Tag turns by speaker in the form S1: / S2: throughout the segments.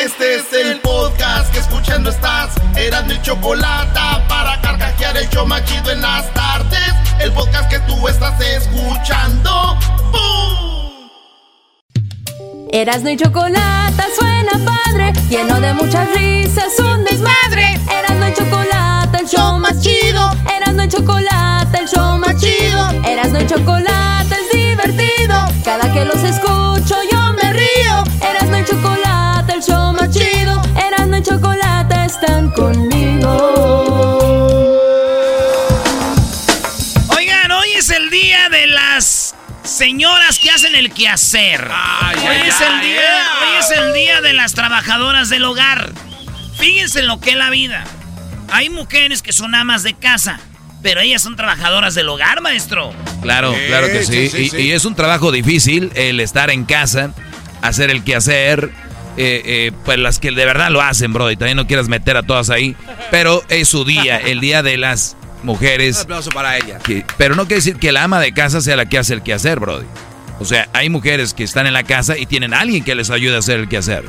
S1: Este es el podcast que escuchando estás. Eran mi chocolate para carcajear el show machido en las tardes. El podcast que tú estás escuchando. ¡Bum!
S2: Erasmo y chocolate suena padre, lleno de muchas risas, un desmadre. Erasmo y chocolate, el show más chido. Erasmo y chocolate, el show más chido. Erasmo y chocolate es divertido. Cada que los escucho yo están conmigo.
S3: Oigan, hoy es el día de las señoras que hacen el quehacer. hoy, es el día, hoy es el día de las trabajadoras del hogar. Fíjense en lo que es la vida. Hay mujeres que son amas de casa, pero ellas son trabajadoras del hogar, maestro.
S4: Claro, claro que sí.
S5: sí, sí,
S4: Y-
S5: sí.
S4: Y, es un trabajo difícil el estar en casa, hacer el quehacer. Eh, eh, pues las que de verdad lo hacen, bro, y también no quieras meter a todas ahí. Pero es su día, el día de las
S5: Un
S4: mujeres.
S5: aplauso para ella.
S4: que- pero no quiere decir que la ama de casa sea la que hace el quehacer, bro. O sea, hay mujeres que están en la casa y tienen a alguien que les ayude a hacer el quehacer.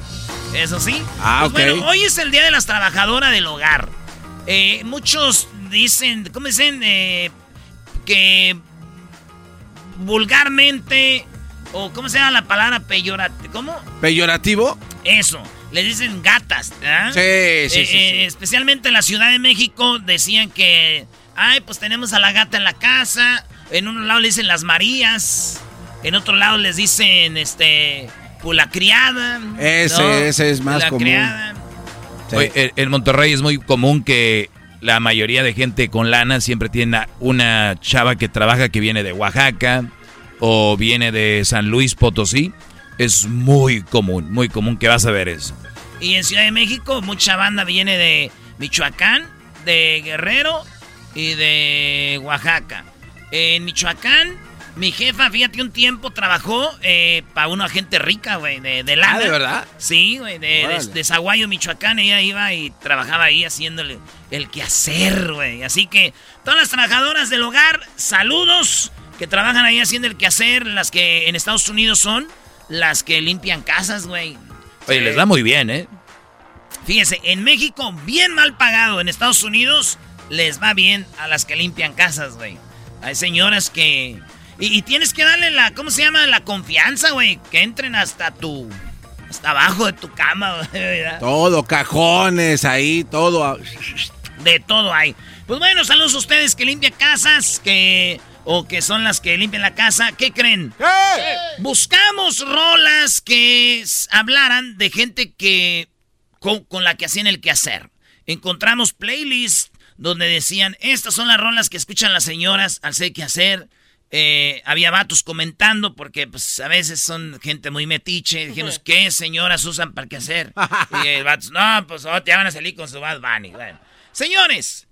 S3: Eso sí.
S5: Ah,
S3: Pues
S5: ok.
S3: Bueno, hoy es el día de las trabajadoras del hogar. Eh, muchos dicen, ¿cómo dicen? Eh, que vulgarmente, o ¿cómo se llama la palabra.
S5: ¿Peyorativo?
S3: Eso. Le dicen gatas.
S5: Sí, sí,
S3: Eh,
S5: sí,
S3: eh,
S5: sí.
S3: Especialmente en la Ciudad de México decían que, ay, pues tenemos a la gata en la casa. En un lado le dicen las Marías. En otro lado les dicen, este, pues la criada.
S5: Ese- ese es más común.
S3: criada.
S5: Sí.
S4: Oye, en, Monterrey es muy común que la mayoría de gente con lana siempre tiene una chava que trabaja que viene de Oaxaca o viene de San Luis Potosí. Es muy común, muy común que vas a ver eso.
S3: Y en Ciudad de México mucha banda viene de Michoacán, de Guerrero y de Oaxaca. En Michoacán, mi jefa, fíjate, un tiempo trabajó para una gente rica, güey, de, de lana.
S5: Ah, ¿de verdad?
S3: Sí, güey, de, de,
S5: Órale.
S3: de Zaguayo, Michoacán. Ella iba y trabajaba ahí haciéndole el quehacer, güey. Así que todas las trabajadoras del hogar, saludos, que trabajan ahí haciendo el quehacer. Las que en Estados Unidos son las que limpian casas, güey.
S4: Oye,
S3: Sí.
S4: les da muy bien, ¿eh?
S3: Fíjese, en México, bien mal pagado. En Estados Unidos, les va bien a las que limpian casas, güey. Hay señoras que. Y, y tienes que darle la. ¿Cómo se llama? La confianza, güey. Que entren hasta tu. Hasta abajo de tu cama, güey. ¿verdad?
S5: Todo, cajones ahí, todo.
S3: De todo hay. Pues bueno, saludos a ustedes que limpian casas, que. O que son las que limpian la casa. ¿Qué creen? Buscamos rolas que hablaran de gente que. Con, con la que hacían el quehacer. Encontramos playlists donde decían: Estas son las rolas que escuchan las señoras al hacer quehacer. Eh, había vatos comentando porque pues a veces son gente muy metiche. Dijimos, ¿qué señoras usan para qué hacer? Y el vatos, no, pues oh, te van a salir con su Bad Bunny. Bueno. Señores,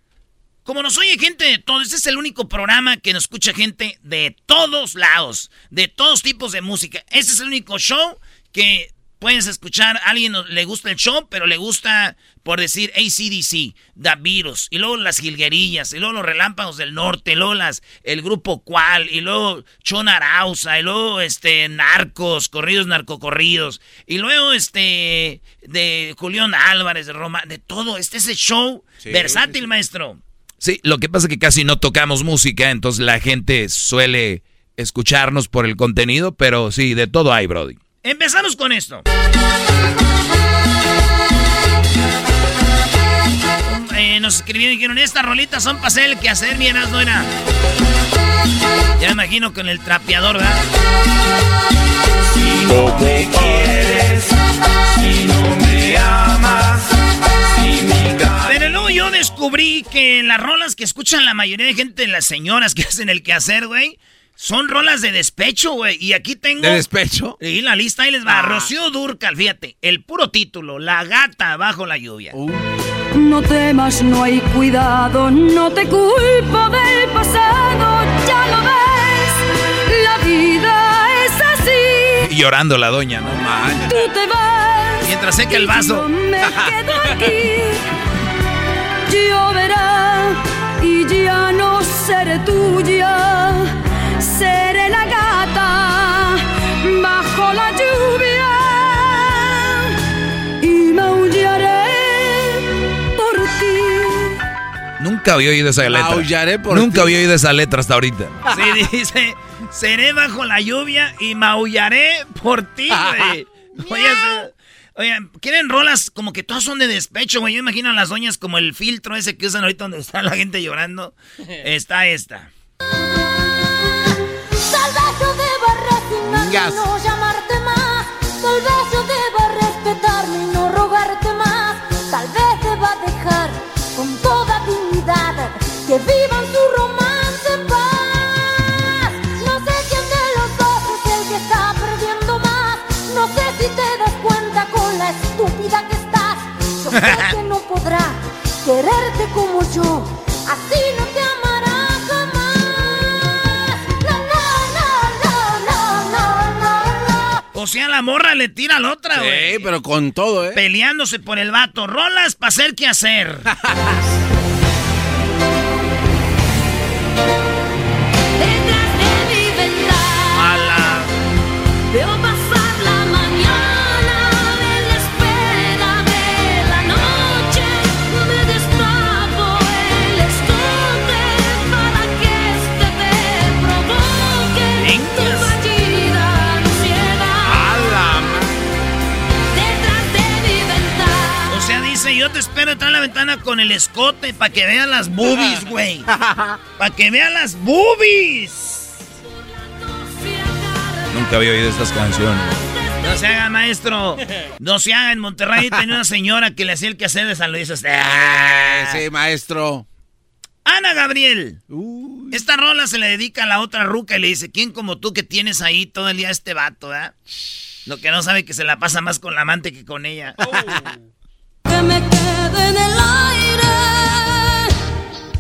S3: como nos oye gente de todo, este es el único programa que nos escucha gente de todos lados, de todos tipos de música. Este es el único show que puedes escuchar. A alguien le gusta el show, pero le gusta, por decir, ACDC, The Beatles, y luego las Gilguerillas, y luego los Relámpagos del Norte, y luego las, el grupo Cual, y luego Chon Arauza, y luego este, Narcos, corridos narcocorridos, y luego este, de Julián Álvarez, de Roma, de todo. Este es el show
S5: Sí,
S3: versátil, maestro.
S4: Sí, lo que pasa es que casi no tocamos música, entonces la gente suele escucharnos por el contenido, pero sí, de todo hay, Brody.
S3: Empezamos con esto. escribieron y dijeron, estas rolitas son para hacer el que hacer, mi no era. Ya me imagino con el trapeador, ¿verdad?
S6: Si no me quieres, si no me amas,
S3: Pero luego yo descubrí que las rolas que escuchan la mayoría de gente, las señoras que hacen el quehacer, güey, son rolas de despecho, güey. Y aquí tengo.
S5: ¿De despecho?
S3: Y la lista ahí les va.
S5: Ah.
S3: Rocío Durcal, fíjate. El puro título: La gata bajo la lluvia.
S5: Uh.
S2: No temas, no hay cuidado, no te culpo del pasado, ya lo ves, la vida es así.
S4: Y llorando la doña, ¿no?
S5: Man.
S2: Tú te vas.
S3: Mientras seca el vaso.
S2: Yo me quedo aquí. Lloverá y ya no seré tuya. Seré la gata bajo la lluvia y maullaré por ti.
S4: Nunca había oído esa letra.
S5: Maullaré por
S4: Nunca
S5: ti.
S4: había oído esa letra hasta ahorita.
S3: Sí, dice: Seré bajo la lluvia y maullaré por ti, güey. Oye, Oigan, ¿quieren rolas como que todas son de despecho, güey? Yo imagino a las doñas como el filtro ese que usan ahorita donde está la gente llorando. Está esta.
S7: Tal vez yo que no podrá quererte como yo. Así no te amará jamás. No, no, no, no, no, no, no.
S3: O sea, la morra le tira a la otra, güey.
S5: Sí, pero con todo, ¿eh?
S3: Peleándose por el vato. Rolas para hacer qué hacer. yo te espero detrás de la ventana con el escote para que vean las boobies, güey. Para que vean las boobies.
S4: Nunca había oído estas canciones.
S3: No se haga, maestro. No se haga. En Monterrey tenía una señora que le hacía el quehacer de San Luis. Ah.
S5: Sí, maestro.
S3: Ana Gabriel.
S5: Uy.
S3: Esta rola se le dedica a la otra ruca y le dice, ¿quién como tú que tienes ahí todo el día este vato, eh? Lo que no sabe que se la pasa más con la amante que con ella.
S7: Que me quede en el aire.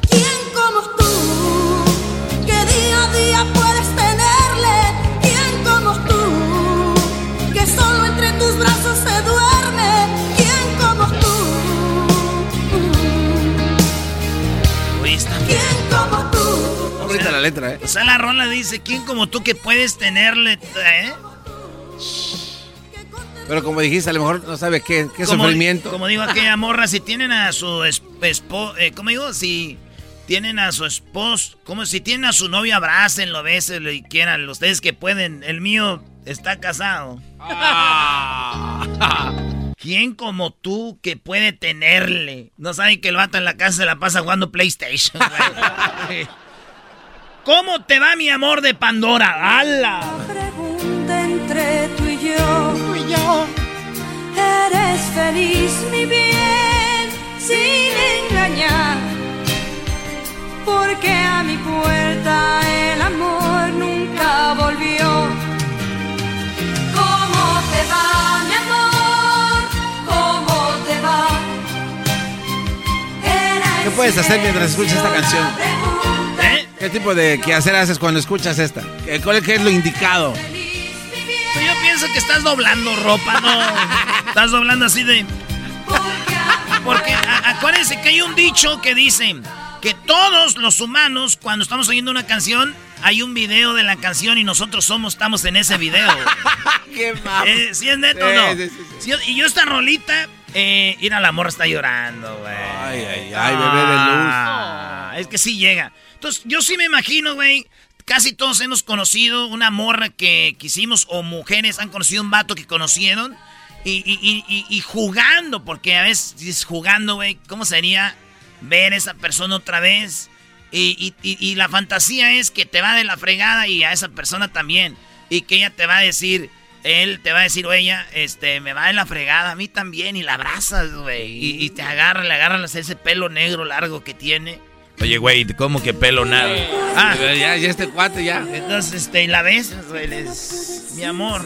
S7: ¿Quién como tú? Que día a día puedes tenerle. ¿Quién como tú? Que solo entre tus brazos se duerme. ¿Quién como tú? ¿Quién como tú?
S5: Ahorita la letra, ¿eh?
S3: O sea, la rola dice, ¿quién como tú que puedes tenerle, eh?
S5: Pero como dijiste, a lo mejor no sabe qué, qué
S3: Como-
S5: sufrimiento.
S3: Como digo aquella morra, si tienen a su esposo, ¿cómo digo? Si tienen a su esposo, como si tienen a su novio, abrácenlo, bésenlo y quieran, ustedes que pueden, el mío está casado. ¿Quién como tú que puede tenerle? No saben que el vato en la casa se la pasa jugando PlayStation, güey. ¿Cómo te va mi amor de Pandora? ¡Hala!
S7: pregunta entre feliz, mi bien, sin engañar. Porque a mi puerta el amor nunca volvió. ¿Cómo te va, mi amor? ¿Cómo te va? Era
S5: ¿Qué puedes hacer mientras escuchas esta canción?
S3: ¿Eh?
S5: ¿Qué tipo de quehacer haces cuando escuchas esta? ¿Qué- ¿Cuál es lo indicado?
S3: Pues Yo pienso que estás doblando ropa, ¿no? Estás doblando así de...
S7: Porque a
S3: a- acuérdense que hay un dicho que dice que todos los humanos, cuando estamos oyendo una canción, hay un video de la canción y nosotros somos, estamos en ese video.
S5: ¡Qué mal!
S3: Eh, ¿Sí es neto o
S5: Sí,
S3: no?
S5: sí, sí,
S3: y yo esta rolita, eh, mira, la morra está llorando, güey.
S5: Ay, ay, ay, bebé de luz.
S3: Ah, Es que sí llega. Entonces, yo sí me imagino, güey. Casi todos hemos conocido una morra que quisimos, o mujeres han conocido un vato que conocieron. Y, y- y- y- y jugando, porque a veces jugando, güey, ¿cómo sería? ver a esa persona otra vez. Y, la fantasía es que te va de la fregada y a esa persona también. Y que ella te va a decir, él te va a decir, o ella, este, me va de la fregada, a mí también. Y la abrazas, güey. Y, y te agarra, le agarras ese pelo negro largo que tiene.
S4: Oye, güey, ¿cómo que pelo nada?
S3: Ah,
S5: Ya, ya este cuate ya.
S3: entonces, este, y la besas, güey. les- Mi amor,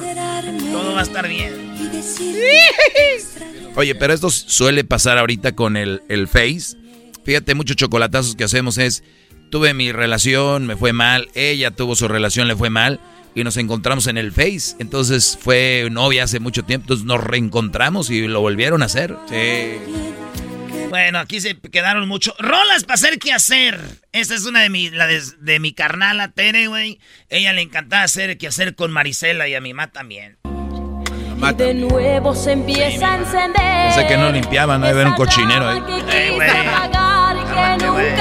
S3: todo va a estar bien.
S4: Oye, pero esto suele pasar ahorita con el, el Face. Fíjate, muchos chocolatazos que hacemos es, tuve mi relación, me fue mal, ella tuvo su relación, le fue mal, y nos encontramos en el Face. Entonces fue novia hace mucho tiempo, entonces nos reencontramos y lo volvieron a hacer.
S5: Sí.
S3: Bueno, aquí se quedaron mucho. Rolas para hacer qué hacer. Esta es una de mi, la de, de mi carnala Tere, güey. Ella le encantaba hacer qué hacer con Marisela y a mi mamá también.
S7: Y de nuevo se empieza a encender.
S4: Pensé que no limpiaban, no debe haber un cochinero ahí.
S3: Eh, Cálmate, güey.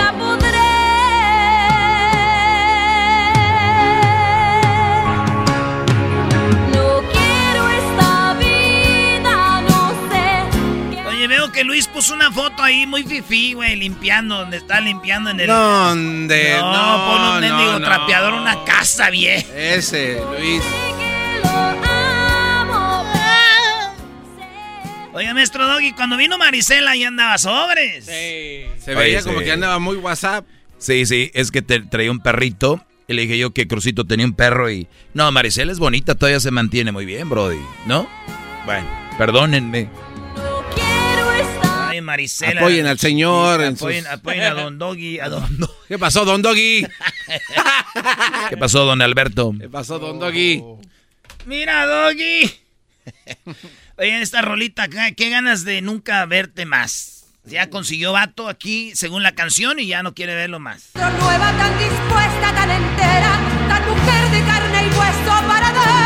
S3: Que Luis puso una foto ahí muy fifí, güey, limpiando, donde está limpiando en el...
S5: ¿Dónde?
S3: No,
S5: No,
S3: pon un mendigo
S5: no.
S3: trapeador, una casa bien.
S5: Ese, Luis.
S3: Oye, maestro Doggy, cuando vino Marisela ya andaba sobres.
S5: Se
S4: Oye,
S5: veía como
S4: sí.
S5: que andaba muy WhatsApp.
S4: Sí, sí, es que te, traía un perrito. Y le dije yo que Crucito tenía un perro y... No, Maricela es bonita, todavía se mantiene muy bien, Brody. ¿No? Bueno, perdónenme.
S3: Marisela.
S5: Apoyen al señor
S3: Sí,
S5: en
S3: apoyen,
S5: sus-
S3: apoyen a Don Doggy, a Don Doggy.
S5: ¿Qué pasó, Don Doggy?
S4: ¿Qué pasó, don Alberto?
S5: ¿Qué pasó, Don Doggy?
S3: Mira, Doggy. Oye, esta rolita, acá, qué ganas de nunca verte más. Ya consiguió vato aquí, según la canción, y ya no quiere verlo más.
S7: Tan nueva, tan dispuesta, tan entera, tan mujer de carne y hueso para dar.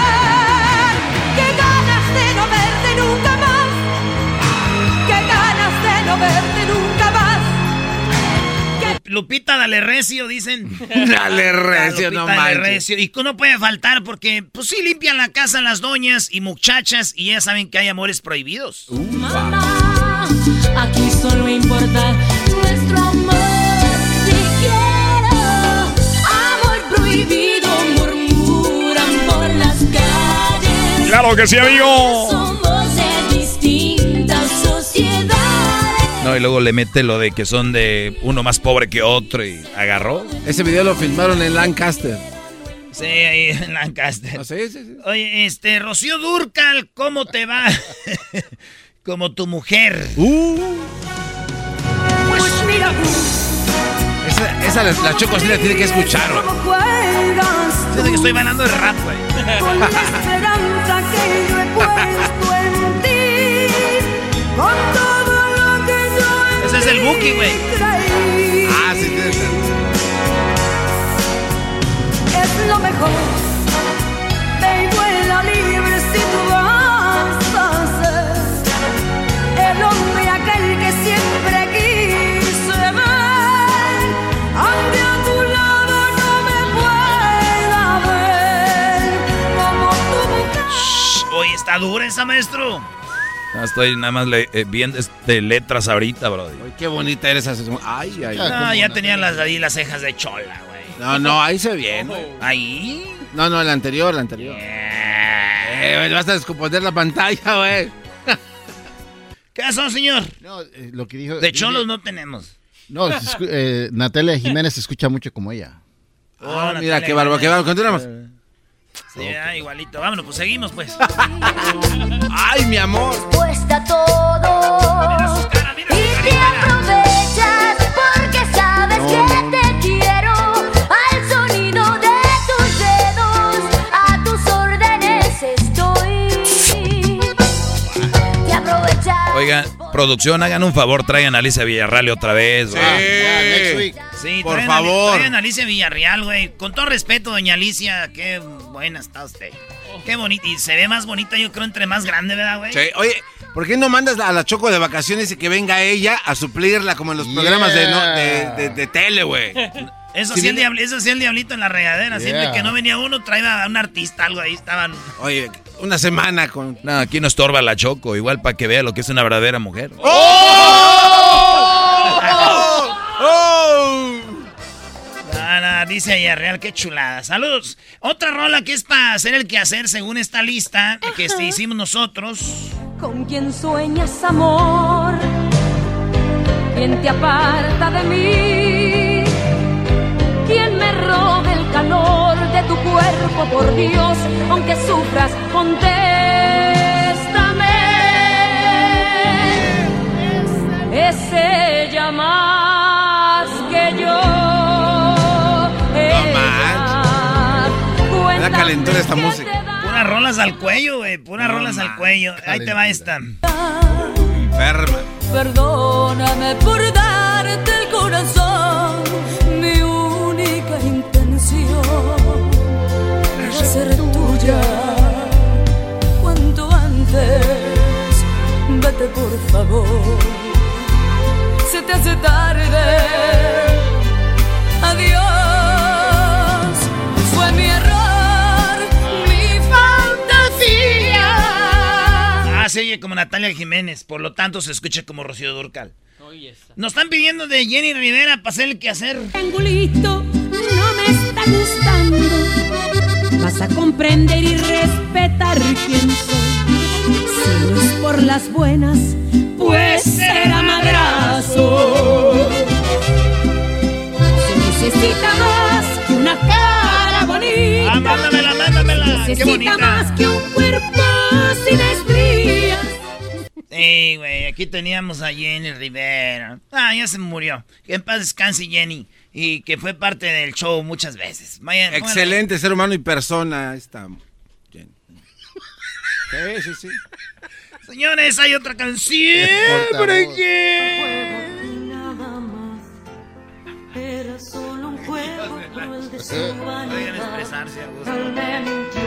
S3: Lupita, dale recio, dicen.
S5: Dale recio,
S3: Lupita,
S5: no
S3: dale
S5: manches.
S3: recio. Y no puede faltar porque, pues sí, limpian la casa las doñas y muchachas y ya saben que hay amores prohibidos.
S7: Mamá, aquí solo importa nuestro amor. Te quiero, amor prohibido, murmuran por las calles.
S4: ¡Claro que sí, amigo! No, y luego le mete lo de que son de uno más pobre que otro y agarró.
S5: Ese video lo filmaron en Lancaster.
S3: Sí, ahí en Lancaster.
S5: Ah, sí, sí, sí.
S3: Oye, este, Rocío Durcal, ¿cómo te va? Como tu mujer.
S5: Uh,
S7: Pues mira,
S5: esa, esa la, la Choco sí la tiene que escuchar. güey.
S3: que estoy bailando de rap, güey.
S7: con la esperanza que yo he puesto en ti. Con
S3: Buki, güey.
S5: Ah, sí, tiene que
S7: Es lo mejor. Y vuela libre si tú vas a ser el hombre aquel que siempre quise ver. Aunque a tu lado no me pueda ver como tu mujer.
S3: Shh, Oye, está dura esa, maestro.
S4: No, estoy nada más le- eh, viendo este, letras ahorita, Brody.
S5: Ay, qué bonita eres esa. Ay, ay.
S3: No, ya tenía las, ahí las cejas de chola, güey.
S5: No, no, ahí se ve bien. güey.
S3: Ahí.
S5: No, no, el anterior, el anterior. Eh, güey, vas a descomponer la pantalla, güey.
S3: ¿Qué pasó, señor?
S8: No, eh, lo que dijo.
S3: De cholos no tenemos.
S8: No, eh, Natalia Jiménez se escucha mucho como ella.
S5: Ah,
S3: Oh,
S5: mira, qué bárbaro, qué bárbaro. Continuamos.
S3: Sí, ah, igualito. Vámonos, pues seguimos, pues.
S5: Ay, mi amor.
S7: Cuesta todo.
S4: Oigan, producción, hagan un favor, traigan a Alicia Villarreal otra vez. güey.
S8: Next week.
S3: Sí,
S5: Por
S3: traigan a-
S5: favor.
S3: traigan a Alicia Villarreal, güey. Con todo respeto, doña Alicia, qué buena está usted. Qué bonita. Y se ve más bonita, yo creo, entre más grande, ¿verdad, güey?
S5: Sí, Oye, ¿por qué no mandas a la Choco de vacaciones y que venga ella a suplirla como en los programas de, no- de, de- de tele, güey?
S3: Eso
S5: Si
S3: sí, el diablo, eso sí, el diablito en la regadera. Siempre que no venía uno, traía a un artista, algo ahí estaban.
S5: Oye, una semana con.
S4: No, aquí no estorba la Choco, igual para que vea lo que es una verdadera mujer.
S5: ¡Oh!
S3: ¡Oh! ¡Oh! No, dice Villarreal, qué chulada. Saludos. Otra rola que es para hacer el quehacer según esta lista que este, hicimos nosotros.
S7: ¿Con quién sueñas amor? ¿Quién te aparta de mí? Quien me robe el calor de tu cuerpo, por Dios, aunque sufras, contéstame. Es ella más que yo.
S5: Me da calentura esta música.
S3: Puras rolas al cuello, güey. Puras rolas al cuello. Ahí te va esta.
S5: Enferma.
S7: Perdóname por darte el corazón, tuya. Cuanto antes, vete por favor. Se te hace tarde. Adiós. Fue mi error, mi fantasía.
S3: Ah, se oye como Natalia Jiménez, por lo tanto se escucha como Rocío Durcal. Nos están pidiendo de Jenny Rivera para hacer el quehacer.
S2: triangulito no me está gustando. Vas a comprender y respetar quién soy. Si no es por las buenas, pues será madrazo. Se necesita más que una cara bonita.
S3: Ah, mándamela, mándamela.
S2: Se necesita más que un cuerpo sin estrías.
S3: Sí, güey, aquí teníamos a Jenny Rivera. Ah, ya se murió. Que en paz descanse Jenny. Y que fue parte del show muchas veces. Vayan.
S5: Excelente ser humano y persona. Jenny. Sí, sí, sí.
S3: Señores, hay otra canción. ¿Por qué?
S7: Nada más. Era solo un juego cruel de su
S3: Oigan
S7: vanidad.
S3: expresarse a gusto.
S7: Él me mintió.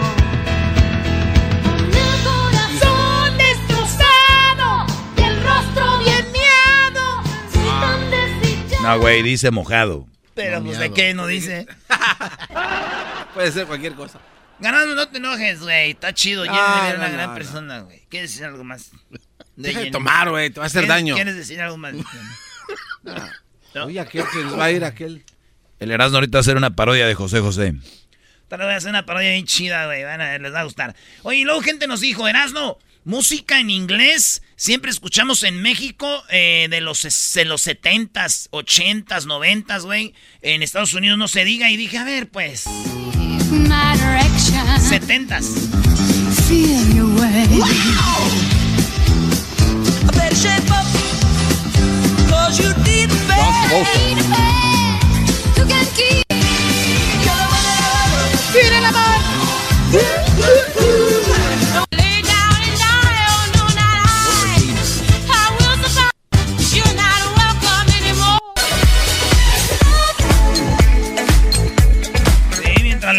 S7: Con el corazón destrozado y el rostro bien miado. Soy tan desdichado.
S4: No, güey, dice mojado.
S3: Pero, pues, ¿de qué no dice?
S5: Puede ser cualquier cosa.
S3: Ganando, no te enojes, güey. Está chido. Jenny es
S5: no,
S3: una
S5: no,
S3: gran
S5: no.
S3: persona, güey. ¿Quieres decir algo más?
S5: Deja de tomar, güey. Te va a hacer
S3: ¿Quieres-
S5: daño.
S3: ¿Quieres decir algo más? No.
S5: Oye, aquel se nos va a ir aquel.
S4: El Erasmo ahorita va a hacer una parodia de José José.
S3: Tal vez voy a hacer una parodia bien chida, güey. Van a- les va a gustar. Oye, y luego gente nos dijo, Erasno, música en inglés. Siempre escuchamos en México eh, de, los, de los 70s, 80s, 90s, güey. En Estados Unidos no se diga. Y dije, a ver, pues,
S7: My direction.
S3: 70s.
S7: Feel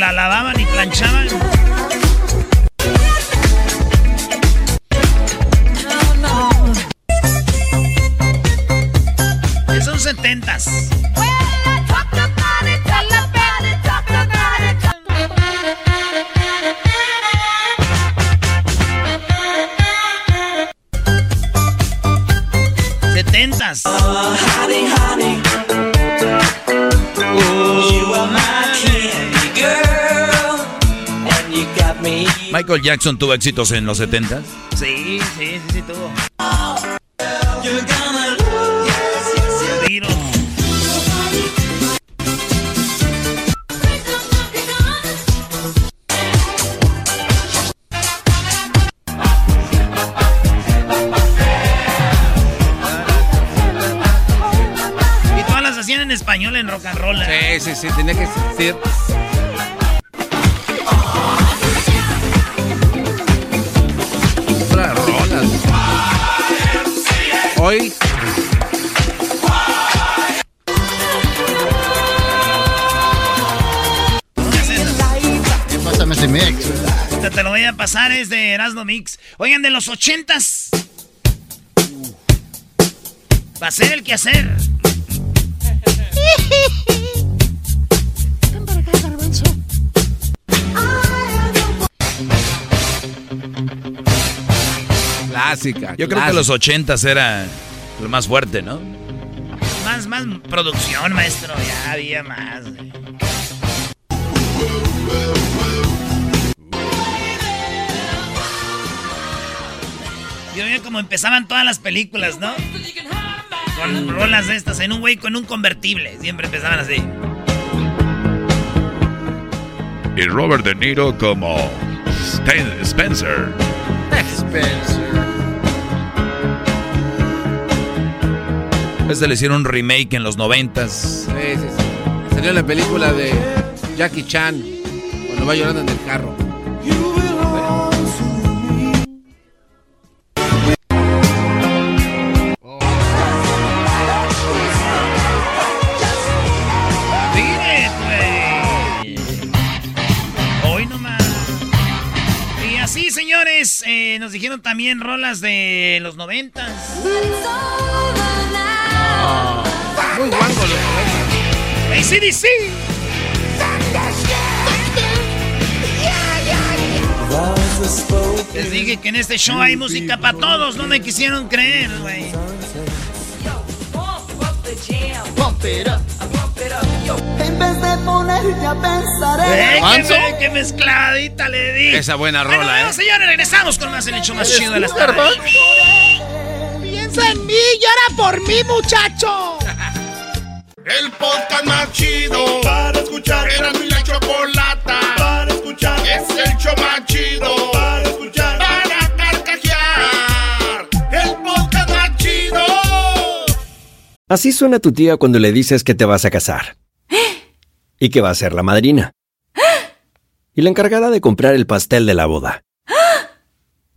S3: la lavaban y planchaban. Son 70s. Setentas.
S4: Michael Jackson tuvo éxitos en los 70
S3: Sí, sí, sí, sí, tuvo. Y todas las hacían en español en rock and roll. ¿eh?
S5: Sí, sí, sí. Tenía que ser. Hoy.
S8: Pásame ese mix.
S3: Te, te lo voy a pasar, es de Erasmo Mix. Oigan, de los ochentas. Va a ser el que
S4: Yo creo que los ochentas era lo más fuerte, ¿no?
S3: Más, más producción, maestro. Ya había más. Yo veía como empezaban todas las películas, ¿no? Con rolas de estas, en un güey con un convertible. Siempre empezaban así.
S4: Y Robert De Niro como Spencer.
S5: Spencer.
S4: Este le hicieron un remake en los noventas.
S5: Sí, sí, sí. Salió en la película de Jackie Chan cuando va llorando en el carro.
S3: Hoy nomás. Y así, señores, eh, nos dijeron también rolas de los noventas.
S5: Muy guango los
S3: ACDC. Les dije que en este show hay música para todos, no me quisieron creer, güey.
S6: En vez de ponerte a pensar
S3: Eh,
S5: ¿Manso?
S3: me- que mezcladita le di.
S5: Esa buena rola,
S3: bueno,
S5: ¿eh?
S3: señores, regresamos con más el hecho más chido de las tardes.
S1: Piensa en mí, llora por mí, muchacho. El podcast más chido para escuchar. Era mi la chocolata para escuchar. Es el show más chido para escuchar. Para carcajear. El podcast más chido.
S9: Así suena tu tía cuando le dices que te vas a casar. Y que va a ser la madrina. Y la encargada de comprar el pastel de la boda.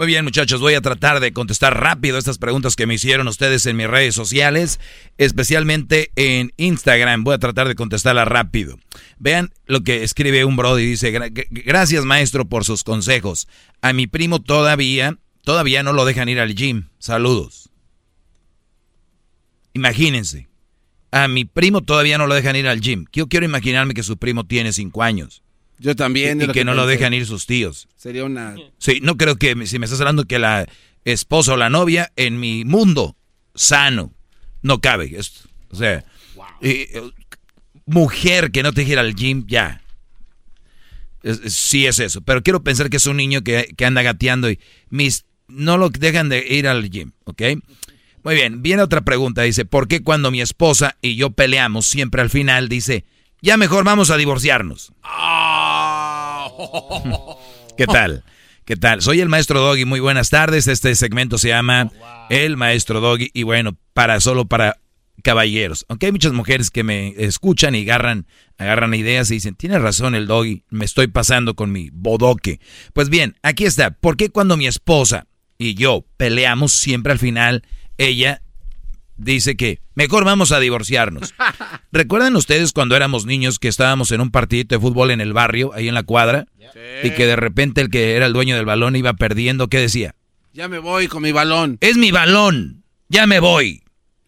S4: Muy bien, muchachos, voy a tratar de contestar rápido estas preguntas que me hicieron ustedes en mis redes sociales, especialmente en Instagram. Voy a tratar de contestarlas rápido. Vean lo que escribe un brody. Dice, "Gra- gra- gracias maestro por sus consejos. A mi primo todavía, todavía no lo dejan ir al gym. Saludos. Imagínense. A mi primo todavía no lo dejan ir al gym. Yo quiero imaginarme que su primo tiene cinco años.
S5: Yo también.
S4: Y, que no lo dejan ir sus tíos.
S5: Sería una.
S4: Sí, no creo que si me estás hablando que la esposa o la novia en mi mundo sano no cabe. esto. o sea, eh, eh, mujer que no te dijera al gym, ya. Es- es- sí es eso. Pero quiero pensar que es un niño que, que anda gateando y mis no lo dejan de ir al gym, ¿ok? Muy bien, viene otra pregunta. Dice, ¿por qué cuando mi esposa y yo peleamos siempre al final dice, ya mejor vamos a divorciarnos? ¿Qué tal? ¿Qué tal? Soy el maestro Doggy, muy buenas tardes. Este segmento se llama El Maestro Doggy y bueno, para solo para caballeros. Aunque hay muchas mujeres que me escuchan y agarran, agarran ideas y dicen, tiene razón el Doggy, me estoy pasando con mi bodoque. Pues bien, aquí está. ¿Por qué cuando mi esposa y yo peleamos siempre al final ella dice que mejor vamos a divorciarnos. ¿Recuerdan ustedes cuando éramos niños que estábamos en un partidito de fútbol en el barrio, ahí en la cuadra? Y que de repente el que era el dueño del balón iba perdiendo, ¿qué decía?
S5: Ya me voy con mi balón.
S4: Es mi balón, ya me voy.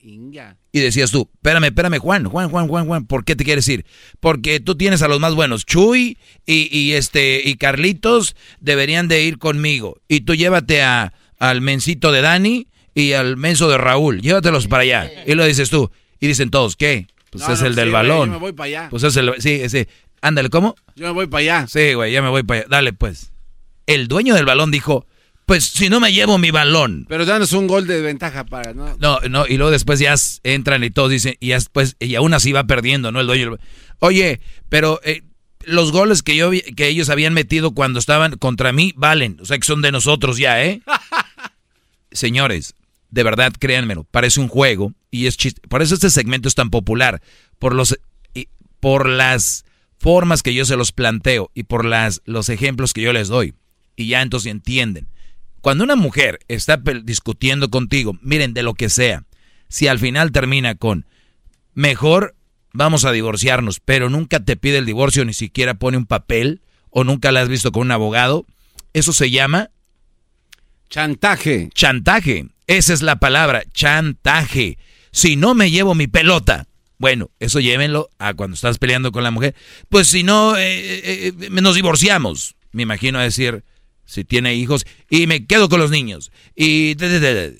S4: Y decías tú, espérame, espérame, Juan, Juan, Juan, Juan, Juan, ¿por qué te quieres ir? Porque tú tienes a los más buenos, Chuy y, y este y Carlitos deberían de ir conmigo. Y tú llévate a, al mencito de Dani y al menso de Raúl, llévatelos para allá. Y lo dices tú. Y dicen todos, ¿qué? Pues
S5: No,
S4: es
S5: no,
S4: el del
S5: sí, güey,
S4: balón.
S5: yo me voy para allá.
S4: Pues es el, sí, ese. Ándale, ¿cómo?
S5: Yo me voy para allá.
S4: Sí, güey, ya me voy para allá. Dale, pues. El dueño del balón dijo, pues si no me llevo mi balón.
S5: Pero danos un gol de ventaja para, ¿no?
S4: No, no, y luego después ya entran y todos dicen, y ya después, y aún así va perdiendo, ¿no? El dueño. del- Oye, pero eh, los goles que yo que ellos habían metido cuando estaban contra mí valen, o sea que son de nosotros ya, ¿eh? Señores, de verdad, créanmelo, parece un juego y es chiste. Por eso este segmento es tan popular, por los y por las formas que yo se los planteo y por las los ejemplos que yo les doy. Y ya entonces entienden. Cuando una mujer está discutiendo contigo, miren, de lo que sea, si al final termina con mejor vamos a divorciarnos, pero nunca te pide el divorcio, ni siquiera pone un papel o nunca la has visto con un abogado, eso se llama
S5: chantaje.
S4: Chantaje, esa es la palabra, chantaje. Si no me llevo mi pelota, bueno, eso llévenlo a cuando estás peleando con la mujer. Pues si no, eh, eh, eh, nos divorciamos. Me imagino decir, si tiene hijos, y me quedo con los niños. Y,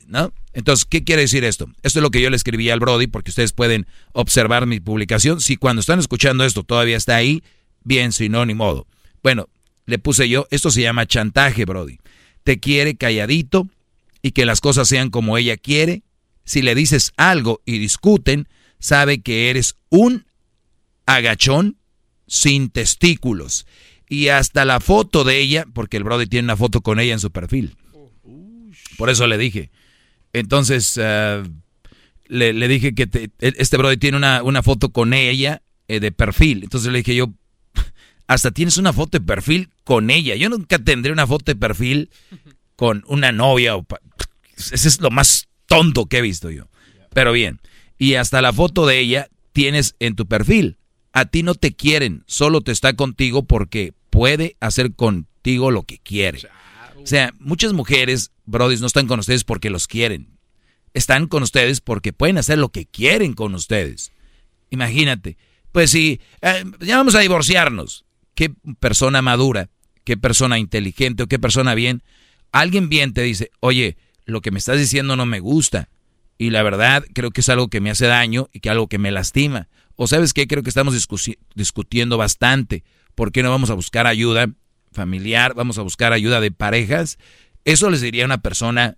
S4: ¿no? Entonces, ¿qué quiere decir esto? Esto es lo que yo le escribí al Brody, porque ustedes pueden observar mi publicación. Si cuando están escuchando esto todavía está ahí, bien, si no, ni modo. Bueno, le puse yo, esto se llama chantaje, Brody. Te quiere calladito y que las cosas sean como ella quiere. Si le dices algo y discuten, sabe que eres un agachón sin testículos. Y hasta la foto de ella, porque el Brody tiene una foto con ella en su perfil. Por eso le dije. Entonces, ah, le, dije que te- este Brody tiene una, una foto con ella eh, de perfil. Entonces le dije yo, hasta tienes una foto de perfil con ella. Yo nunca tendré una foto de perfil con una novia. O Ese es lo más tonto que he visto yo. Pero bien. Y hasta la foto de ella tienes en tu perfil. A ti no te quieren, solo te está contigo porque puede hacer contigo lo que quiere. O sea, muchas mujeres, brodis, no están con ustedes porque los quieren. Están con ustedes porque pueden hacer lo que quieren con ustedes. Imagínate. Pues si eh, ya vamos a divorciarnos, ¿qué persona madura, qué persona inteligente o qué persona bien? Alguien bien te dice, oye, lo que me estás diciendo no me gusta. Y la verdad creo que es algo que me hace daño y que algo que me lastima. O sabes qué, creo que estamos discutiendo bastante. ¿Por qué no vamos a buscar ayuda familiar? Vamos a buscar ayuda de parejas. Eso les diría a una persona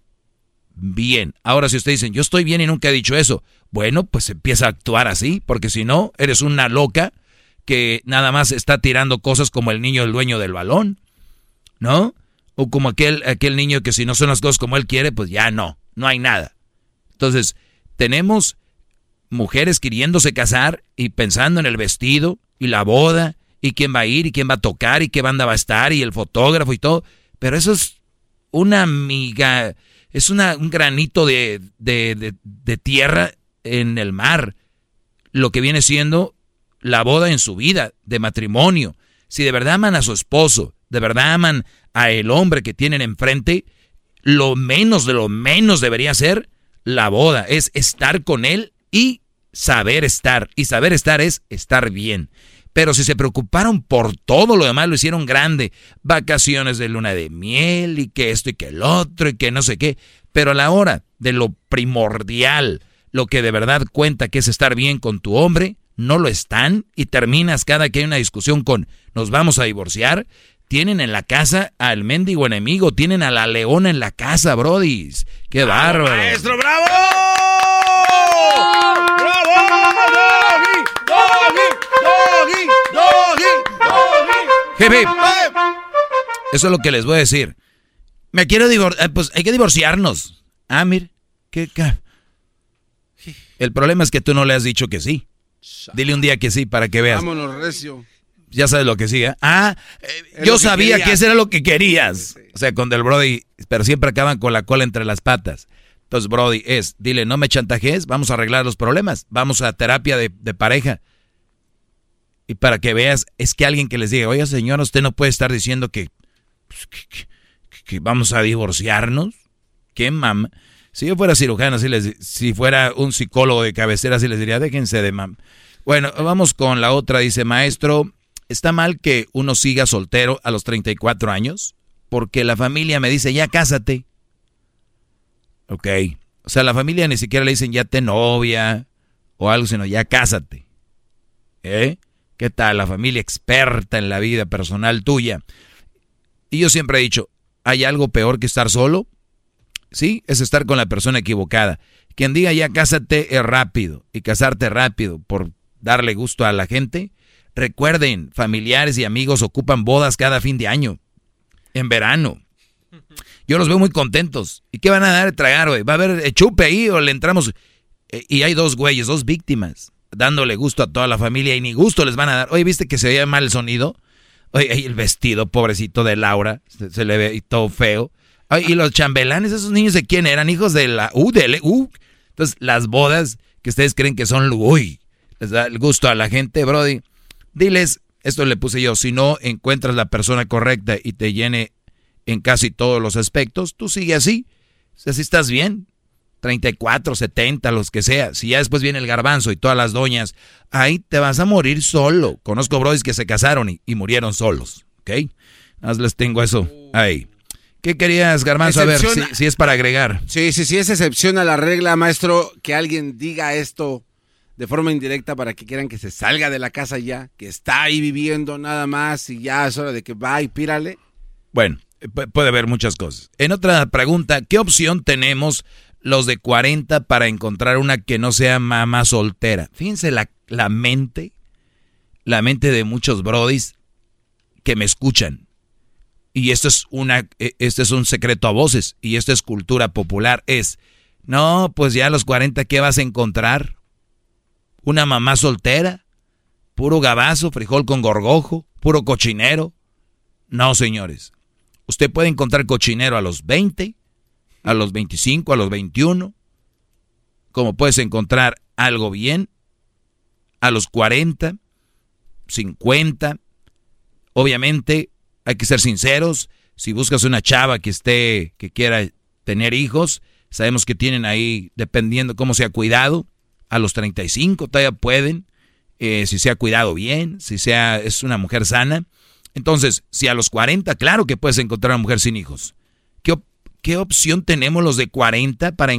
S4: bien. Ahora si ustedes dicen, yo estoy bien y nunca he dicho eso, bueno, pues empieza a actuar así, porque si no, eres una loca que nada más está tirando cosas como el niño el dueño del balón, ¿no? O como aquel, aquel niño que si no son las cosas como él quiere, pues ya no, no hay nada. Entonces, tenemos mujeres queriéndose casar y pensando en el vestido y la boda y quién va a ir y quién va a tocar y qué banda va a estar y el fotógrafo y todo, pero eso es una miga, es una, un granito de, de, de, de tierra en el mar, lo que viene siendo la boda en su vida, de matrimonio. Si de verdad aman a su esposo, de verdad aman a el hombre que tienen enfrente, lo menos de lo menos debería ser la boda, es estar con él y saber estar. Y saber estar es estar bien. Pero si se preocuparon por todo lo demás, lo hicieron grande. Vacaciones de luna de miel y que esto y que el otro y que no sé qué. Pero a la hora de lo primordial, lo que de verdad cuenta que es estar bien con tu hombre, no lo están y terminas cada que hay una discusión con nos vamos a divorciar. Tienen en la casa al mendigo enemigo, tienen a la leona en la casa, brodis. ¡Qué bárbaro!
S1: ¡Maestro, bravo! ¡Bravo! ¡Doggy! ¡Doggy! ¡Doggy!
S4: Hip, hip. Eso es lo que les voy a decir. Me quiero divorciar. Pues hay que divorciarnos. Ah, mir. ¿Qué El problema es que tú no le has dicho que sí. Dile un día que sí para que veas.
S5: Vámonos, recio.
S4: Ya sabes lo que sigue. Ah, eh, yo
S5: que
S4: sabía
S5: querías.
S4: que eso era lo que querías. O sea, con Del Brody, pero siempre acaban con la cola entre las patas. Entonces, Brody, es, dile, no me chantajees, vamos a arreglar los problemas, vamos a terapia de, pareja. Y para que veas, es que alguien que les diga, oye señor, usted no puede estar diciendo que, pues, que, vamos a divorciarnos. ¿Qué mam? Si yo fuera cirujano, si, les, si fuera un psicólogo de cabecera, así les diría, déjense de mam. Bueno, vamos con la otra. Dice, maestro, ¿está mal que uno siga soltero a los 34 años? Porque la familia me dice, ya cásate. Ok. O sea, la familia ni siquiera le dicen ya te novia o algo, sino ya cásate. ¿Eh? ¿Qué tal? La familia experta en la vida personal tuya. Y yo siempre he dicho, ¿hay algo peor que estar solo? Sí, es estar con la persona equivocada. Quien diga ya cásate es rápido y casarte rápido por darle gusto a la gente. Recuerden, familiares y amigos ocupan bodas cada fin de año, en verano. Yo los veo muy contentos. ¿Y qué van a dar de tragar, güey? ¿Va a haber chupe ahí o le entramos? Eh, y hay dos güeyes, dos víctimas, dándole gusto a toda la familia y ni gusto les van a dar. Oye, ¿viste que se veía mal el sonido? Oye, el vestido, pobrecito de Laura, se, le ve todo feo. y los chambelanes, esos niños de quién eran, hijos de la U, de U. Entonces, las bodas que ustedes creen que son, uy, les da el gusto a la gente, Brody. Diles, esto le puse yo, si no encuentras la persona correcta y te llene en casi todos los aspectos, tú sigue así. Si así estás bien, 34, 70, los que sea. Si ya después viene el garbanzo y todas las doñas, ahí te vas a morir solo. Conozco brodis que se casaron y, murieron solos, ¿ok? Más les tengo eso ahí. ¿Qué querías, Garbanzo? A ver, si, es para agregar.
S5: Sí, sí, sí, es excepción a la regla, maestro, que alguien diga esto de forma indirecta para que quieran que se salga de la casa ya, que está ahí viviendo nada más y ya es hora de que va y pírale.
S4: Bueno, puede haber muchas cosas. En otra pregunta, ¿qué opción tenemos los de 40 para encontrar una que no sea mamá soltera? Fíjense la, la mente, la mente de muchos brodis que me escuchan. Y esto es una, este es un secreto a voces y esto es cultura popular. Es, no, pues ya a los 40, ¿qué vas a encontrar? ¿Una mamá soltera? ¿Puro gabazo, frijol con gorgojo? ¿Puro cochinero? No, señores. Usted puede encontrar cochinero a los 20, a los 25, a los 21, como puedes encontrar algo bien a los 40, 50. Obviamente hay que ser sinceros. Si buscas una chava que esté, que quiera tener hijos, sabemos que tienen ahí, dependiendo cómo se ha cuidado, a los 35 todavía pueden, eh, si se ha cuidado bien, si sea, es una mujer sana. Entonces, si a los 40, claro que puedes encontrar a una mujer sin hijos. ¿Qué, qué opción tenemos los de 40 para,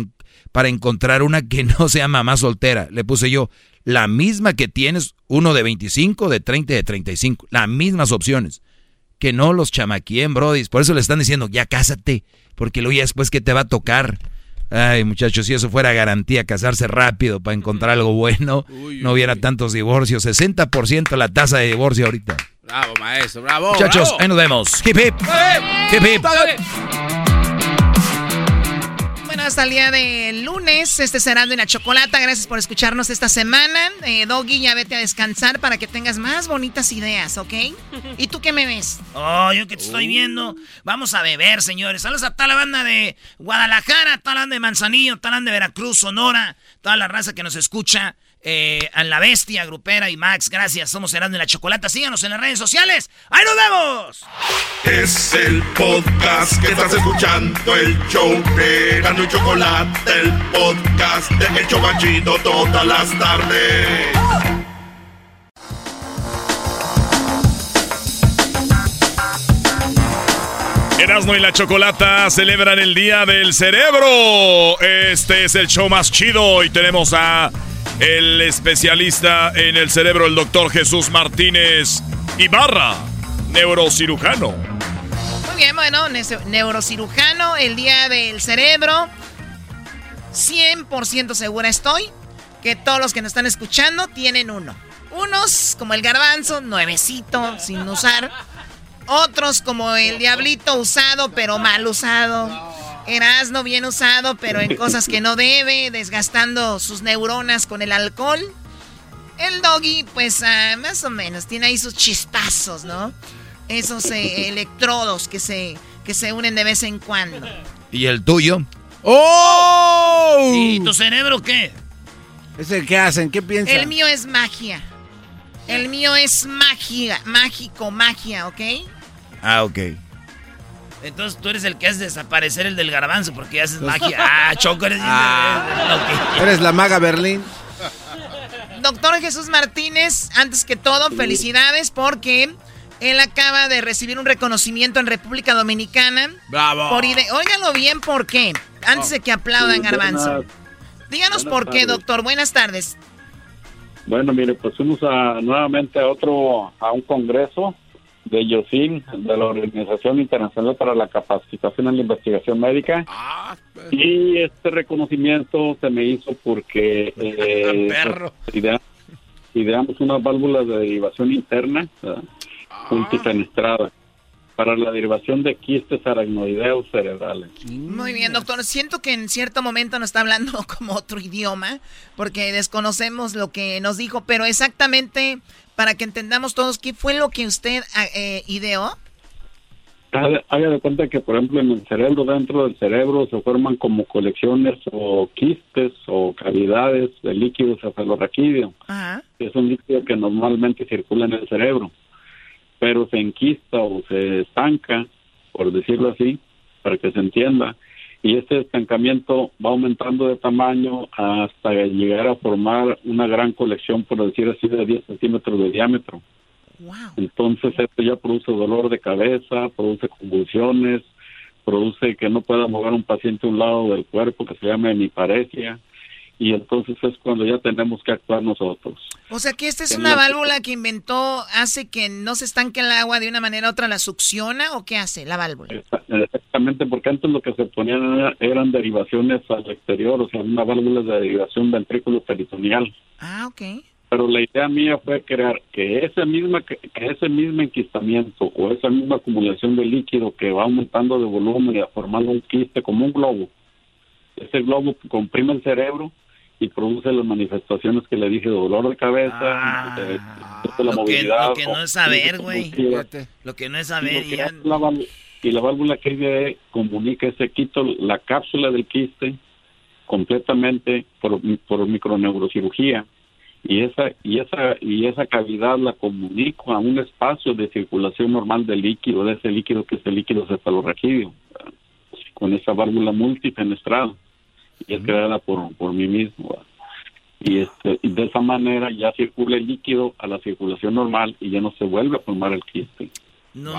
S4: para encontrar una que no sea mamá soltera? Le puse yo, la misma que tienes uno de 25, de 30 y de 35. Las mismas opciones. Que no los chamaquien, brodis. Por eso le están diciendo, ya cásate. Porque luego ya después que te va a tocar. Ay, muchachos, si eso fuera garantía, casarse rápido para encontrar algo bueno, no hubiera tantos divorcios. 60% la tasa de divorcio ahorita.
S5: Bravo, maestro, bravo.
S4: Muchachos, ahí nos vemos. Hip hip. Hip hip.
S10: Hasta el día de lunes, este será en la chocolata. Gracias por escucharnos esta semana. Eh, Doggy, ya vete a descansar para que tengas más bonitas ideas, ¿ok? ¿Y tú qué me ves?
S3: Oh, yo que te estoy viendo. Vamos a beber, señores. Saludos a toda la banda de Guadalajara, toda la banda de Manzanillo, toda la banda de Veracruz, Sonora, toda la raza que nos escucha eh, a la bestia grupera y Max. Gracias, somos Herando y la Chocolata. Síganos en las redes sociales. ¡Ahí nos vemos!
S11: Es el podcast que estás escuchando, el show de Erasmo y Chocolate, el podcast de El Chocachito todas las tardes. Erasmo y la Chocolata celebran el Día del Cerebro. Este es el show más chido y tenemos a el especialista en el cerebro, el doctor Jesús Martínez Ibarra, neurocirujano.
S10: Muy bien, bueno, neurocirujano, el día del cerebro. 100% segura estoy que todos los que nos están escuchando tienen uno. Unos como el garbanzo, nuevecito, sin usar. Otros como el diablito usado, pero mal usado. Erasno bien usado, pero en cosas que no debe, desgastando sus neuronas con el alcohol. El doggy, pues ah, más o menos, tiene ahí sus chispazos, ¿no? Esos eh, electrodos que se, que se unen de vez en cuando.
S4: ¿Y el tuyo?
S5: ¡Oh!
S3: ¿Y tu cerebro qué?
S5: ¿Ese qué hacen? ¿Qué piensan?
S10: El mío es magia. El mío es magia, mágico, magia, ¿ok?
S4: Ah, ok.
S3: Entonces tú eres el que hace desaparecer el del garbanzo porque haces magia. Ah, Choco, eres...
S5: Ah. Eres la maga Berlín.
S10: Doctor Jesús Martínez, antes que todo, felicidades porque él acaba de recibir un reconocimiento en República Dominicana.
S5: ¡Bravo!
S10: Por ide- Óiganlo bien, ¿por qué? Antes de que aplaudan,
S12: Sí,
S10: Garbanzo. Díganos
S12: buenas
S10: por qué,
S12: tardes.
S10: doctor. Buenas tardes.
S12: Bueno, mire, pues fuimos a, nuevamente a otro, a un congreso de YOSIN, de la Organización Internacional para la Capacitación en la Investigación Médica. Y este reconocimiento se me hizo porque eh,
S5: Perro.
S12: pues, idea- ideamos unas válvulas de derivación interna ¿verdad? multifenestrada para la derivación de quistes aracnoideos cerebrales.
S10: Muy bien, doctor. Siento que en cierto momento nos está hablando como otro idioma, porque desconocemos lo que nos dijo, pero exactamente para que entendamos todos qué fue lo que usted ah, eh, ideó.
S12: Haga de cuenta que, por ejemplo, en el cerebro, dentro del cerebro, se forman como colecciones o quistes o cavidades de líquido cefalorraquídeo.
S10: Ajá.
S12: que es un líquido que normalmente circula en el cerebro, pero se enquista o se estanca, por decirlo así, para que se entienda, y este estancamiento va aumentando de tamaño hasta llegar a formar una gran colección, por decir así, de 10 centímetros de diámetro. Entonces esto ya produce dolor de cabeza, produce convulsiones, produce que no pueda mover un paciente a un lado del cuerpo, que se llama hemiparesia, y entonces es cuando ya tenemos que actuar nosotros.
S10: O sea que esta es una
S12: la-
S10: válvula que inventó, hace que no se estanque el agua de una manera u otra, la succiona o qué hace la válvula.
S12: Exactamente, porque antes lo que se ponían era- eran derivaciones al exterior, o sea, una válvula de derivación ventrículo peritoneal.
S10: Ah, ok.
S12: Pero la idea mía fue crear que ese misma que ese mismo enquistamiento o esa misma acumulación de líquido que va aumentando de volumen y formando un quiste como un globo, ese globo comprime el cerebro y produce las manifestaciones que le dije, dolor de cabeza, eh, la
S3: Lo que,
S12: movilidad.
S3: lo que no es saber, güey. Lo que no es
S12: Y
S3: saber.
S12: lo
S3: y
S12: que
S3: ya-
S12: la vál- y la válvula que comunica ese quito la cápsula del quiste completamente por, por microneurocirugía y esa y esa y esa cavidad la comunico a un espacio de circulación normal del líquido de ese líquido que es el líquido cefalorraquídeo con esa válvula multifenestrada y es creada por, por mí mismo ¿verdad? y este y de esa manera ya circula el líquido a la circulación normal y ya no se vuelve a formar el quiste
S3: No,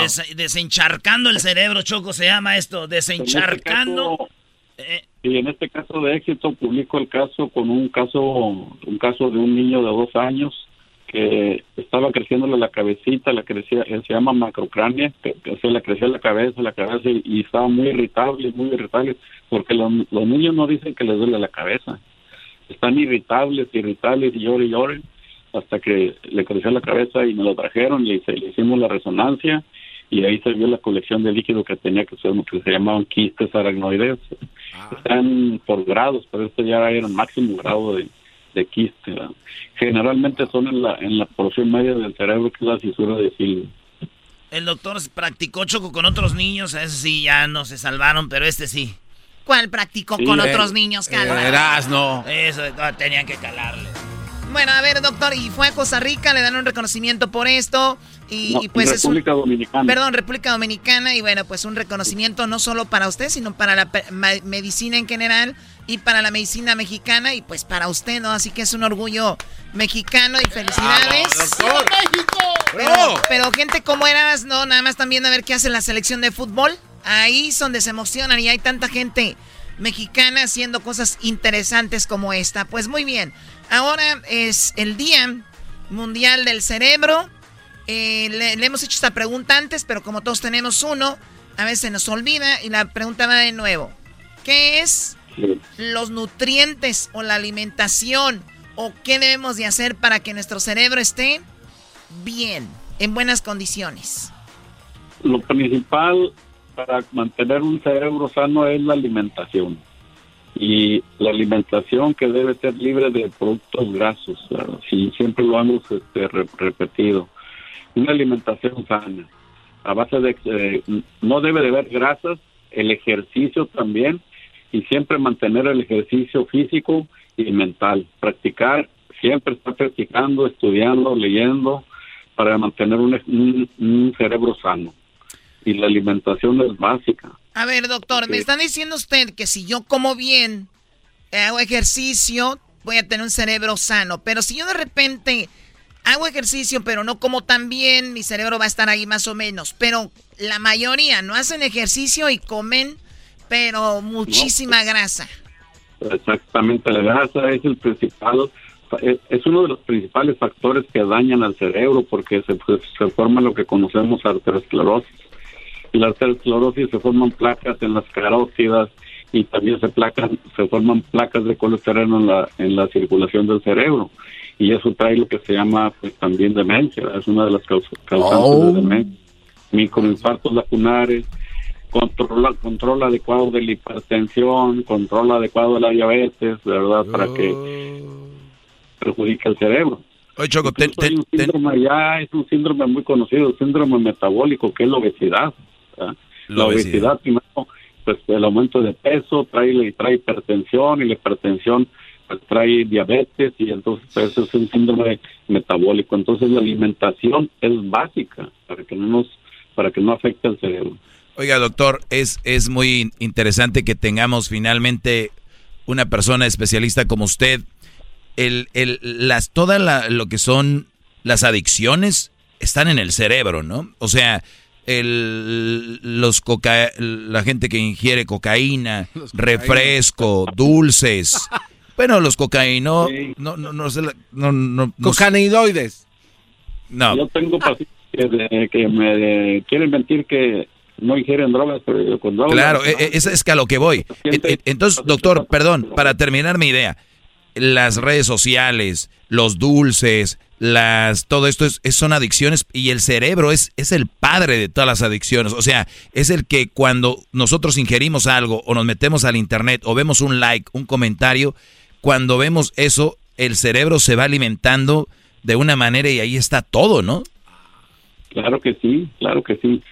S3: des- desencharcando el cerebro, Choco, se llama esto. Desencharcando. Eh,
S12: Y en este caso de éxito publico el caso con un caso un caso de un niño de dos años que estaba creciéndole la cabecita, la crecía, él se llama macrocrania, que, que se le crecía la cabeza, la cabeza y, y estaba muy irritable, muy irritable, porque los, los niños no dicen que les duele la cabeza, están irritables, irritables y lloren hasta que le creció la cabeza y me lo trajeron y se, le hicimos la resonancia y ahí se vio la colección de líquido que tenía que ser que se llamaban quistes aracnoideos. Están por grados, pero este ya era el máximo grado de, de quiste. ¿verdad? Generalmente son en la, en la porción media del cerebro que es la fisura de Silvio.
S3: el doctor practicó Choco con otros niños. A ese sí ya no se salvaron, pero este sí.
S10: ¿Cuál practicó
S3: Sí,
S10: con
S3: eh,
S10: otros niños, calma?
S5: Erasno.
S3: Eso, no, tenían que calarle.
S10: Bueno, a ver, doctor, y fue a Costa Rica, le dan un reconocimiento por esto. Y,
S12: No,
S10: y pues es un.
S12: República Dominicana.
S10: Perdón, República Dominicana. Y bueno, pues un reconocimiento no solo para usted, sino para la medicina en general y para la medicina mexicana y pues para usted, ¿no? Así que es un orgullo mexicano y felicidades.
S1: ¡Viva México!
S10: Pero, pero gente como eras, no, nada más también a ver qué hace la selección de fútbol. Ahí es donde se emocionan y hay tanta gente mexicana haciendo cosas interesantes como esta. Pues muy bien, ahora es el Día Mundial del Cerebro. Eh, le, le hemos hecho esta pregunta antes, pero como todos tenemos uno, a veces nos olvida y la pregunta va de nuevo. ¿Qué es los nutrientes o la alimentación o qué debemos de hacer para que nuestro cerebro esté bien, en buenas condiciones?
S12: Lo principal para mantener un cerebro sano es la alimentación. Y la alimentación que debe ser libre de productos grasos. Sí, siempre lo hemos este, re- repetido. Una alimentación sana. A base de... eh, no debe de haber grasas. El ejercicio también. y siempre mantener el ejercicio físico y mental. Practicar, siempre estar practicando, estudiando, leyendo para mantener un, un cerebro sano. Y la alimentación es básica.
S10: A ver, doctor, me está diciendo usted que si yo como bien, hago ejercicio, voy a tener un cerebro sano. Pero si yo de repente hago ejercicio, pero no como tan bien, mi cerebro va a estar ahí más o menos. Pero la mayoría no hacen ejercicio y comen, pero muchísima grasa.
S12: Exactamente, la grasa es el principal, es uno de los principales factores que dañan al cerebro porque se, se forma lo que conocemos arteriosclerosis. Y la arteriosclerosis se forman placas en las carótidas y también se placan, se forman placas de colesterol en la, en la circulación del cerebro y eso trae lo que se llama pues también demencia, es una de las causas, causantes de oh. demencia. Microinfartos lacunares, control, control adecuado de la hipertensión, control adecuado de la diabetes, ¿verdad? Para que oh. perjudique el cerebro.
S4: Oye, Choco,
S12: un síndrome ya es un síndrome muy conocido, el síndrome metabólico, que es la obesidad. La, obesidad, primero, pues el aumento de peso trae, trae hipertensión y la hipertensión pues, trae diabetes y entonces pues, eso es un síndrome metabólico. Entonces la alimentación es básica para que no nos, para que no afecte al cerebro.
S4: Oiga, doctor, es, es muy interesante que tengamos finalmente una persona especialista como usted. El, el, las, toda lo que son las adicciones están en el cerebro, ¿no? O sea, el, los coca, la gente que ingiere cocaína, refresco, dulces. Bueno, los cocaínos, no, no, no, no, no,
S5: Cocainoides.
S4: No.
S12: Yo tengo pacientes que, me quieren mentir que no ingieren drogas, pero con drogas.
S4: Claro, e, e, es, es que a lo que voy. E, entonces, doctor, perdón, para terminar mi idea, las redes sociales, los dulces, las todo esto es, son adicciones y el cerebro es, es el padre de todas las adicciones. O sea, es el que cuando nosotros ingerimos algo o nos metemos al internet o vemos un like, un comentario, cuando vemos eso, el cerebro se va alimentando de una manera y ahí está todo, ¿no?
S12: Claro que sí, claro que sí.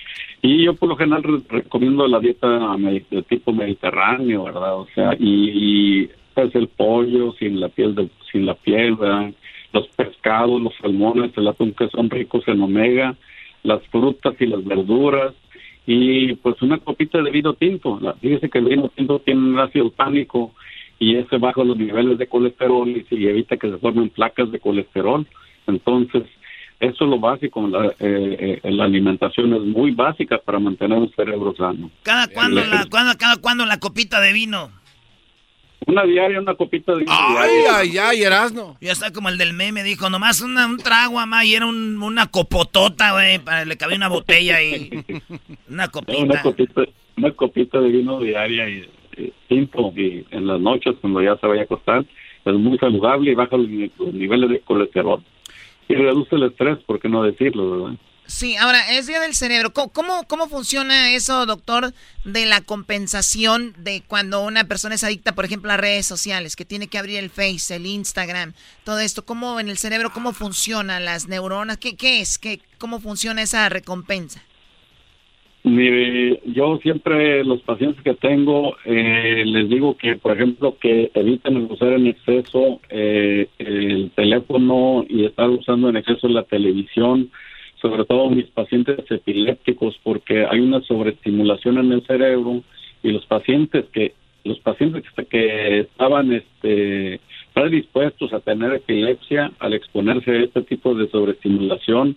S12: Y yo por lo general recomiendo la dieta de tipo mediterráneo, ¿verdad? O sea, y, pues el pollo sin la piel, de, sin la piel, ¿verdad? los pescados, los salmones, el atún que son ricos en omega, las frutas y las verduras y pues una copita de vino tinto. Fíjese que el vino tinto tiene un ácido tánico y ese baja los niveles de colesterol y, evita que se formen placas de colesterol. Entonces, eso es lo básico. La, eh, eh, la alimentación es muy básica para mantener un cerebro sano.
S3: ¿Cada cuándo, la, cada cuándo la copita de vino?
S12: Una diaria, una copita de
S5: Ay, ay, ay, Erasno.
S3: Ya está como el del meme, dijo, nomás una, un trago, mamá, y era una copotota, güey, le cabía una botella y una copita.
S12: una copita. Una copita de vino diaria y, cinco y en las noches cuando ya se vaya a acostar, es muy saludable y baja los, los niveles de colesterol. Y reduce el estrés, ¿por qué no decirlo, verdad?
S10: Sí, ahora, es día del cerebro. ¿Cómo, ¿Cómo, funciona eso, doctor, de la compensación de cuando una persona es adicta, por ejemplo, a redes sociales, que tiene que abrir el Face, el Instagram, todo esto? ¿Cómo en el cerebro, cómo funcionan las neuronas? ¿Qué, qué es? ¿Qué, ¿Cómo funciona esa recompensa?
S12: Yo siempre los pacientes que tengo eh, les digo que, por ejemplo, que eviten usar en exceso eh, el teléfono y estar usando en exceso la televisión sobre todo mis pacientes epilépticos, porque hay una sobreestimulación en el cerebro y los pacientes que los pacientes que estaban este predispuestos a tener epilepsia al exponerse a este tipo de sobreestimulación,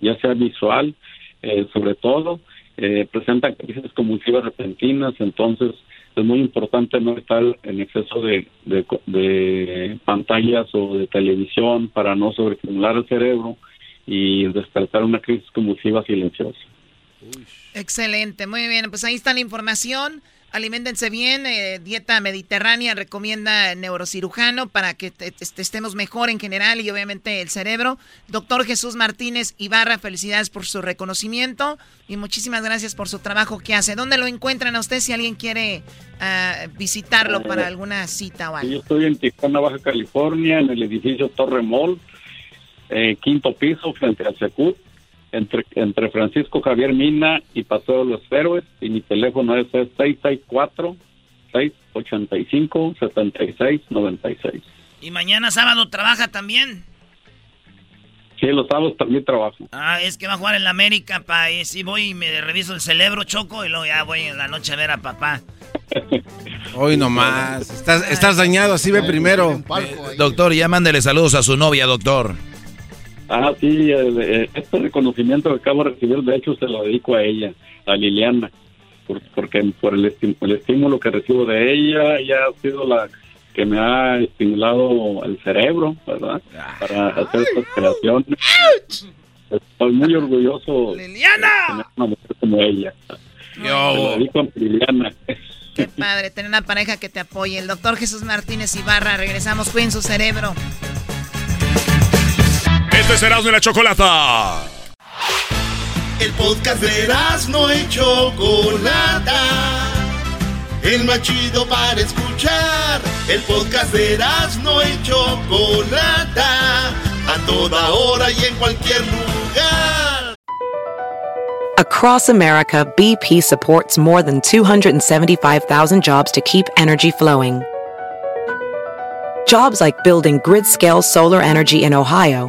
S12: ya sea visual, eh, sobre todo, eh, presentan crisis convulsivas repentinas, entonces es muy importante no estar en exceso de, de pantallas o de televisión para no sobreestimular el cerebro y despertar una crisis convulsiva silenciosa.
S10: Excelente, muy bien. Pues ahí está la información. Aliméntense bien, eh, dieta mediterránea recomienda el neurocirujano para que estemos mejor en general y obviamente el cerebro. Doctor Jesús Martínez Ibarra, felicidades por su reconocimiento y muchísimas gracias por su trabajo que hace. ¿Dónde lo encuentran a usted si alguien quiere ah, visitarlo para alguna cita o algo?
S12: Yo estoy en Tijuana, Baja California, en el edificio Torre Mall eh, quinto piso frente al Secut, entre, entre Francisco Javier Mina y Paseo de los Héroes, y mi teléfono es 664 685-7696.
S3: ¿Y mañana sábado trabaja también?
S12: Sí, los sábados también trabajo.
S3: Ah, es que va a jugar en la América, pa. Y si voy y me reviso el cerebro, choco, y luego ya voy en la noche a ver a papá.
S5: Hoy nomás. Estás, estás dañado, así ve primero.
S4: Eh, doctor, ya mándele saludos a su novia, doctor.
S12: Ah, sí, eh, este reconocimiento que acabo de recibir, de hecho, se lo dedico a ella, a Liliana, por- porque por el, estim- el estímulo que recibo de ella, ella ha sido la que me ha estimulado el cerebro, ¿verdad? Para hacer estas creaciones. Estoy muy orgulloso de tener una mujer como ella. Se lo dedico a Liliana.
S10: Qué padre, tener una pareja que te apoye. El doctor Jesús Martínez Ibarra, regresamos, cuiden su cerebro.
S11: Este es Erasmo y la Chocolata.
S1: El podcast de no y Chocolata. El más chido para escuchar. El podcast de no y Chocolata. A toda hora y en cualquier lugar.
S13: Across America, BP supports more than 275,000 jobs to keep energy flowing. Jobs like building grid scale solar energy in Ohio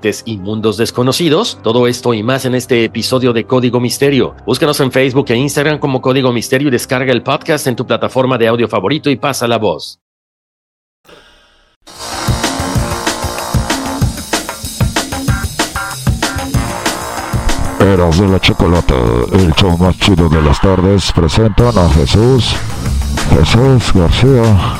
S14: y mundos desconocidos? Todo esto y más en este episodio de Código Misterio. Búscanos en Facebook e Instagram como Código Misterio y descarga el podcast en tu plataforma de audio favorito y pasa la voz.
S15: Eras de la Chocolata, el show más chido de las tardes, presentan a Jesús, Jesús García.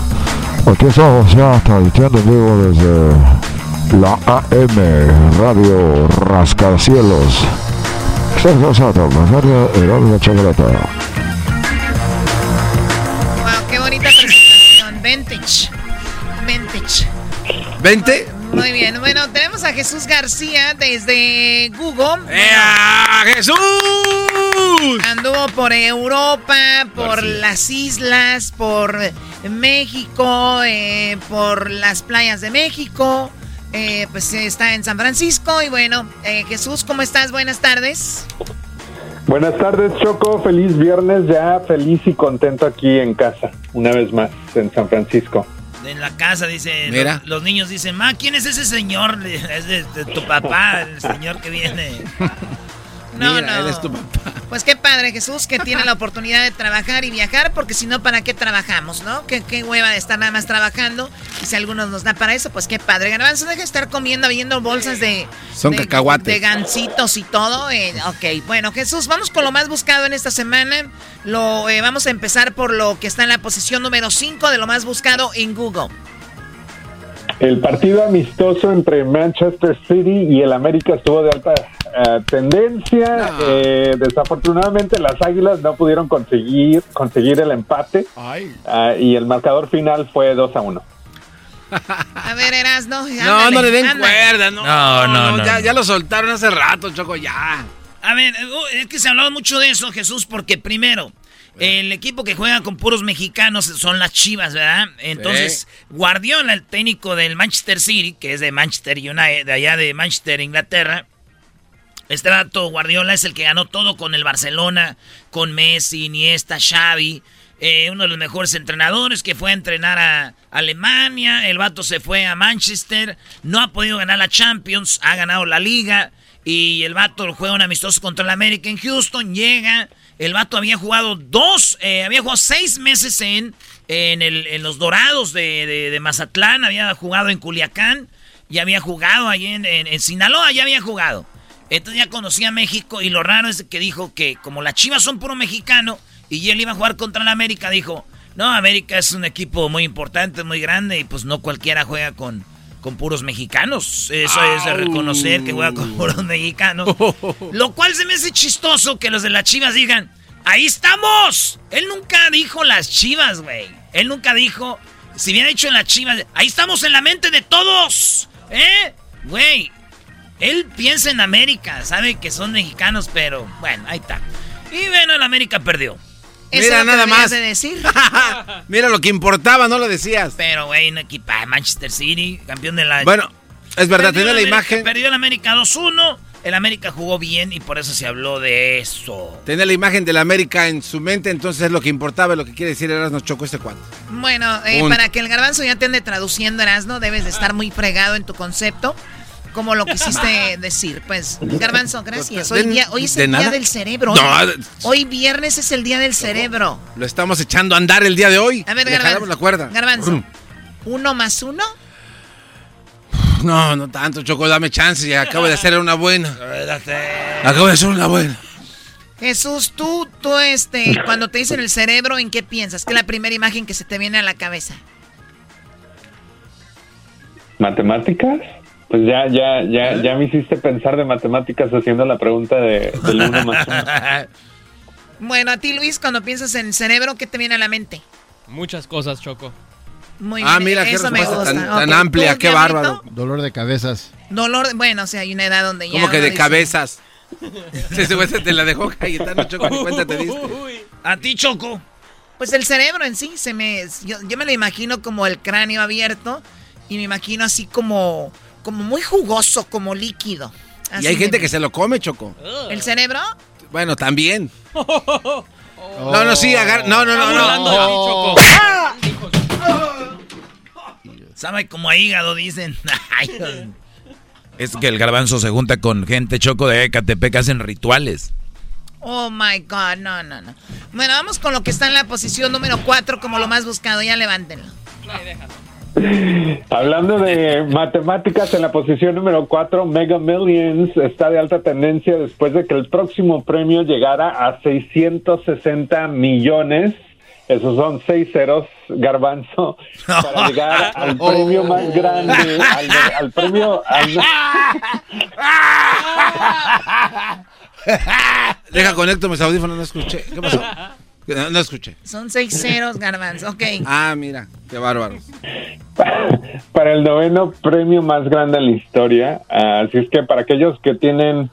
S15: Aquí estamos ya transmitiendo en vivo desde la AM Radio Rascacielos. Estás pasando, pasando, Eras de la Chocolata.
S10: Wow, qué bonita presentación. Vintage. Vintage.
S5: ¿20?
S10: Muy bien, bueno, tenemos a Jesús García desde Google.
S5: ¡Ea, Jesús!
S10: Anduvo por Europa, por las islas, por México, eh, por las playas de México. Eh, pues está en San Francisco y bueno, eh, Jesús, ¿cómo estás? Buenas tardes.
S16: Buenas tardes, Choco. Feliz viernes, ya feliz y contento aquí en casa, una vez más en San Francisco.
S3: En la casa, dice.
S16: Mira.
S3: Los, los niños dicen, Ma, ¿quién es ese señor? Es de, de tu papá, el señor que viene. No,
S5: Mira,
S3: no.
S5: él es tu papá.
S10: Pues qué padre, Jesús, que tiene la oportunidad de trabajar y viajar, porque si no, ¿para qué trabajamos, no? ¿Qué, qué hueva de estar nada más trabajando. Y si algunos nos da para eso, pues qué padre. Garbanzo, deja de estar comiendo, viendo bolsas de...
S5: Son
S10: de-
S5: cacahuates.
S10: De gancitos y todo. eh, ok, bueno, Jesús, vamos con lo más buscado en esta semana. Lo eh, Vamos a empezar por lo que está en la posición número 5 de lo más buscado en Google.
S16: El partido amistoso entre Manchester City y el América estuvo de alta eh, tendencia. Eh, desafortunadamente las Águilas no pudieron conseguir conseguir el empate Ah, y el marcador final fue 2 a 1.
S10: A ver, Eras, no.
S5: No, no le den cuerda, no.
S4: No, no, no,
S5: ya,
S4: no.
S5: ya lo soltaron hace rato, Choco, ya.
S3: A ver, uh, es que se ha hablado mucho de eso, Jesús, porque primero, el equipo que juega con puros mexicanos son las Chivas, ¿verdad? Entonces, Guardiola, el técnico del Manchester City, que es de Manchester United, de allá de Manchester, Inglaterra. Este dato, Guardiola es el que ganó todo con el Barcelona, con Messi, Iniesta, Xavi. eh, uno de los mejores entrenadores que fue a entrenar a Alemania. El vato se fue a Manchester, no ha podido ganar la Champions, ha ganado la liga. Y el vato juega un amistoso contra el América en Houston, llega. El vato había jugado dos, eh, había jugado seis meses en, en, los Dorados de, Mazatlán, había jugado en Culiacán y había jugado ahí en, Sinaloa, ya había jugado. Entonces ya conocía México y lo raro es que dijo que como las Chivas son puro mexicano y él iba a jugar contra la América, dijo, no, América es un equipo muy importante, muy grande y pues no cualquiera juega con, con puros mexicanos. Eso es de reconocer que juega con puros mexicanos. Lo cual se me hace chistoso que los de las Chivas digan, ahí estamos. Él nunca dijo las Chivas, güey. Él nunca dijo, si bien dicho en las Chivas, ahí estamos en la mente de todos. ¿Eh? Güey, él piensa en América, sabe que son mexicanos, pero bueno, ahí está. Y bueno, el América perdió.
S5: Mira, nada más.
S10: De decir?
S5: Mira lo que importaba, no lo decías.
S3: Pero, güey, un equipo de Manchester City, campeón de la.
S5: Bueno, es verdad, tiene la imagen.
S3: Perdió el América 2-1. El América jugó bien y por eso se habló de eso.
S5: Tenía la imagen del América en su mente, entonces es lo que importaba, lo que quiere decir Erasmo chocó este cuadro.
S10: Bueno, eh, para que el garbanzo ya te ande traduciendo, Erasmo, debes de estar muy fregado en tu concepto como lo quisiste decir. Pues, Garbanzo, gracias. Hoy, día, hoy es el día del cerebro. hoy viernes es el día del cerebro.
S5: Lo estamos echando a andar el día de hoy.
S10: A ver, Garbanzo. la cuerda. Garbanzo. ¿Uno más uno?
S5: No, no tanto, Choco, dame chance. Ya acabo de hacer una buena. Acabo de hacer una buena.
S10: Jesús, tú, tú, este, cuando te dicen el cerebro, ¿en qué piensas? ¿Qué es la primera imagen que se te viene a la cabeza?
S16: ¿Matemáticas? Pues ya, ya, ya, ¿Eh? ya me hiciste pensar de matemáticas haciendo la pregunta de, del uno más uno.
S10: Bueno, a ti Luis, cuando piensas en cerebro, ¿qué te viene a la mente?
S17: Muchas cosas, Choco.
S10: Muy ah, mira, qué me gusta.
S5: Tan, amplia, qué bárbaro.
S8: Dolor de cabezas.
S10: Dolor, bueno, o sea, hay una edad donde ya...
S5: ¿Cómo que de cabezas? Se te la dejó Cayetano, Choco, ni cuenta te diste.
S3: A ti, Choco.
S10: Pues el cerebro en sí, se me, yo, yo me lo imagino como el cráneo abierto y me imagino así como como muy jugoso, como líquido.
S5: y hay gente que se lo come, Choco.
S10: ¿El cerebro?
S5: Bueno, también. No, no, sí, agar... No, no, no, no.
S3: Sabe como a hígado, dicen.
S4: es que el garbanzo se junta con gente choco de Ecatepec que hacen rituales.
S10: Oh my God, no, no, no. Bueno, vamos con lo que está en la posición número 4 como lo más buscado. Ya levántenlo. déjalo.
S16: Hablando de matemáticas, en la posición número 4, Mega Millions está de alta tendencia después de que el próximo premio llegara a 660 millones. Esos son seis ceros, garbanzo, para llegar al premio más grande, al, premio...
S5: Deja conecto mis audífonos, no escuché. ¿Qué pasó? No, escuché.
S10: Son seis ceros, garbanzo. Ok.
S5: Ah, mira, qué bárbaro.
S16: Para el noveno premio más grande en la historia. Así es que para aquellos que tienen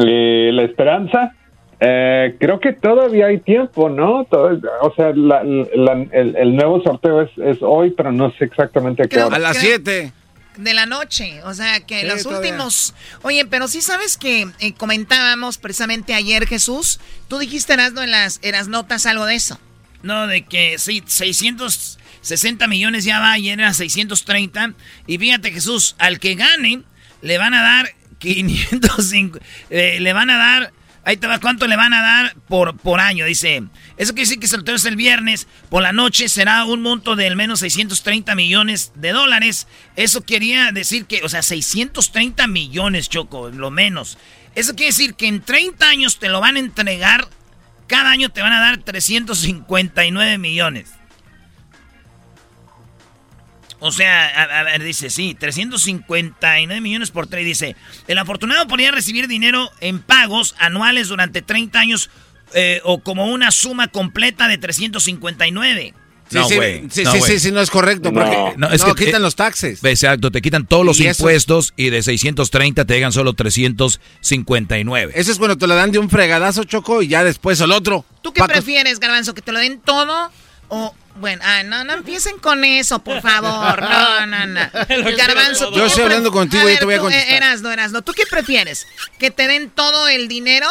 S16: eh, la esperanza, eh, creo que todavía hay tiempo, ¿no? o sea, el, nuevo sorteo es, es, hoy, pero no sé exactamente a qué hora.
S5: A las 7
S10: de la noche. O sea, que los últimos... Oye, pero sí sabes que eh, comentábamos precisamente ayer, Jesús. Tú dijiste, Erasno, en las, en las notas algo de eso.
S3: No, de que sí, 660 millones ya va, y era 630. Y fíjate, Jesús, al que gane, le van a dar 505... Eh, le van a dar Ahí te va cuánto le van a dar por, por año. Dice, eso quiere decir que el es el viernes, por la noche será un monto de al menos 630 millones de dólares. Eso quería decir que, o sea, 630 millones, Choco, lo menos. Eso quiere decir que en 30 años te lo van a entregar, cada año te van a dar 359 millones. O sea, a, ver, dice, sí, 359 millones por tres. Dice, el afortunado podría recibir dinero en pagos anuales durante 30 años eh, o como una suma completa de 359.
S5: Sí, no, sí, sí, sí, sí, no es correcto. Porque no, es que quitan los taxes.
S4: Exacto, te quitan todos los impuestos y de 630 te llegan solo 359.
S5: Eso es cuando te lo dan de un fregadazo, Choco, y ya después el otro.
S10: ¿Tú qué prefieres, Garbanzo? ¿Que te lo den todo o bueno, ah, no, no empiecen con eso, por favor. No, no, no. Garbanzo,
S5: Yo estoy hablando contigo y te voy a contestar.
S10: Eras, no, eras, no. ¿Tú qué prefieres? ¿Que te den todo el dinero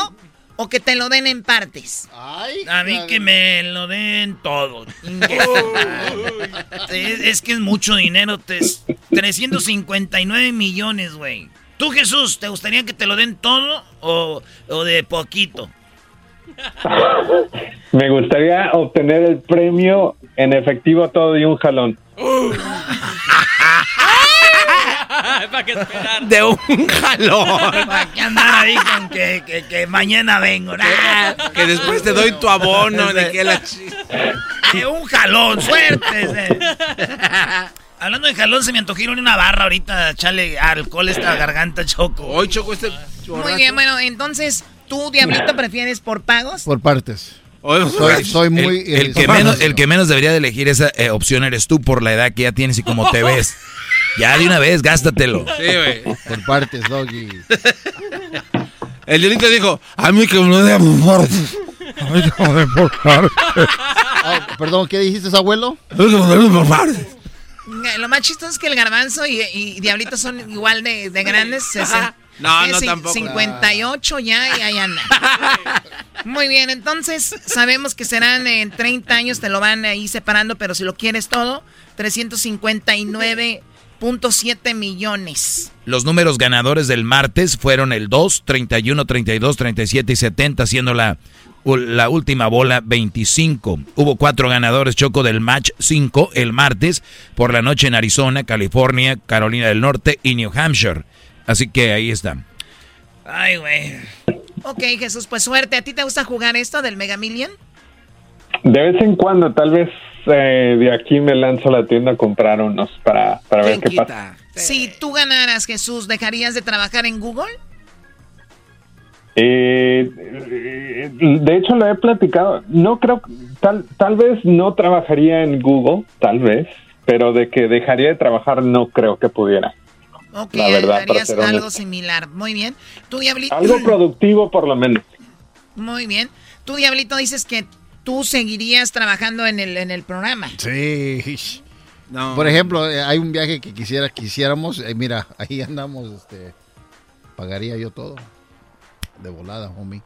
S10: o que te lo den en partes?
S3: A mí que me lo den todo. es, es que es mucho dinero. te- 359 millones, güey. Tú, Jesús, ¿te gustaría que te lo den todo o, o de poquito?
S16: Me gustaría obtener el premio en efectivo todo de un jalón.
S17: ¿Para qué esperar?
S5: De un jalón.
S3: ¿Para qué andar ahí con que, que- que mañana vengo? Nah.
S5: Que después te doy tu abono. que la
S3: De un jalón, suerte. Hablando de jalón, se me antojó ir a una barra ahorita, echarle alcohol a esta garganta, Choco.
S5: Hoy, Choco, este
S10: Muy bien, bueno, entonces, ¿tú, Diablito, prefieres por pagos?
S8: Por partes.
S5: Soy-
S8: Soy, soy muy...
S4: El, el que menos, el que menos debería de elegir esa eh, opción eres tú por la edad que ya tienes y como te ves. Ya de una vez, gástatelo.
S5: Sí, güey.
S8: Por partes, Doggy.
S5: El Diolito dijo, a mí que me lo den por partes. A mí que me lo den por partes.
S8: Ah, perdón, ¿qué dijiste, abuelo?
S5: A mí que me por partes.
S10: Lo más chistoso es que el garbanzo y, y Diablito son igual de, de grandes. sesen-
S5: No,
S10: eh,
S5: no, tampoco.
S10: 58 ya y ahí anda. Muy bien, entonces sabemos que serán en 30 años, te lo van ahí separando, pero si lo quieres todo, 359.7 millones.
S4: Los números ganadores del martes fueron el 2, 31, 32, 37 y 70, siendo la, la última bola 25. Hubo cuatro ganadores choco del match 5 el martes por la noche en Arizona, California, Carolina del Norte y New Hampshire. Así que ahí está.
S3: Ay, güey.
S10: Ok, Jesús, pues suerte. ¿A ti te gusta jugar esto del Mega Million?
S16: De vez en cuando, tal vez eh, de aquí me lanzo a la tienda a comprar unos para, para ver qué pasa.
S10: Si tú ganaras, Jesús, ¿dejarías de trabajar en Google?
S16: Eh, eh, de hecho, lo he platicado. No creo, tal, tal vez no trabajaría en Google, tal vez, pero de que dejaría de trabajar no creo que pudiera.
S10: Ok,
S16: La verdad,
S10: harías algo similar. Muy bien. Tú, Diablito.
S16: Algo productivo por lo menos.
S10: Muy bien. Tú, Diablito, dices que tú seguirías trabajando en el, en el programa.
S8: Sí. Por ejemplo, eh, hay un viaje que quisiera quisiéramos. eh, mira, ahí andamos. Este, pagaría yo todo. De volada, homie.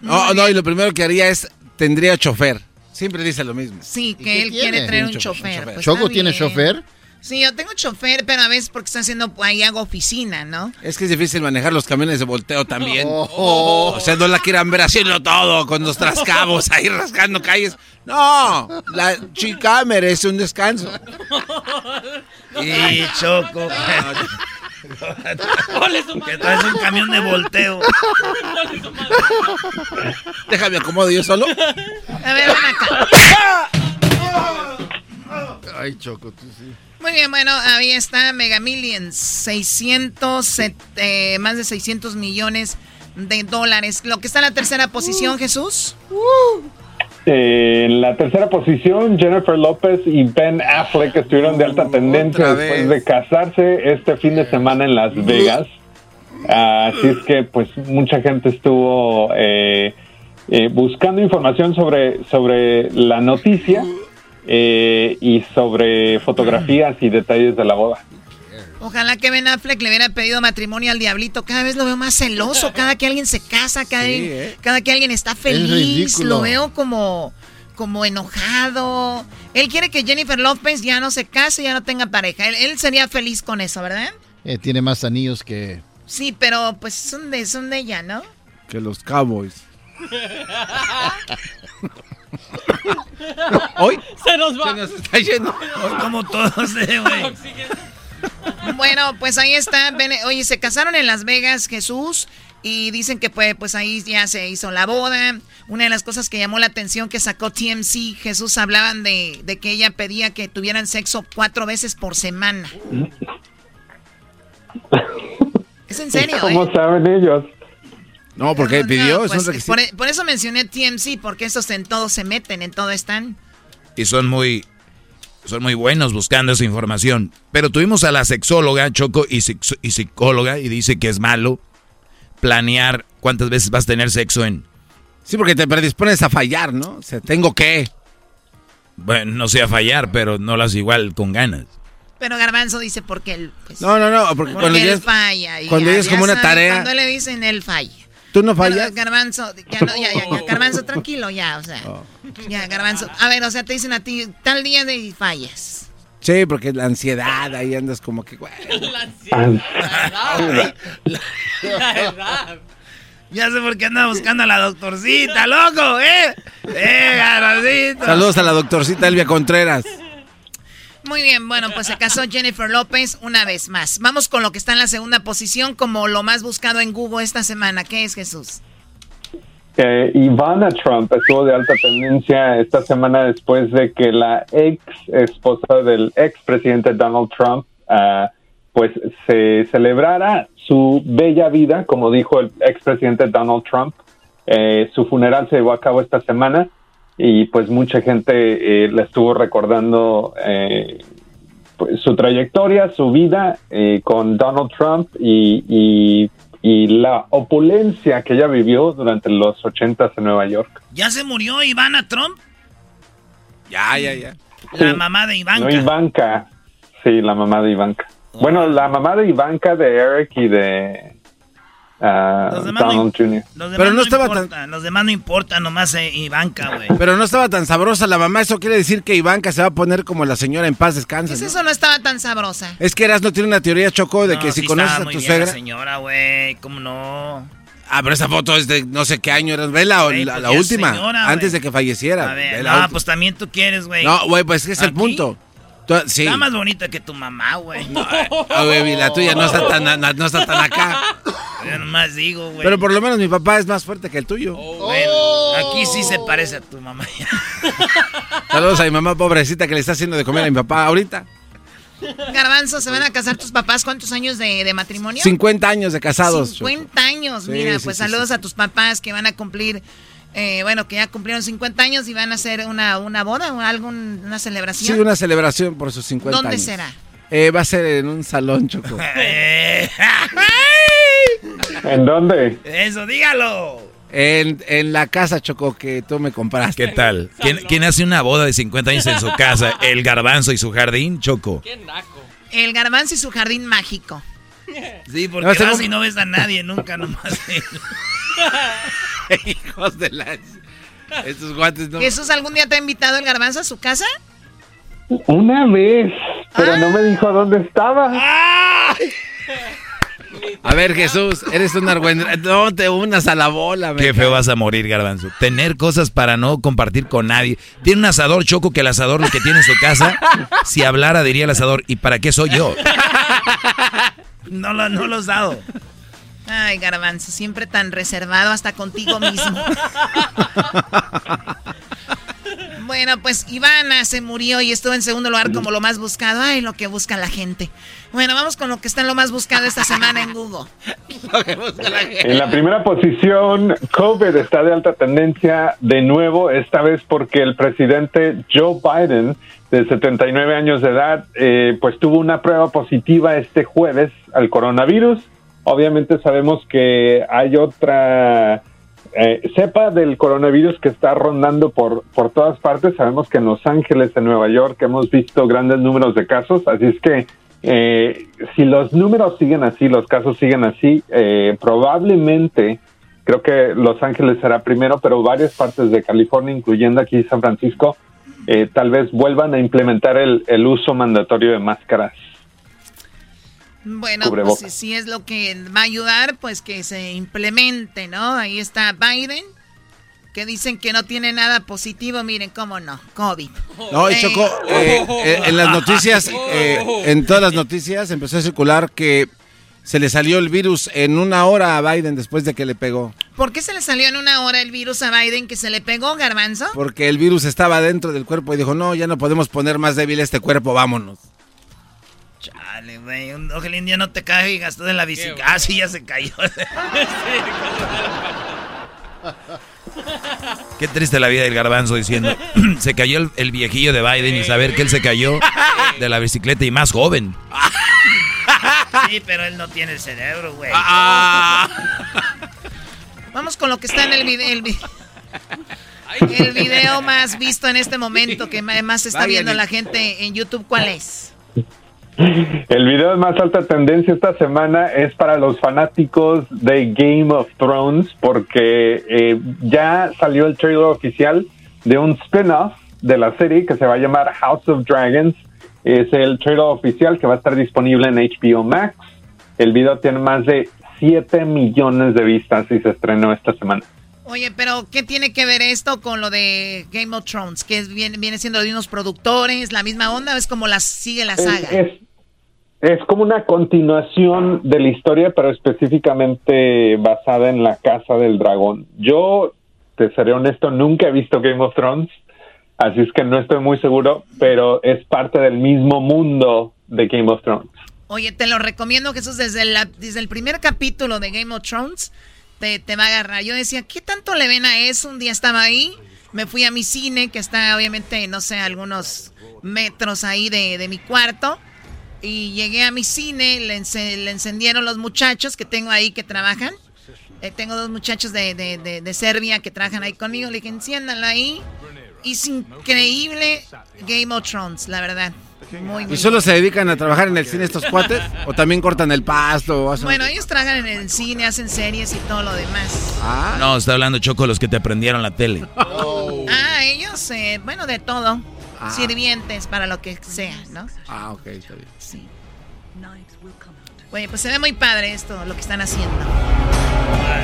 S5: No, no, y lo primero que haría es, tendría chofer. Siempre dice lo mismo.
S10: Sí, que él
S8: tiene?
S10: quiere traer
S5: Un
S10: un
S5: chofer.
S10: Pues
S8: ¿Choco tiene chofer?
S10: Sí, yo tengo chofer, pero a veces porque está haciendo, ahí hago oficina, ¿no?
S5: Es que es difícil manejar los camiones de volteo también.
S8: Oh.
S5: O sea, no la quieran ver haciendo todo con los trascabos ahí rascando calles. No, la chica merece un descanso.
S3: Y Choco. que traes un camión de volteo.
S5: Déjame acomodo yo solo.
S10: A ver, ven acá.
S8: Ay, Choco, tú sí.
S10: Muy bien, bueno, ahí está Mega Millions, 600, eh, más de 600 millones de dólares. Lo que está en la tercera posición, Jesús.
S16: Eh, en la tercera posición, Jennifer López y Ben Affleck estuvieron de alta tendencia después de casarse este fin de semana en Las Vegas. Así es que, pues, mucha gente estuvo eh, eh, buscando información sobre, sobre la noticia eh, y sobre fotografías y detalles de la boda.
S10: Ojalá que Ben Affleck le hubiera pedido matrimonio al diablito. Cada vez lo veo más celoso. Cada que alguien se casa, cada,
S5: ¿eh?
S10: cada que alguien está feliz, lo veo como, como enojado. Él quiere que Jennifer López ya no se case, ya no tenga pareja. Él, él sería feliz con eso, ¿verdad?
S8: Eh, tiene más anillos que.
S10: Sí, pero pues son de, son de ella, ¿no?
S5: Que los Cowboys. Hoy
S17: Se nos va.
S5: se nos está yendo.
S3: Hoy como todos, eh, güey.
S10: Bueno, pues ahí está. Oye, se casaron en Las Vegas, Jesús. Y dicen que pues, pues ahí ya se hizo la boda. Una de las cosas que llamó la atención que sacó TMC, Jesús, hablaban de, de que ella pedía que tuvieran sexo cuatro veces por semana. Es en serio,
S16: ¿Cómo
S10: ¿eh?
S16: saben ellos?
S5: No, porque
S10: No,
S5: pidió,
S10: pues,
S5: es un requisito.
S10: por, por eso mencioné TMC, porque estos en todo se meten, en todo están.
S4: Y son muy son muy buenos buscando esa información. Pero tuvimos a la sexóloga Choco y, psic- y psicóloga y dice que es malo planear cuántas veces vas a tener sexo en
S5: Sí, porque te predispones a fallar, ¿no? O sea, tengo que.
S4: bueno, no sé a fallar, pero no las igual con ganas.
S10: Pero Garbanzo dice porque él, pues,
S5: No, no, no, porque
S10: porque
S5: cuando
S10: él
S5: ya es,
S10: falla. y
S5: cuando
S10: ya-
S5: ya es como
S10: ya
S5: una
S10: sabe,
S5: tarea-
S10: Cuando le dicen él falla.
S5: ¿Tú no fallas?
S10: garbanzo, ya, no, ya, ya, ya, garbanzo, tranquilo, ya, o sea. Oh. Ya, garbanzo. A ver, o sea, te dicen a ti, tal día de fallas.
S5: Sí, porque la ansiedad, ahí andas como que, güey. La ansiedad.
S3: La verdad. Ya sé por qué anda buscando a la doctorcita, loco, ¿eh? ¡Eh, garbancito!
S5: Saludos a la doctorcita Elvia Contreras.
S10: Muy bien, bueno, pues se casó Jennifer López una vez más. Vamos con lo que está en la segunda posición como lo más buscado en Google esta semana. ¿Qué es Jesús?
S16: Eh, Ivana Trump estuvo de alta tendencia esta semana después de que la ex esposa del ex presidente Donald Trump uh, pues se celebrara su bella vida, como dijo el ex presidente Donald Trump. Eh, su funeral se llevó a cabo esta semana y pues mucha gente eh, le estuvo recordando eh, pues, su trayectoria, su vida eh, con Donald Trump y, y, la opulencia que ella vivió durante los ochentas en Nueva York.
S3: ¿Ya se murió Ivana Trump?
S5: Ya, ya, ya.
S3: La mamá de Ivanka.
S16: No, Ivanka. Sí, la mamá de Ivanka. Bueno, la mamá de Ivanka, de Eric y de Uh, los demás
S3: no, Pero no, estaba tan... Los demás no importan, nomás eh, Ivanka, güey.
S5: Pero no estaba tan sabrosa la mamá. Eso quiere decir que Ivanka se va a poner como la señora en paz descansa.
S10: ¿Qué eso no estaba tan sabrosa?
S5: Es que Eras no tiene una teoría, Chocó, de que si conoces a tu suegra...
S3: La señora, güey, ¿cómo no?
S5: Ah, pero esa foto es de no sé qué año eras. La, pues última. antes de que falleciera.
S3: A ver, no, pues también tú quieres, güey.
S5: No, güey, pues es el punto.
S3: Está más bonita que tu mamá, güey. No,
S5: güey, la tuya no está tan, no está tan acá.
S3: Yo nomás digo, güey.
S5: Pero por lo menos mi papá es más fuerte que el tuyo.
S3: Oh, aquí sí se parece a tu mamá.
S5: Saludos a mi mamá pobrecita que le está haciendo de comer a mi papá ahorita.
S10: Garbanzo, ¿se van a casar tus papás? ¿Cuántos años de, de matrimonio?
S5: 50 años de casados.
S10: 50 años, mira, pues saludos a tus papás que van a cumplir eh, bueno, que ya cumplieron 50 años y van a hacer una, una boda o algún, una celebración.
S5: Sí, una celebración por sus 50
S10: ¿Dónde
S5: años.
S10: será?
S5: Eh, va a ser en un salón, Choco.
S16: ¿En dónde?
S3: Eso, dígalo.
S5: En, en, la casa, Choco, que tú me compraste.
S4: ¿Qué tal? ¿Quién, ¿Quién, hace una boda de 50 años en su casa? ¿El garbanzo y su jardín, Choco?
S10: Qué naco. El garbanzo y su jardín mágico.
S3: Sí, porque no, vas y no ves a nadie nunca nomás.
S5: Hijos de las... Estos guantes no...
S10: ¿Jesús algún día te ha invitado el garbanzo a su casa?
S16: Una vez, pero no me dijo dónde estaba.
S5: A ver, Jesús, eres un argüendero. No te unas a la bola.
S4: Qué feo vas a morir, Garbanzo. Tener cosas para no compartir con nadie. Tiene un asador, Choco, que el asador lo que tiene en su casa, si hablara diría el asador, ¿y para qué soy yo?
S3: No lo, no lo has dado.
S10: Ay, Garbanzo, siempre tan reservado hasta contigo mismo. bueno, pues Ivana se murió y estuvo en segundo lugar como lo más buscado. Ay, lo que busca la gente. Bueno, vamos con lo que está en lo más buscado esta semana en Google.
S16: En la primera posición, COVID está de alta tendencia de nuevo, esta vez porque el presidente Joe Biden, de 79 años de edad, eh, pues tuvo una prueba positiva este jueves al coronavirus Obviamente sabemos que hay otra eh, cepa del coronavirus que está rondando por, por todas partes. Sabemos que en Los Ángeles, en Nueva York, hemos visto grandes números de casos. Así es que eh, si los números siguen así, los casos siguen así, eh, probablemente creo que Los Ángeles será primero, pero varias partes de California, incluyendo aquí San Francisco, tal vez vuelvan a implementar el, el uso mandatorio de máscaras.
S10: Bueno, pues si es lo que va a ayudar, pues que se implemente, ¿no? Ahí está Biden, que dicen que no tiene nada positivo, miren cómo no, COVID.
S5: No, y eh, Choco, eh, eh, en las noticias, en todas las noticias empezó a circular que se le salió el virus en una hora a Biden después de que le pegó.
S10: ¿Por qué se le salió en una hora el virus a Biden que se le pegó, Garbanzo?
S5: Porque el virus estaba dentro del cuerpo y dijo, no, ya no podemos poner más débil este cuerpo, vámonos.
S3: Chale, güey. Ojalá un día no te caigas tú en la bicicleta. Ah, sí, ya se cayó.
S4: Qué triste la vida del garbanzo diciendo, se cayó el, viejillo de Biden y saber que él se cayó de la bicicleta y más joven.
S3: Sí, pero él no tiene el cerebro, güey.
S10: Ah. Vamos con lo que está en el video. El, el video más visto en este momento que más está viendo la gente en YouTube, ¿cuál es?
S16: El video de más alta tendencia esta semana es para los fanáticos de Game of Thrones porque eh, ya salió el trailer oficial de un spin-off de la serie que se va a llamar House of Dragons. Es el trailer oficial que va a estar disponible en HBO Max. El video tiene más de 7 millones de vistas y se estrenó esta semana.
S10: Oye, pero ¿qué tiene que ver esto con lo de Game of Thrones? ¿Que viene, viene siendo de unos productores, la misma onda? ¿Es como la sigue la saga?
S16: Es, es, como una continuación de la historia, pero específicamente basada en la Casa del Dragón. Yo, te seré honesto, nunca he visto Game of Thrones, así es que no estoy muy seguro, pero es parte del mismo mundo de Game of Thrones.
S10: Oye, te lo recomiendo, Jesús, desde, desde el primer capítulo de Game of Thrones te, te va a agarrar. Yo decía, ¿qué tanto le ven a eso? Un día estaba ahí, me fui a mi cine, que está obviamente, no sé, algunos metros ahí de, de mi cuarto. Y llegué a mi cine, le, le, encendieron los muchachos que tengo ahí que trabajan. Eh, tengo dos muchachos de, de, de, Serbia que trabajan ahí conmigo. Le dije, enciéndanlo ahí. Es increíble Game of Thrones, la verdad.
S5: ¿Y solo se dedican a trabajar en el cine estos cuates? ¿O también cortan el pasto?
S10: Bueno, ellos trabajan en el cine, hacen series y todo lo demás.
S4: Ah. No, está hablando Choco los que te aprendieron la tele.
S10: Ah, ellos, eh, bueno, de todo. Ah. Sirvientes para lo que sea, ¿no?
S5: Ah, ok, está bien.
S10: Sí. Oye, pues se ve muy padre esto, lo que están haciendo.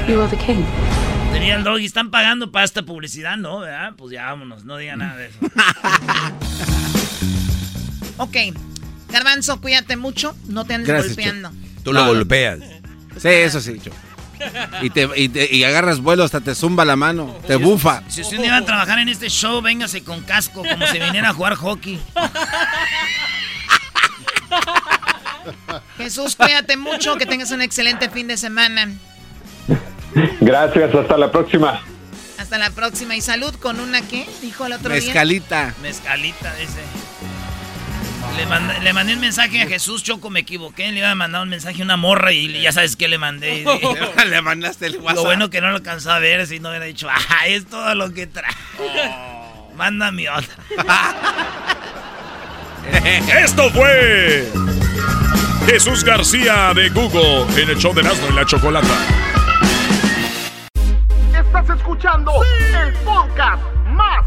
S3: You are the king. Tenía el doggy, están pagando para esta publicidad, ¿no? ¿Verdad? Pues ya vámonos, no diga nada de eso.
S10: Ok. Garbanzo, cuídate mucho. No te andes golpeando.
S4: Tú lo golpeas.
S5: Sí, eso sí, Y, te, y, agarras vuelo, hasta te zumba la mano, te bufa.
S3: Si usted iba a trabajar en este show, véngase con casco, como si viniera a jugar hockey.
S10: Jesús, cuídate mucho, que tengas un excelente fin de semana.
S16: Gracias, hasta la próxima.
S10: Hasta la próxima. Y salud con una, ¿qué? Dijo el otro
S5: Mezcalita.
S3: día. Mezcalita. Mezcalita, dice. Le, mandé, le un mensaje a Jesús, Choco, me equivoqué. Le iba a mandar un mensaje a una morra y ya sabes qué le mandé.
S5: le mandaste el WhatsApp.
S3: Lo bueno que no lo alcanzó a ver, si no hubiera dicho, ah, es todo lo que trae. Oh. Mándame otra.
S11: Esto fue Jesús García de Google en el show de Nazno y la Chocolata.
S1: Estás escuchando el podcast más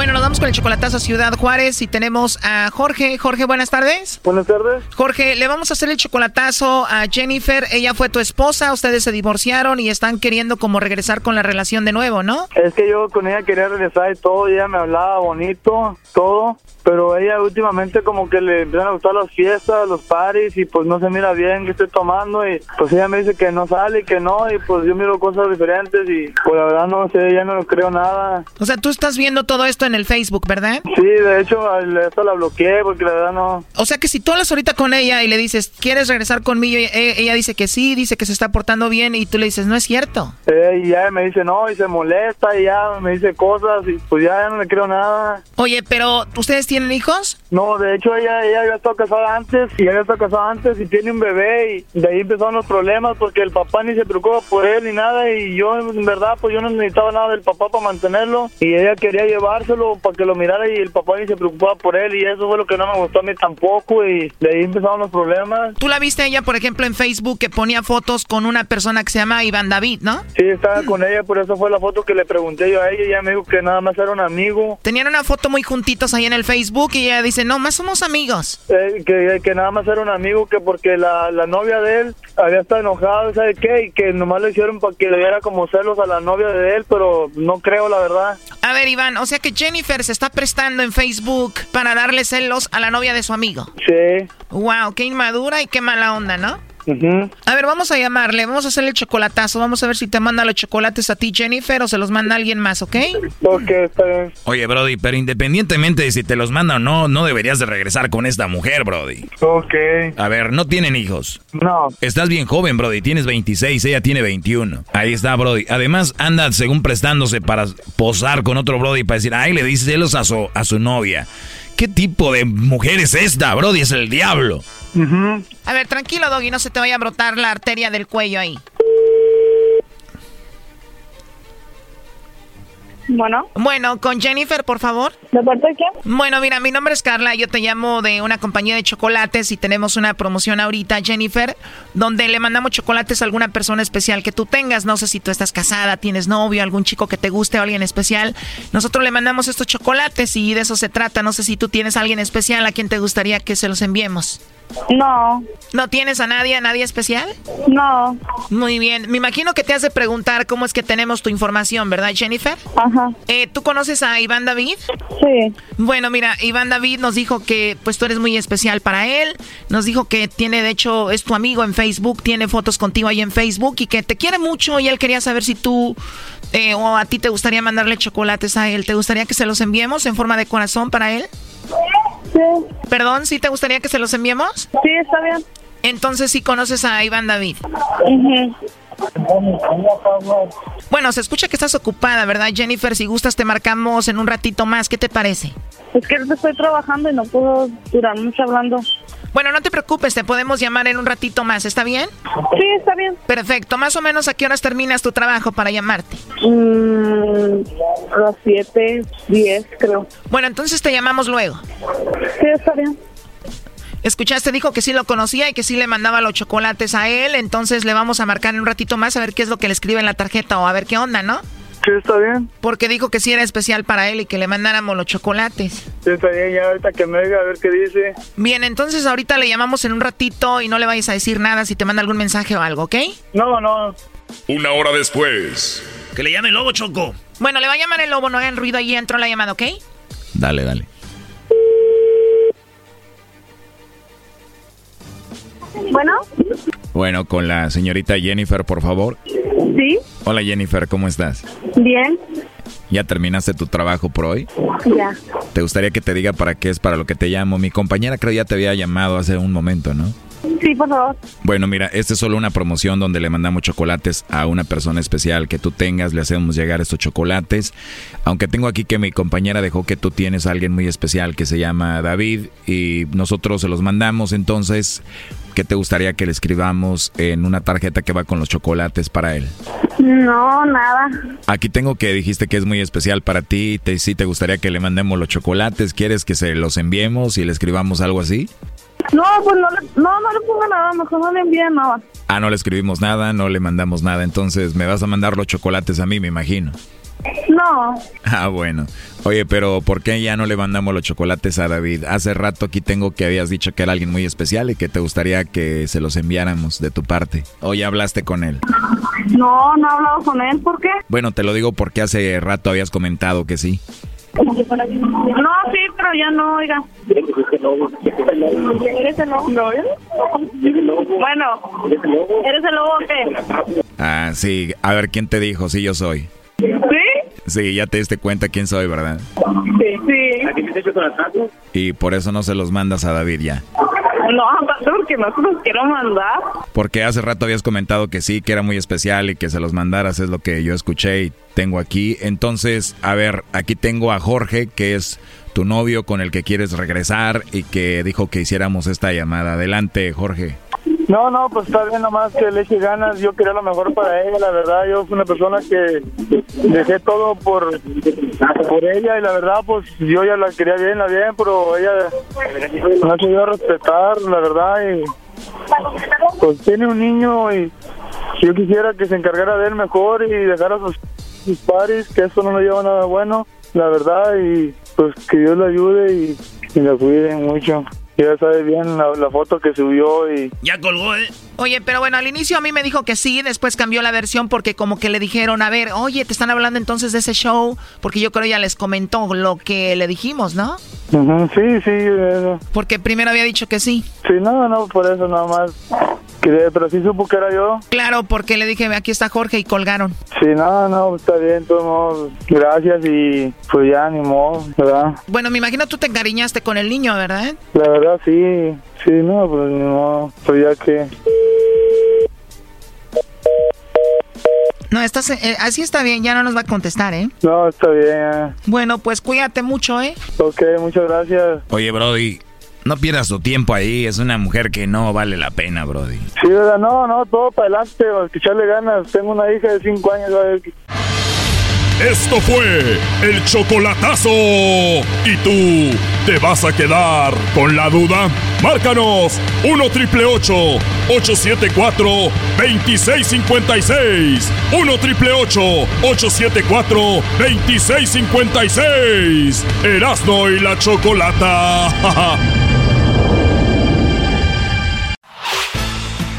S10: Bueno, nos vamos con el chocolatazo a Ciudad Juárez y tenemos a Jorge. Jorge, buenas tardes.
S18: Buenas tardes.
S10: Jorge, le vamos a hacer el chocolatazo a Jennifer. Ella fue tu esposa, ustedes se divorciaron y están queriendo como regresar con la relación de nuevo, ¿no?
S18: Es que yo con ella quería regresar y todo, ella me hablaba bonito, todo,
S19: pero ella últimamente como que le empiezan a gustar las fiestas, los paris y pues no se mira bien que estoy tomando y pues ella me dice que no sale y que no y pues yo miro cosas diferentes y pues la verdad no sé, ya no creo nada.
S10: O sea, tú estás viendo todo esto en el Facebook, ¿verdad?
S19: Sí, de hecho, esto la bloqueé porque la verdad no.
S10: O sea que si tú hablas ahorita con ella y le dices, ¿quieres regresar conmigo? Y e, ella dice que sí, dice que se está portando bien y tú le dices, no es cierto.
S19: y ya me dice no y se molesta y ya me dice cosas y pues ya no le creo nada.
S10: Oye, pero ¿ustedes tienen hijos?
S19: No, de hecho ella, ella había estado casada antes y ella había estado casada antes y tiene un bebé y de ahí empezaron los problemas porque el papá ni se preocupa por él ni nada y yo en verdad pues yo no necesitaba nada del papá para mantenerlo y ella quería llevárselo para que lo mirara y el papá ni se preocupaba por él y eso fue lo que no me gustó a mí tampoco y de ahí empezaron los problemas.
S10: ¿Tú la viste ella, por ejemplo, en Facebook que ponía fotos con una persona que se llama Iván David, no?
S19: Sí, estaba con ella, por eso fue la foto que le pregunté yo a ella y ella me dijo que nada más era un amigo.
S10: Tenían una foto muy juntitos ahí en el Facebook y ella dice, no, más somos amigos.
S19: Eh, que, que nada más era un amigo, que porque la, la novia de él había estado enojada, ¿sabe qué? Y que nomás le hicieron para que le diera como celos a la novia de él, pero no creo la verdad.
S10: A ver, Iván, o sea que Jennifer se está prestando en Facebook para darle celos a la novia de su amigo.
S19: Sí.
S10: Wow, qué inmadura y qué mala onda, ¿no? A ver, vamos a llamarle, vamos a hacerle el chocolatazo, vamos a ver si te manda los chocolates a ti, Jennifer, o se los manda alguien más, ¿ok?
S19: Ok, está bien.
S4: Oye, Brody, pero independientemente de si te los manda o no, no deberías de regresar con esta mujer, Brody.
S19: Ok.
S4: A ver, ¿no tienen hijos?
S19: No.
S4: Estás bien joven, Brody, tienes 26, ella tiene 21. Ahí está, Brody. Además, anda según prestándose para posar con otro Brody para decir, ay, le dice celos a su, a su novia. ¿Qué tipo de mujer es esta, Brody? Es el diablo.
S10: A ver, tranquilo, Doggy, no se te vaya a brotar la arteria del cuello ahí.
S18: Bueno.
S10: Bueno, con Jennifer, por favor.
S18: ¿De parte de quién?
S10: Bueno, mira, mi nombre es Carla, yo te llamo de una compañía de chocolates y tenemos una promoción ahorita, Jennifer, donde le mandamos chocolates a alguna persona especial que tú tengas. No sé si tú estás casada, tienes novio, algún chico que te guste o alguien especial. Nosotros le mandamos estos chocolates y de eso se trata. No sé si tú tienes a alguien especial a quien te gustaría que se los enviemos.
S18: No.
S10: ¿No tienes a nadie, a nadie especial?
S18: No.
S10: Muy bien. Me imagino que te has de preguntar cómo es que tenemos tu información, ¿verdad, Jennifer?
S18: Ajá.
S10: Eh, ¿Tú conoces a Iván David?
S18: Sí.
S10: Bueno, mira, Iván David nos dijo que pues tú eres muy especial para él. Nos dijo que tiene, de hecho, es tu amigo en Facebook, tiene fotos contigo ahí en Facebook y que te quiere mucho y él quería saber si tú eh, o a ti te gustaría mandarle chocolates a él. ¿Te gustaría que se los enviemos en forma de corazón para él? Perdón, ¿sí te gustaría que se los enviemos?
S18: Sí, está bien.
S10: Entonces sí conoces a Iván David. Bueno, se escucha que estás ocupada, ¿verdad, Jennifer? Si gustas, te marcamos en un ratito más. ¿Qué te parece?
S18: Es que estoy trabajando y no puedo durar mucho hablando.
S10: Bueno, no te preocupes, te podemos llamar en un ratito más, ¿está bien?
S18: Sí, está bien.
S10: Perfecto, más o menos a qué horas terminas tu trabajo para llamarte?
S18: Mm, a las 7, 10 creo.
S10: Bueno, entonces te llamamos luego.
S18: Sí, está bien.
S10: Escuchaste, dijo que sí lo conocía y que sí le mandaba los chocolates a él, entonces le vamos a marcar en un ratito más a ver qué es lo que le escribe en la tarjeta o a ver qué onda, ¿no?
S19: Sí, está bien.
S10: Porque dijo que sí era especial para él y que le mandáramos los chocolates.
S19: Sí, está bien, ya ahorita que me diga a ver qué dice.
S10: Bien, entonces ahorita le llamamos en un ratito y no le vayas a decir nada si te manda algún mensaje o algo, ¿ok?
S19: No, no.
S11: Una hora después.
S3: Que le llame el lobo, Choco.
S10: Bueno, le va a llamar el lobo, no hagan ruido ahí, entró la llamada, ¿ok?
S4: Dale, dale.
S18: Bueno.
S4: Bueno, con la señorita Jennifer, por favor.
S18: Sí.
S4: Hola Jennifer, ¿cómo estás?
S18: Bien.
S4: ¿Ya terminaste tu trabajo por hoy?
S18: Ya.
S4: ¿Te gustaría que te diga para qué es para lo que te llamo? Mi compañera creo ya te había llamado hace un momento, ¿no?
S18: Sí, por favor.
S4: Bueno, mira, esta es solo una promoción donde le mandamos chocolates a una persona especial que tú tengas, le hacemos llegar estos chocolates. Aunque tengo aquí que mi compañera dejó que tú tienes a alguien muy especial que se llama David y nosotros se los mandamos, entonces, ¿qué te gustaría que le escribamos en una tarjeta que va con los chocolates para él?
S18: No, nada.
S4: Aquí tengo que dijiste que es muy especial para ti, te, sí te gustaría que le mandemos los chocolates, ¿quieres que se los enviemos y le escribamos algo así?
S18: No, pues no le, no, no le ponga nada, mejor no le envíe nada.
S4: Ah, no le escribimos nada, no le mandamos nada, entonces me vas a mandar los chocolates a mí, me imagino.
S18: No.
S4: Ah, bueno. Oye, pero ¿por qué ya no le mandamos los chocolates a David? Hace rato aquí tengo que habías dicho que era alguien muy especial y que te gustaría que se los enviáramos de tu parte. ¿O ya hablaste con él?
S18: No, no he hablado con él, ¿por qué?
S4: Bueno, te lo digo porque hace rato habías comentado que sí.
S18: No, sí, pero ya no, oiga. ¿Eres el lobo? No, Bueno, ¿eres el lobo o qué?
S4: Ah, sí. A ver, ¿quién te dijo? Sí, yo soy.
S18: ¿Sí?
S4: Ya te diste cuenta quién soy, ¿verdad?
S18: Sí. Sí.
S4: Y por eso no se los mandas a David ya.
S18: No, porque no se los quiero mandar.
S4: Porque hace rato habías comentado que sí, que era muy especial y que se los mandaras, es lo que yo escuché y tengo aquí. Entonces, a ver, aquí tengo a Jorge, que es tu novio con el que quieres regresar y que dijo que hiciéramos esta llamada. Adelante, Jorge.
S19: No, no, pues está bien nomás que le eche ganas. Yo quería lo mejor para ella, la verdad. Yo fui una persona que dejé todo por, por ella y la verdad, pues yo ya la quería bien, la bien, pero ella no se dio a respetar, la verdad. Y pues tiene un niño y yo quisiera que se encargara de él mejor y dejara sus, sus paris, que eso no le lleva nada bueno, la verdad. Y pues que Dios le ayude y, y la cuide mucho. Ya sabe bien la, la foto que subió y...
S3: Ya colgó, ¿eh?
S10: Oye, pero bueno, al inicio a mí me dijo que sí, después cambió la versión porque como que le dijeron, a ver, oye, te están hablando entonces de ese show, porque yo creo ya les comentó lo que le dijimos, ¿no?
S19: Ujú, sí, sí. eh,
S10: Porque primero había dicho que sí.
S19: Sí, no, no, por eso nada más. Pero sí supo que era yo.
S10: Claro, porque le dije, aquí está Jorge y colgaron.
S19: Sí, no, no, está bien, de todos gracias y pues ya ni modo, ¿verdad?
S10: Bueno, me imagino tú te encariñaste con el niño, ¿verdad?
S19: La verdad sí, sí, no, pues ni modo, pues ya que...
S10: No, estás, eh, así está bien, ya no nos va a contestar, ¿eh?
S19: No, está bien. eh.
S10: Bueno, pues cuídate mucho, ¿eh?
S19: Ok, muchas gracias.
S4: Oye, Brody, no pierdas tu tiempo ahí. Es una mujer que no vale la pena, Brody.
S19: Sí, ¿verdad? No, no, todo para adelante, que echarle ganas. Tengo una hija de 5 años, a ver,
S11: Esto fue el chocolatazo. ¿Y tú te vas a quedar con la duda? Márcanos 1 triple 874 2656. 1 triple 874 2656. Erasno y la chocolata.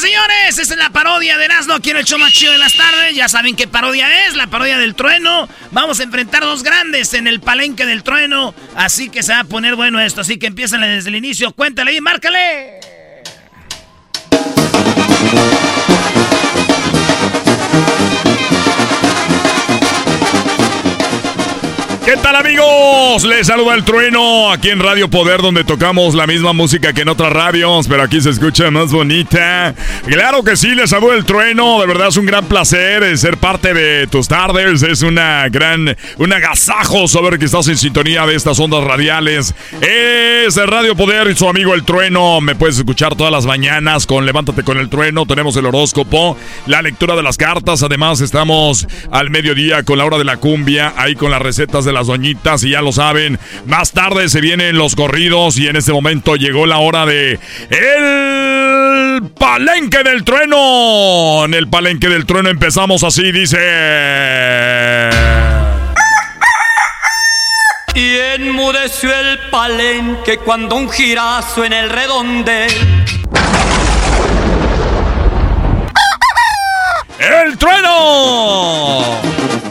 S3: Señores, esta es la parodia de Erasmo aquí en el show más chido de las tardes. Ya saben qué parodia es, la parodia del trueno. Vamos a enfrentar dos grandes en el palenque del trueno. Así que se va a poner bueno esto. Así que empiezan desde el inicio. Cuéntale y márcale.
S11: ¿Qué tal amigos? Les saluda el trueno aquí en Radio Poder donde tocamos la misma música que en otras radios, pero aquí se escucha más bonita. Claro que sí, les saluda el trueno, de verdad es un gran placer eh, ser parte de tus tardes, es una gran, un agasajo saber que estás en sintonía de estas ondas radiales. Es Radio Poder y su amigo el trueno, me puedes escuchar todas las mañanas con Levántate con el trueno, tenemos el horóscopo, la lectura de las cartas, además estamos al mediodía con la hora de la cumbia, ahí con las recetas de las doñitas y ya lo saben, más tarde se vienen los corridos y en este momento llegó la hora de el palenque del trueno. En el palenque del trueno empezamos así, dice...
S20: Y enmudeció el palenque cuando un girazo en el redondel.
S11: ¡El trueno!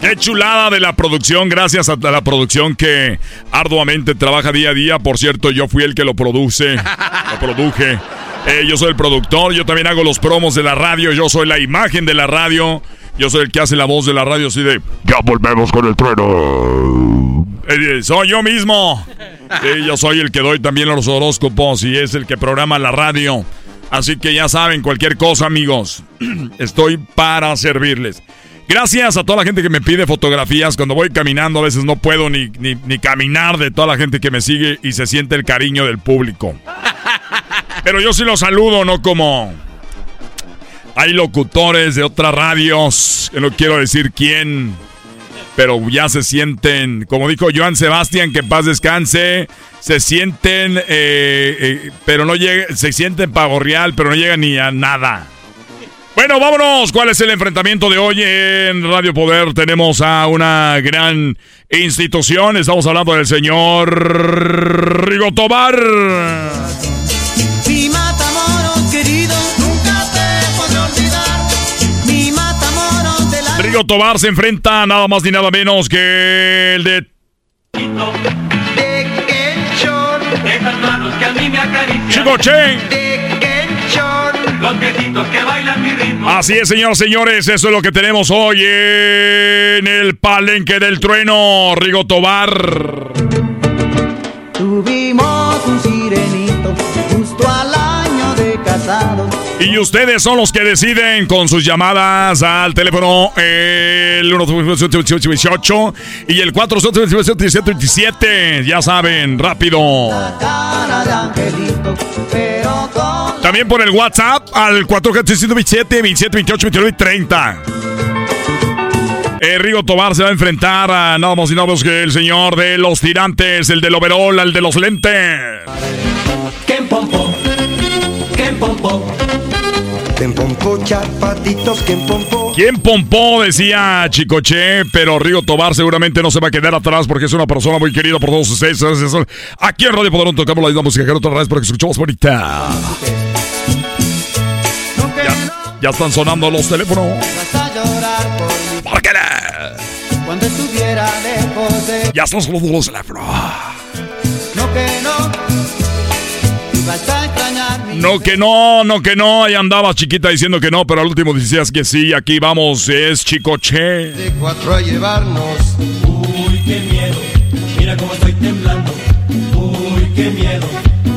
S11: ¡Qué chulada de la producción! Gracias a la producción que arduamente trabaja día a día. Por cierto, yo fui el que lo produce, lo produje. Eh, yo soy el productor, yo también hago los promos de la radio, yo soy la imagen de la radio. Yo soy el que hace la voz de la radio así de...
S15: Ya volvemos con el trueno.
S11: Eh, soy yo mismo. Yo soy el que doy también los horóscopos y es el que programa la radio. Así que ya saben, cualquier cosa, amigos. Estoy para servirles. Gracias a toda la gente que me pide fotografías. Cuando voy caminando, a veces no puedo ni, ni, ni caminar de toda la gente que me sigue y se siente el cariño del público. Pero yo sí los saludo, no como. Hay locutores de otras radios, que no quiero decir quién, pero ya se sienten, como dijo Joan Sebastián, que en paz descanse, se sienten, eh, eh, pero no llega, se sienten pavo real, pero no llegan ni a nada. Bueno, vámonos. ¿Cuál es el enfrentamiento de hoy en Radio Poder? Tenemos a una gran institución. Estamos hablando del señor Rigo Tobar.
S6: Mi matamoros querido, nunca te podré olvidar. Mi matamoros de la...
S11: Rigo Tobar se enfrenta nada más ni nada menos que el de
S20: Esas manos que a mí me acarician.
S11: Chico Che.
S20: Los viejitos que bailan mi ritmo.
S11: Así es, señoras y señores, eso es lo que tenemos hoy en el palenque del trueno, Rigo Tobar.
S6: Tuvimos un sirenito justo al año de casado.
S11: Y ustedes son los que deciden con sus llamadas al teléfono el 118 y el 477 Ya saben, rápido.
S6: Cara de angelito,
S11: También por el WhatsApp al 477 27 28 29 y 30. Eh, Rigo Tobar se va a enfrentar a nada más y nada menos que el señor de los tirantes, el del overol, el de los lentes.
S6: ¿Quién pompo? ¿Quién pompo? ¿Quién pompo, chapatitos? ¿Quién pompo?
S11: ¿Quién pompó? Decía Chicoche, pero Rigo Tobar seguramente no se va a quedar atrás porque es una persona muy querida por todos ustedes. Aquí en Radio Poder tocamos la misma música que otra vez porque escuchamos bonita. Ya, ya están sonando los teléfonos.
S6: Por
S11: ¡Márquele!
S6: cuando estuviera lejos de...
S11: Ya están sonando los teléfonos.
S6: No que no.
S11: No que no, no que no. Ahí andaba chiquita diciendo que no, pero al último decías que sí. Aquí vamos, es Chicoche.
S6: De cuatro a llevarnos.
S20: Uy, qué miedo. Mira cómo estoy temblando. Uy, qué miedo.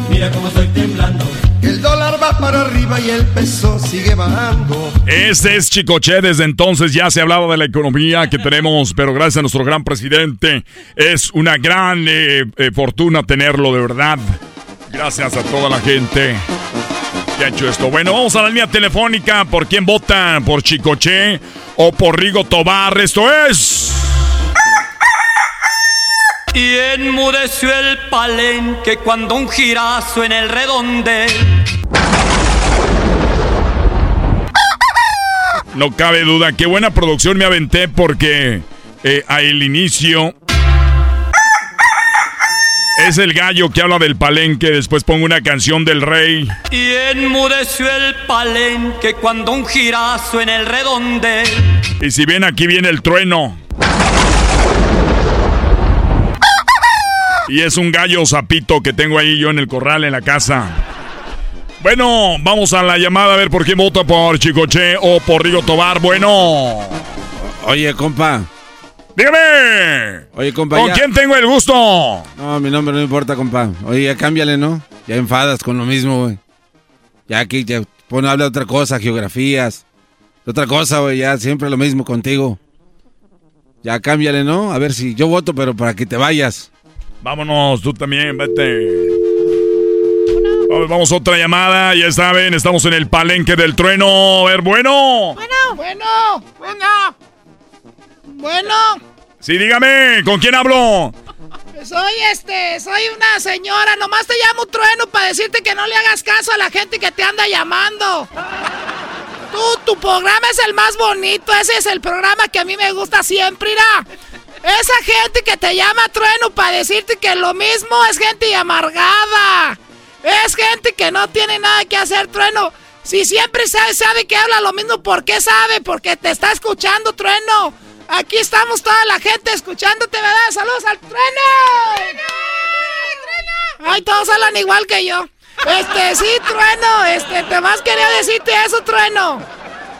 S20: Mira cómo estoy temblando.
S6: El dólar va para arriba y el peso sigue bajando.
S11: Este es Chicoche. Desde entonces ya se hablaba de la economía que tenemos, pero gracias a nuestro gran presidente es una gran eh, eh, fortuna tenerlo, de verdad. Gracias a toda la gente que ha hecho esto. Bueno, vamos a la línea telefónica. ¿Por quién votan? ¿Por Chicoche o por Rigo Tobar? Esto es...
S20: Y enmudeció el palenque cuando un girazo en el redondel.
S11: No cabe duda, qué buena producción me aventé porque eh, al inicio es el gallo que habla del palenque, después pongo una canción del rey.
S20: Y enmudeció el palenque cuando un girazo en el redondel.
S11: Y si ven aquí viene el trueno. Y es un gallo zapito que tengo ahí yo en el corral en la casa. Bueno, vamos a la llamada a ver por quién vota por Chicoche o por Rigo Tobar. Bueno.
S5: Oye, compa.
S11: Dígame.
S5: Oye, compa.
S11: ¿Con
S5: ya-
S11: quién tengo el gusto?
S5: No, mi nombre no importa, compa. Oye, ya cámbiale, ¿no? Ya enfadas con lo mismo, güey. Ya aquí, ya pon, habla de otra cosa, geografías. De otra cosa, güey, ya siempre lo mismo contigo. Ya cámbiale, ¿no? A ver si yo voto, pero para que te vayas.
S11: Vámonos, tú también, vete. Vamos, vamos a otra llamada, ya saben, estamos en el palenque del trueno. A ver, bueno.
S3: Bueno, bueno, bueno. Bueno,
S11: Sí, dígame, ¿con quién hablo?
S3: soy este, soy una señora. Nomás te llamo trueno para decirte que no le hagas caso a la gente que te anda llamando. Tú, tu programa es el más bonito. Ese es el programa que a mí me gusta siempre, irá. Esa gente que te llama trueno para decirte que lo mismo es gente amargada. Es gente que no tiene nada que hacer, trueno. Si siempre sabe, sabe que habla lo mismo, ¿por qué sabe? Porque te está escuchando, trueno. Aquí estamos toda la gente escuchándote, ¿verdad? Saludos al trueno. Ay, todos hablan igual que yo. Este, sí, trueno. Este, te más quería decirte eso, trueno.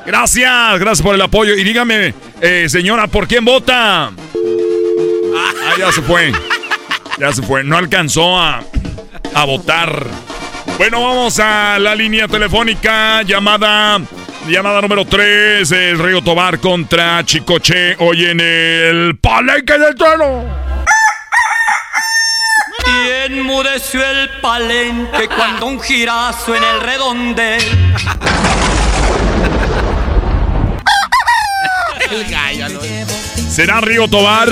S11: Gracias, gracias por el apoyo. Y dígame, eh, señora, ¿por quién vota? Ah, ya se fue. Ya se fue. No alcanzó a, a votar. Bueno, vamos a la línea telefónica. Llamada. Llamada número 3. El Río Tobar contra Chicoche. Hoy en el Palenque del Trueno.
S20: Y enmudeció el palenque cuando un girazo en el redondel.
S6: El gallo,
S11: ¿Será Río Tobar?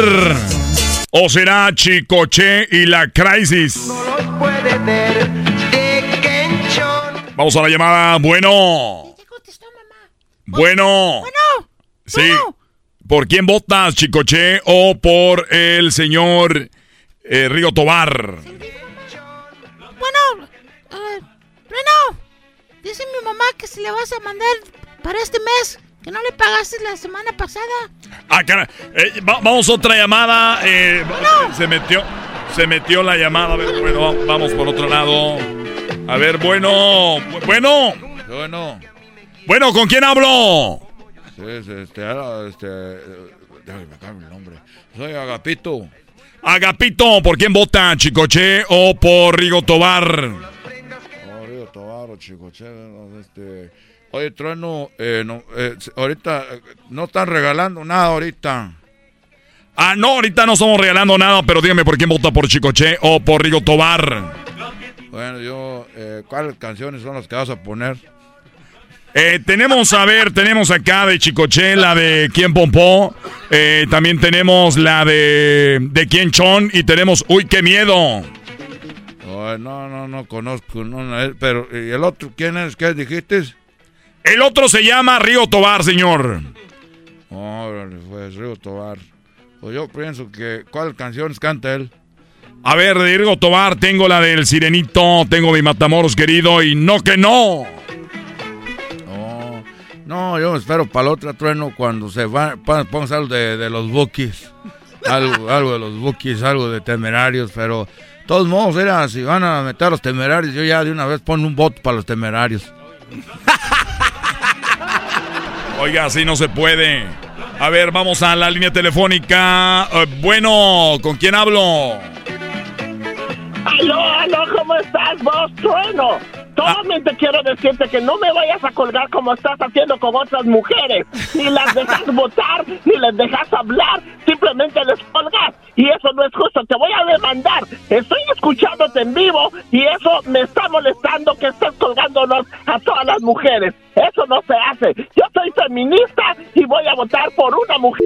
S11: ¿O será Chicoche y la Crisis?
S6: puede ver de.
S11: Vamos a la llamada. Bueno. Bueno.
S21: Bueno.
S11: Sí. ¿Por quién votas, Chicoche, o por el señor eh, Río Tobar?
S21: Bueno, eh, bueno, dice mi mamá que si le vas a mandar para este mes, que no le pagaste la semana pasada.
S11: Ah, cara. eh, va- vamos otra llamada. eh, Se metió. Se metió la llamada. A ver, bueno, va- vamos por otro lado. A ver, bueno. bu- Bueno.
S4: Bueno.
S11: Bueno, ¿con quién hablo?
S4: Sí, sí, este, este, eh, déjame el nombre. Soy Agapito.
S11: Agapito, ¿por quién vota? ¿Chicoche o por Rigo Tobar?
S4: Oh, Río Tobar, Chicoche, no, este... Oye, Trueno, eh, no, eh, ahorita eh, no están regalando nada ahorita.
S11: Ah, no, ahorita no estamos regalando nada, pero dígame por quién vota por Chicoche o por Rigo Tobar.
S4: Bueno, yo, eh, ¿cuáles canciones son las que vas a poner?
S11: Eh, tenemos, a ver, tenemos acá de Chicoche, la de Quién Pompó. Eh, también tenemos la de, de Quién Chon. Y tenemos Uy, qué miedo.
S4: Ay, no, no, no conozco, no, no, eh, pero ¿y el otro quién es? ¿Qué dijiste?
S11: El otro se llama Río Tobar, señor.
S4: Órale, pues, Río Tobar. Pues yo pienso que, ¿cuáles canciones canta él?
S11: A ver, de Río Tobar, tengo la del Sirenito, tengo mi Matamoros querido y no que no.
S4: No, yo me espero para el otro trueno cuando se va, pon- pongas algo de, de los bookies. Algo, algo de los bookies, algo de temerarios, pero de todos modos, era, si van a meter a los temerarios, yo ya de una vez pongo un voto para los temerarios.
S11: Oiga, así no se puede. A ver, vamos a la línea telefónica. Eh, bueno, ¿con quién hablo?
S22: Aló, aló, ¿cómo estás vos, Trueno? Solamente quiero decirte que no me vayas a colgar como estás haciendo con otras mujeres. Ni las dejas votar, ni les dejas hablar, simplemente les colgas. Y eso no es justo, te voy a demandar. Estoy escuchándote en vivo y eso me está molestando que estés colgándonos a todas las mujeres. Eso no se hace. Yo soy feminista y voy a votar por una mujer.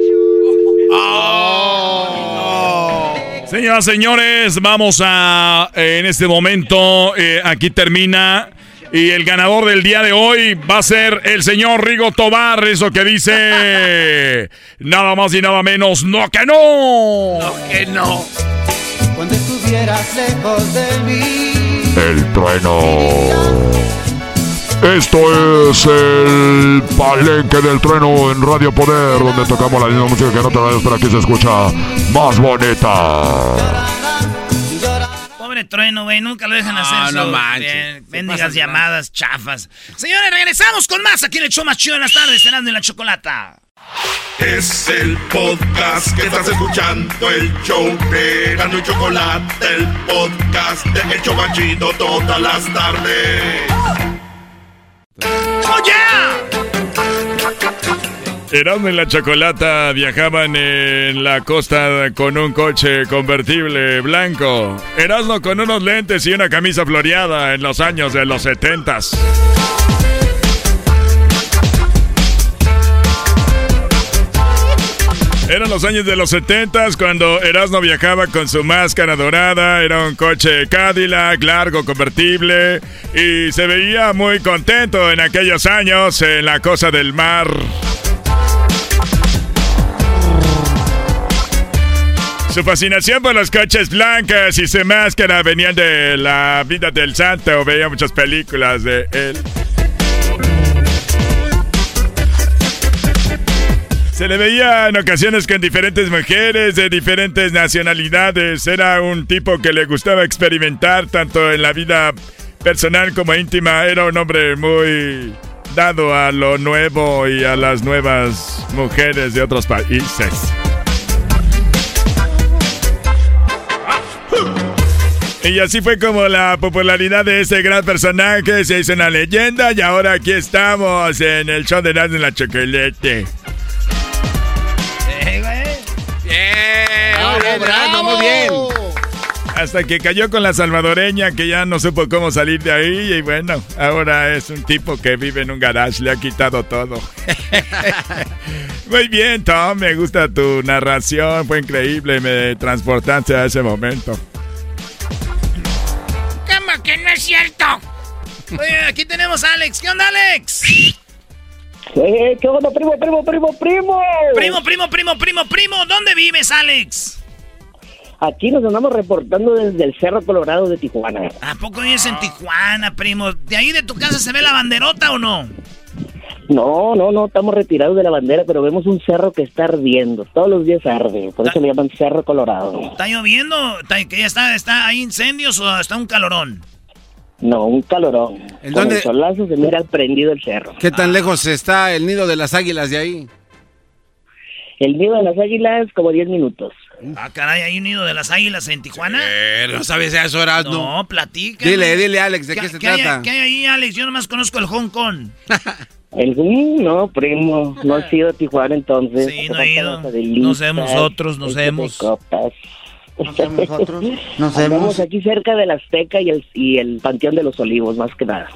S11: Señoras, señores, vamos a eh, en este momento eh, aquí termina y el ganador del día de hoy va a ser el señor Rigo Tobar, eso que dice nada más y nada menos, no que no. No
S6: que no. Cuando estuvieras lejos de mí.
S15: El trueno. Esto es el palenque del trueno en Radio Poder, donde tocamos la misma música que en otras radios, pero aquí se escucha más bonita.
S3: Pobre trueno, güey. Nunca lo dejan hacer
S5: No,
S3: eso.
S5: no manches.
S3: Bien,
S5: Se
S3: Bendigas llamadas chafas. Señores, regresamos con más aquí en el show más chido de las tardes, cenando en la chocolata.
S1: Es el podcast que estás escuchando, el show de Gano y Chocolate, el podcast de El Chobachito todas las tardes.
S3: ¡Oh, yeah!
S11: Erasmo y la Chocolata viajaban en la costa con un coche convertible blanco. Erasmo con unos lentes y una camisa floreada en los años de los setentas. Eran los años de los 70 cuando Erasmo viajaba con su máscara dorada, era un coche Cadillac largo convertible y se veía muy contento en aquellos años en la cosa del mar. Su fascinación por los coches blancos y su máscara venían de la vida del santo, veía muchas películas de él. Se le veía en ocasiones con diferentes mujeres de diferentes nacionalidades. Era un tipo que le gustaba experimentar tanto en la vida personal como íntima. Era un hombre muy dado a lo nuevo y a las nuevas mujeres de otros países. Y así fue como la popularidad de ese gran personaje se hizo una leyenda y ahora aquí estamos en el show de Nando en la Chocolate.
S8: Bravo, bravo, muy bien.
S11: Hasta que cayó con la salvadoreña que ya no supo cómo salir de ahí y bueno, ahora es un tipo que vive en un garage, le ha quitado todo. Muy bien, Tom, me gusta tu narración, fue increíble, me transportaste a ese momento.
S3: ¿Cómo que no es cierto? Oye, aquí tenemos a Alex. ¿Qué onda, Alex?
S23: Eh, ¿Qué onda, primo, primo, primo, primo?
S3: Primo, primo, primo, primo, primo. ¿Dónde vives, Alex?
S23: Aquí nos andamos reportando desde el Cerro Colorado de Tijuana.
S3: ¿A poco vives en Tijuana, primo? ¿De ahí de tu casa se ve la banderota o no?
S23: No, no, no, estamos retirados de la bandera, pero vemos un cerro que está ardiendo. Todos los días arde, por eso le llaman Cerro Colorado.
S3: ¿Está lloviendo? ¿Está, que ya está, está, ¿Hay incendios o está un calorón?
S23: No, un calorón.
S5: ¿En
S23: Con
S5: dónde?
S23: el solazo se mira prendido el cerro.
S5: ¿Qué tan lejos está el nido de las águilas de ahí?
S23: El nido de las águilas, como 10 minutos.
S3: Ah, caray, ¿hay un nido de las águilas en Tijuana?
S5: No sabes eso, Erasmo.
S3: No, platica.
S5: Dile, dile, Alex, ¿de qué se
S3: ¿Qué hay,
S5: trata?
S3: ¿Qué hay ahí, Alex? Yo nomás conozco el Hong Kong.
S23: El, no, primo, no has ido a Tijuana entonces.
S3: Sí, no he ido. Nos vemos nosotros, nos vemos.
S23: Nos vemos nosotros. Nos vemos aquí cerca del Azteca y el, y el Panteón de los Olivos, más que nada.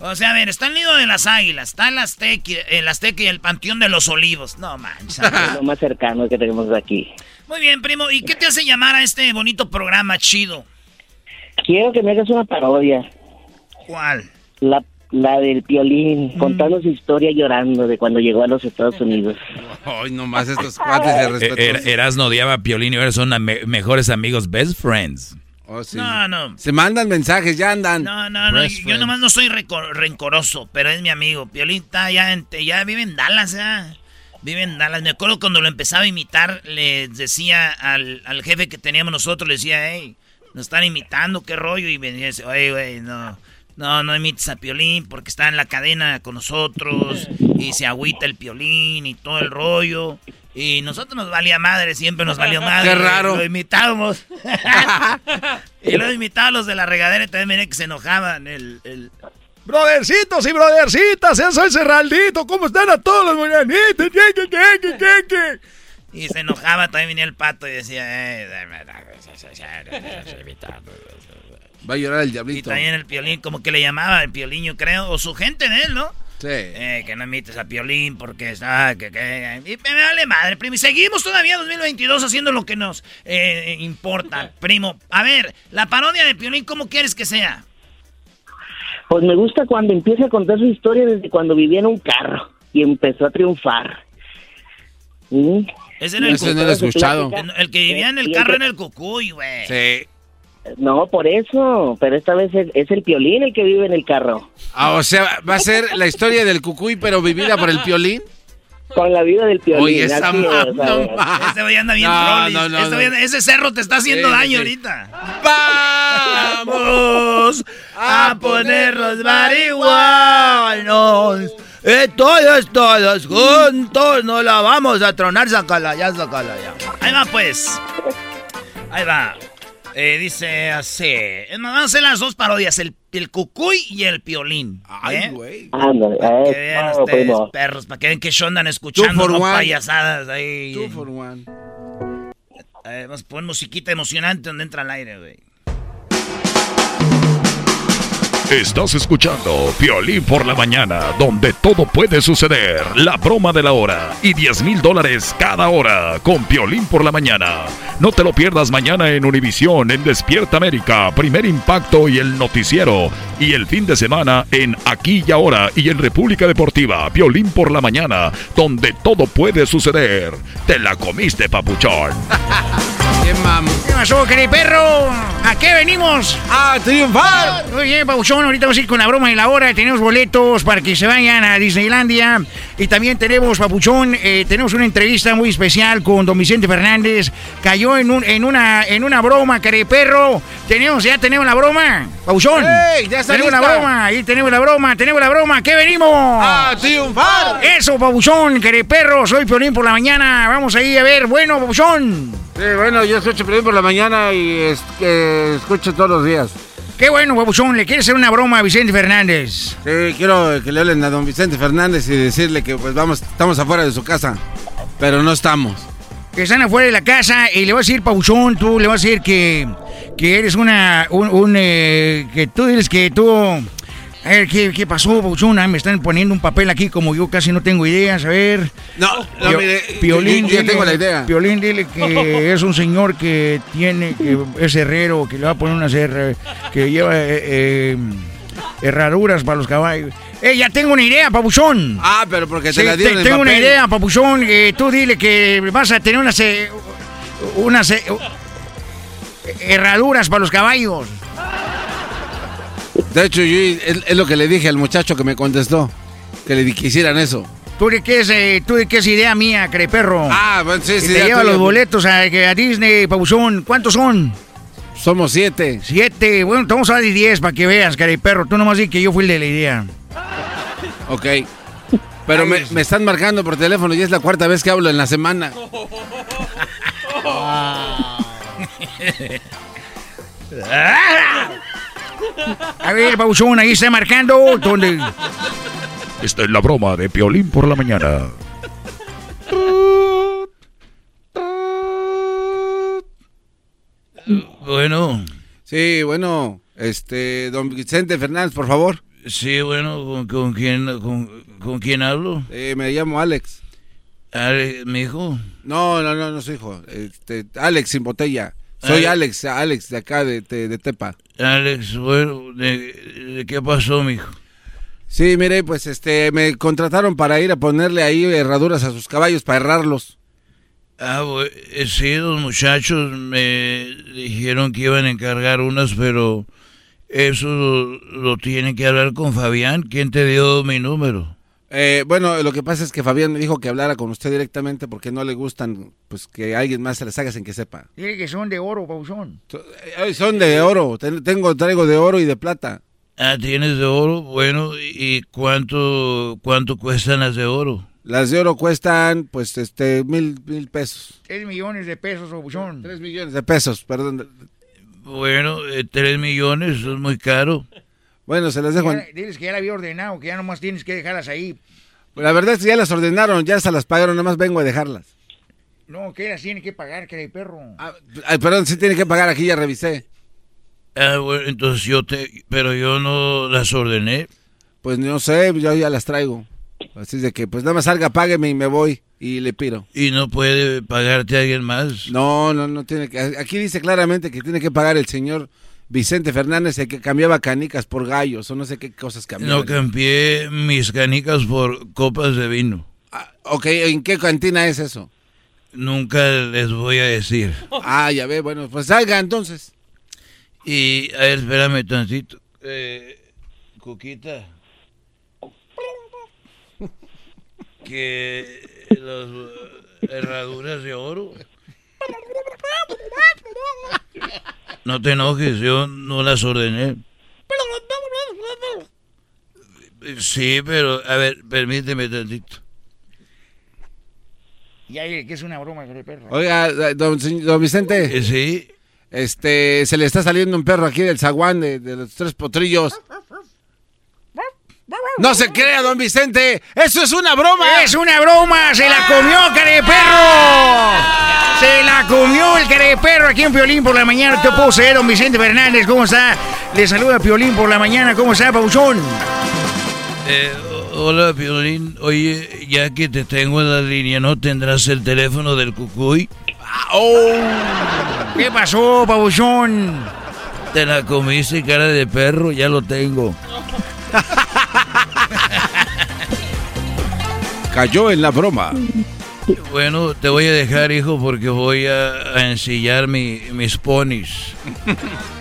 S3: O sea, a ver, está el nido de las águilas, está el Azteca, el Azteca y el Panteón de los Olivos. No manches.
S23: Es lo más cercano que tenemos de aquí.
S3: Muy bien, primo. ¿Y qué te hace llamar a este bonito programa chido?
S23: Quiero que me hagas una parodia.
S3: ¿Cuál?
S23: La, la del Piolín, contando su historia llorando de cuando llegó a los Estados Unidos.
S5: Ay, nomás estos cuates de
S4: Eh,
S5: respeto.
S4: Er- Erasno odiaba a Piolín y ahora son me- mejores amigos, best friends.
S5: Oh, sí.
S3: No, no.
S5: Se mandan mensajes, ya andan.
S3: No, no, no. Yo nomás no soy reco- rencoroso, pero es mi amigo. Piolín está ya, en- ya vive en Dallas, ya. Vive en Dallas. Me acuerdo cuando lo empezaba a imitar, le decía al, al jefe que teníamos nosotros, le decía, hey, nos están imitando, qué rollo. Y venía y decía, oye, güey, no. No, no imites a Piolín porque está en la cadena con nosotros y se agüita el Piolín y todo el rollo. Y nosotros nos valía madre, siempre nos valió madre.
S5: Qué raro.
S3: Lo imitábamos. y imitaba a los de la regadera y también venía que se enojaban. El, el...
S24: Brodercitos y brodercitas, yo soy Cerraldito, ¿cómo están a todos los mañanitos? ¿Qué, qué, qué, qué, qué, qué?
S3: Y se enojaba, también venía el pato y decía... Eh,
S5: Va a llorar el
S3: y
S5: diablito.
S3: también el Piolín, como que le llamaba el Piolín, yo creo, o su gente de él, ¿no?
S5: Sí.
S3: Eh, que no imites a Piolín porque está... Que, que, y me vale madre, primo. Y seguimos todavía 2022 haciendo lo que nos eh, importa, primo. A ver, la parodia de Piolín, ¿cómo quieres que sea?
S23: Pues me gusta cuando empieza a contar su historia desde cuando vivía en un carro y empezó a triunfar. ¿Mm?
S3: Ese era el,
S23: Ese no lo he escuchado.
S3: El, el que vivía en el carro en el cucuy, güey.
S5: Sí.
S23: No, por eso, pero esta vez es, es el piolín el que vive en el carro.
S5: Ah, o sea, va a ser la historia del cucuy, pero vivida por el piolín.
S23: Con la vida del piolín.
S5: Oye, esa
S23: así es,
S5: ma-
S23: a
S5: no
S3: Este güey anda bien
S5: No, no, no,
S3: Este
S5: no.
S3: ese cerro te está haciendo
S5: Sí,
S3: daño
S5: sí.
S3: ahorita.
S5: Vamos
S3: a ponernos marihuanos. Eh, todos, todos juntos nos la vamos a tronar, sácala ya, sácala ya. Ahí va, pues. Ahí va. Eh, dice así. Es más, Vamos a hacer las dos parodias, el, el cucuy y el piolín. ¿eh?
S5: güey.
S23: Ándale,
S3: Para
S23: eh,
S3: que vean
S23: claro,
S3: ustedes,
S23: primo.
S3: perros, para que vean que andan escuchando, no payasadas ahí.
S5: Two for one.
S3: Eh, vamos a poner musiquita emocionante donde entra el aire, güey.
S11: Estás escuchando Piolín por la mañana, donde todo puede suceder. La broma de la hora y 10 mil dólares cada hora con Piolín por la mañana. No te lo pierdas mañana en Univisión, en Despierta América, Primer Impacto y el Noticiero. Y el fin de semana en Aquí y Ahora y en República Deportiva, Piolín por la mañana, donde todo puede suceder. Te la comiste, papuchón.
S5: ¿Qué
S24: pasó, querido perro? ¿A qué venimos?
S5: ¡A triunfar!
S24: Muy bien, Pauchón, ahorita vamos a ir con la broma de la hora. Tenemos boletos para que se vayan a Disneylandia. Y también tenemos, Papuchón, eh, tenemos una entrevista muy especial con don Vicente Fernández. Cayó en, un, en, una, en una broma, querido perro. Tenemos, ya tenemos la broma, Pauchón.
S5: ¡Ey, ya está
S24: Tenemos la broma, ahí tenemos la broma, tenemos la broma. ¿A qué venimos?
S5: ¡A triunfar!
S24: Eso, Papuchón, querido perro. Soy Piolín por la mañana. Vamos ahí a ver. Bueno, Papuchón.
S5: Sí, bueno, yo escucho Piolín por la mañana y es, escucho todos los días.
S24: Qué bueno, Papuchón. ¿Le quieres hacer una broma a Vicente Fernández?
S5: Sí, quiero que le hablen a don Vicente Fernández y decirle que pues vamos, estamos afuera de su casa, pero no estamos.
S24: que están afuera de la casa y le vas a decir, Pauchón, tú le vas a decir que, que eres una, un, un, eh, que tú dices que tú... A ver, ¿qué, qué pasó, Pauchón? Ah, me están poniendo un papel aquí como yo casi no tengo ideas, a ver.
S5: No, no,
S24: Pio-
S5: mire,
S24: Piolín,
S5: yo- yo
S24: dile-
S5: tengo la idea.
S24: Piolín, dile que es un señor que tiene, que es herrero, que le va a poner unas her- que lleva eh, eh, herraduras para los caballos. Eh, ya tengo una idea, papuchón.
S5: Ah, pero porque te
S24: Sí,
S5: la dieron en
S24: tengo una idea, papuchón. eh, tú dile que vas a tener unas... eh, unas... herraduras para los caballos.
S5: De hecho, yo es, es lo que le dije al muchacho que me contestó. Que le que hicieran eso.
S24: ¿Tú de qué es, eh, tú de qué es idea mía, creperro?
S5: Ah, bueno, sí, sí.
S24: te lleva
S5: tuya.
S24: los boletos a, a Disney, papuchón. ¿Cuántos son?
S5: Somos siete.
S24: Siete. Bueno, te vamos a dar diez para que veas, careperro. Tú nomás di que yo fui el de la idea.
S5: Ok. Pero me, me están marcando por teléfono y es la cuarta vez que hablo en la semana.
S24: A ver, papuchón, ahí está marcando. ¿Dónde?
S11: Esta es la broma de Piolín por la mañana.
S4: Bueno.
S5: Sí, bueno, este, don Vicente Fernández, por favor.
S4: Sí, bueno, ¿con, con quién, con, con quién hablo?
S5: Eh, me llamo Alex.
S4: Ale- ¿Mi hijo?
S5: No, no, no, no soy hijo. Este, Alex sin botella. Soy
S4: Ale-
S5: Alex, Alex de acá, de, de, de Tepa.
S4: Alex, bueno, ¿de, de qué pasó, mijo?
S5: Sí, mire, pues este, me contrataron para ir a ponerle ahí herraduras a sus caballos para herrarlos.
S4: Ah, bu- eh, sí, los muchachos me dijeron que iban a encargar unas, pero eso lo, lo tienen que hablar con Fabián. ¿Quién te dio mi número?
S5: Eh, bueno, lo que pasa es que Fabián me dijo que hablara con usted directamente porque no le gustan, pues que alguien más se las haga sin que sepa.
S24: Dile que son de oro, papuchón.
S5: Eh, Son de oro, ten- tengo, traigo de oro y de plata.
S4: Ah, ¿tienes de oro? Bueno, ¿y cuánto, cuánto cuestan las de oro?
S5: Las de oro cuestan, pues, este, mil, mil pesos.
S24: Tres millones de pesos, papuchón.
S5: Tres millones de pesos, perdón.
S4: Bueno, eh, tres millones, eso es muy caro.
S5: Bueno, se las dejo. en-
S24: Ya- diles que ya la había ordenado, que ya nomás tienes que dejarlas ahí.
S5: La verdad es que ya las ordenaron, ya se las pagaron, nada más vengo a dejarlas.
S24: No, que las tiene que pagar, que perro.
S5: Ay, perdón, sí tiene que pagar, aquí ya revisé.
S4: Ah, bueno, entonces yo te... Pero yo no las ordené.
S5: Pues no sé, yo ya las traigo. Así de que, pues nada más salga, págueme y me voy y le piro.
S4: ¿Y no puede pagarte alguien más?
S5: No, no, no tiene que. Aquí dice claramente que tiene que pagar el señor Vicente Fernández, el que cambiaba canicas por gallos o no sé qué cosas cambiaba.
S4: No cambié mis canicas por copas de vino.
S5: Ok, ¿en qué cantina es eso?
S4: Nunca les voy a decir.
S5: Ah, ya ve, bueno, pues salga entonces.
S4: Y, a ver, espérame tantito. Eh, Cuquita. Que las eh, herraduras de oro. No te enojes, yo no las ordené. Sí, pero, a ver, permíteme tantito.
S24: Ya, que es una broma, que perro.
S5: Oiga, don, señ- don Vicente.
S4: Sí.
S5: Este, se le está saliendo un perro aquí del zaguán de, de los tres potrillos. No se crea, don Vicente. Eso es una broma.
S24: ¡Es una broma! ¡Se la comió, cara de perro! ¡Se la comió el cara de perro aquí en Piolín por la mañana! Te puedo ser, don Vicente Fernández. ¿Cómo está? Le saluda Piolín por la mañana. ¿Cómo está, Pauchón?
S4: Eh, hola, Piolín. Oye, ya que te tengo en la línea, ¿no tendrás el teléfono del Cucuy?
S24: ¿Qué pasó, Pauchón?
S4: Te la comiste, cara de perro, ya lo tengo.
S5: Cayó en la broma.
S4: Bueno, te voy a dejar, hijo, porque voy a, a ensillar mi, mis ponis.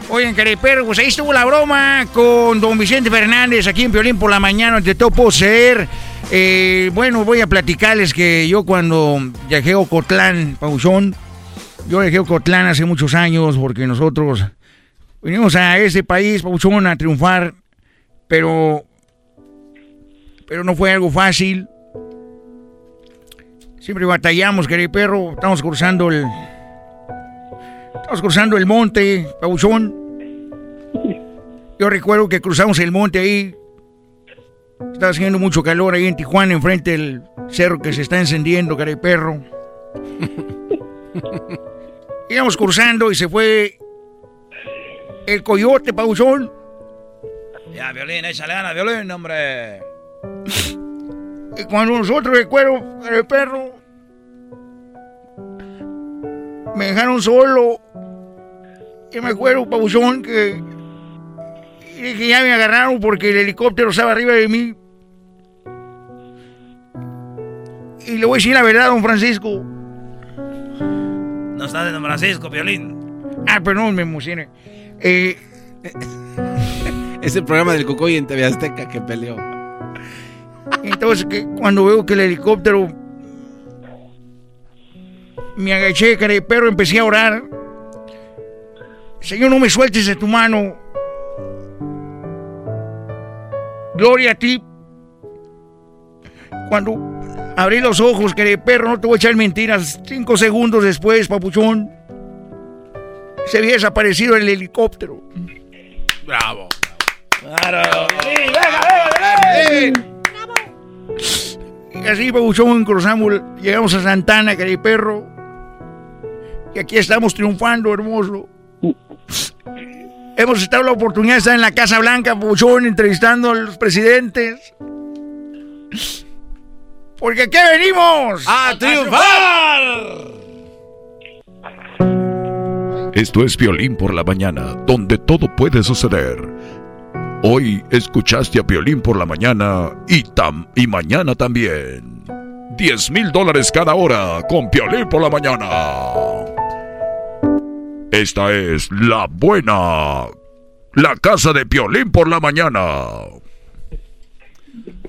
S24: Oigan, perro, pues ahí estuvo la broma con don Vicente Fernández aquí en Piolín por la mañana. Te topo ser. Eh, bueno, voy a platicarles que yo cuando viajé a Ocotlán, Pauchón, yo viajé a Ocotlán hace muchos años porque nosotros vinimos a ese país, Pauchón, a triunfar, pero, pero no fue algo fácil. Siempre batallamos, querido perro. Estamos cruzando el. Estamos cruzando el monte, Pauchón. Yo recuerdo que cruzamos el monte ahí. Está haciendo mucho calor ahí en Tijuana, enfrente del cerro que se está encendiendo, querido perro. Íbamos cruzando y se fue el coyote, Pauchón.
S3: Ya, Violín, échale ganas, Violín, hombre.
S24: Y cuando nosotros recuerdo el perro, me dejaron solo. Y me acuerdo, Pausón, que, que ya me agarraron porque el helicóptero estaba arriba de mí. Y le voy a decir la verdad, don Francisco.
S3: No está de don Francisco, Violín.
S24: Ah, perdón, me emocioné. Eh...
S5: es el programa del Cocoy en TV Azteca que peleó
S24: entonces, que cuando veo que el helicóptero me agaché, cara de perro, empecé a orar. Señor, no me sueltes de tu mano. Gloria a ti. Cuando abrí los ojos, cara de perro, no te voy a echar mentiras. Cinco segundos después, papuchón, se había desaparecido el helicóptero.
S5: Bravo.
S3: Claro.
S24: Así, papuchón, cruzamos, llegamos a Santana, cara de perro. Y aquí estamos triunfando, hermoso. Hemos estado la oportunidad de estar en la Casa Blanca, Papuchón, entrevistando a los presidentes. Porque aquí venimos
S5: ¡A triunfar!
S15: Esto es Violín por la mañana, donde todo puede suceder. Hoy escuchaste a Violín por la mañana y, tam y mañana también. 10 mil dólares cada hora con Violín por la mañana. Esta es la buena. La casa de Piolín por la mañana.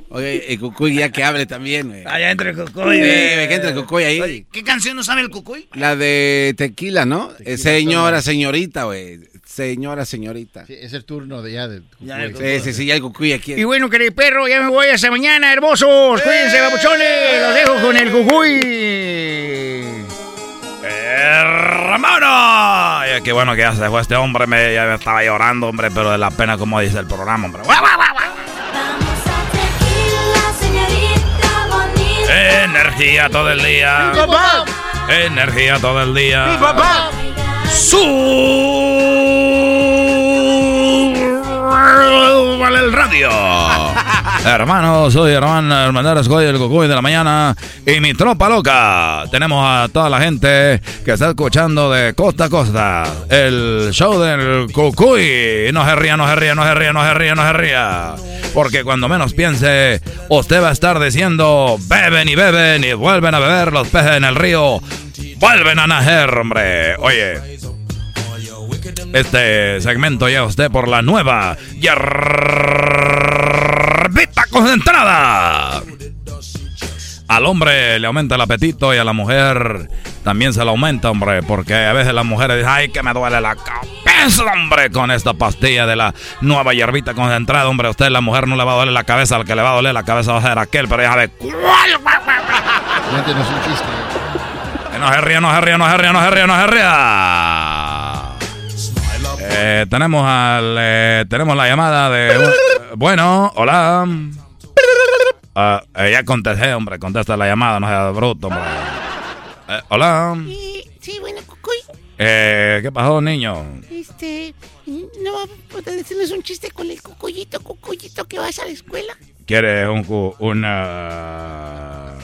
S5: Oye, el Cucuy ya que hable también, güey.
S3: Allá entre el Cucuy.
S5: Sí,
S3: güey.
S5: güey, que entre el Cucuy ahí.
S3: Oye, ¿Qué canción no sabe el Cucuy?
S5: La de tequila, ¿no? Eh, señora, señorita, güey. Señora, señorita.
S8: es el turno de ya del
S5: Sí, sí, sí, ya el Cucuy aquí.
S24: Y bueno, querido perro, ya me voy hasta mañana, hermosos. Cuídense, papuchones. Los dejo con el cucuy.
S4: ¡Hermano! Ya qué bueno que ya se fue este hombre, me, ya me estaba llorando, hombre, pero de la pena como dice el programa, hombre. ¡Guau, Energía todo el día.
S6: Mi papá.
S4: Energía todo el día.
S6: Mi papá.
S4: Vale el radio. Hermanos, soy hermano Hermandad Escoy, el Cucuy de la mañana y mi tropa loca. Tenemos a toda la gente que está escuchando de costa a costa el show del Cucuy. No se ría, no se ría, no se ría, no se ría, no se ría. Porque cuando menos piense, usted va a estar diciendo beben y beben y vuelven a beber los peces en el río. Vuelven a nacer, hombre. Oye, este segmento ya usted por la nueva hierbita concentrada. Al hombre le aumenta el apetito y a la mujer también se le aumenta, hombre, porque a veces las mujeres dicen, ay, que me duele la cabeza, hombre, con esta pastilla de la nueva hierbita concentrada, hombre, a usted la mujer no le va a doler la cabeza, al que le va a doler la cabeza va a ser aquel, pero ya sabe cuál.
S8: No es un chiste.
S4: No se ría, no se ría, no se ría, no se ría, no se ría. Eh, tenemos al, eh, tenemos la llamada de... bueno, hola. Ah, eh, ya contesté, hombre, contesta la llamada, no sea bruto, hombre. Eh, hola.
S21: Sí, bueno, Cucuy.
S4: Eh, ¿Qué pasó, niño?
S21: Este, no va a poder decirles un chiste con el cucuyito, cucuyito que vas a la escuela.
S4: ¿Quieres un, cu- una...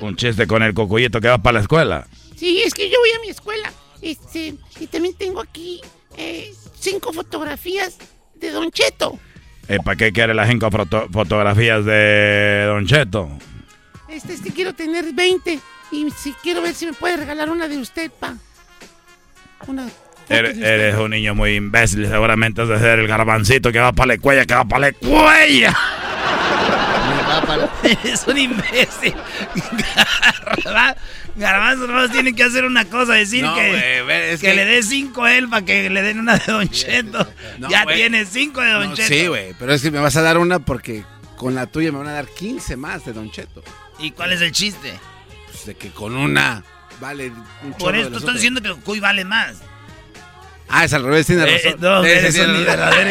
S4: un chiste con el cocuyito que va para la escuela?
S21: Sí, es que yo voy a mi escuela. Este, y también tengo aquí eh, cinco fotografías de Don Cheto.
S4: Eh, ¿Para qué quiere las cinco foto- fotografías de Don Cheto?
S21: Este, este quiero tener 20. Y si quiero ver si me puede regalar una de usted, pa. Una.
S4: Eres, eres un niño muy imbécil, seguramente has de ser el garbancito que va para la cuella, que va para la cuella.
S3: es un imbécil. Garba- Garbanzo, nomás tiene que hacer una cosa, decir
S5: No,
S3: que,
S5: es
S3: que,
S5: que-
S3: le dé cinco a él para que le den una de Don Cheto.
S5: No,
S3: ya tiene cinco de Don
S5: No,
S3: Cheto.
S5: sí, güey, pero es que me vas a dar una porque con la tuya me van a dar 15 más de Don Cheto.
S3: ¿Y cuál es el chiste?
S5: Pues de que con una vale un
S3: Por esto
S5: otras.
S3: diciendo que Cuy vale más.
S5: Ah, es al revés, tiene
S3: Eh,
S5: razón.
S3: eh, no, eres un verdadero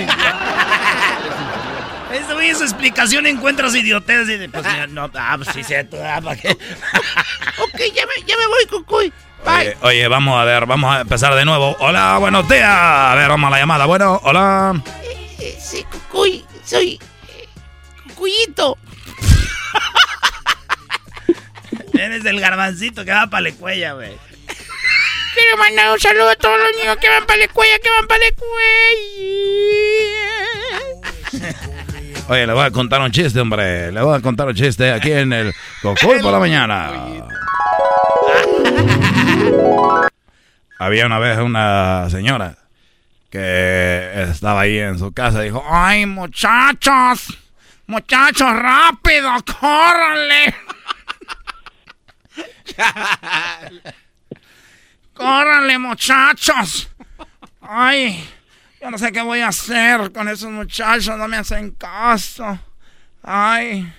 S3: Güey en su explicación encuentras idiotez y de, pues, no, ah, pues sí, cierto, ah, ¿para qué?
S21: ok, ya me, ya me voy, Cucuy.
S4: Oye, oye, vamos a ver, vamos a empezar de nuevo. Hola, buenos días. A ver, vamos a la llamada. Bueno, hola.
S21: Eh, sí, Cucuy, soy eh, Cucuyito.
S3: Eres el garbancito que va para la cuella, güey.
S21: Quiero mandar un saludo a todos los niños que van para la escuela, que van para la escuela.
S4: Oye, le voy a contar un chiste, hombre. Le voy a contar un chiste aquí en el Cocoy por la mañana. Había una vez una señora que estaba ahí en su casa y dijo,
S24: ¡Ay, muchachos! ¡Muchachos, rápido! ¡Córranle! ¡Córranle, muchachos! ¡Ay! Yo no sé qué voy a hacer con esos muchachos, no me hacen caso. ¡Ay!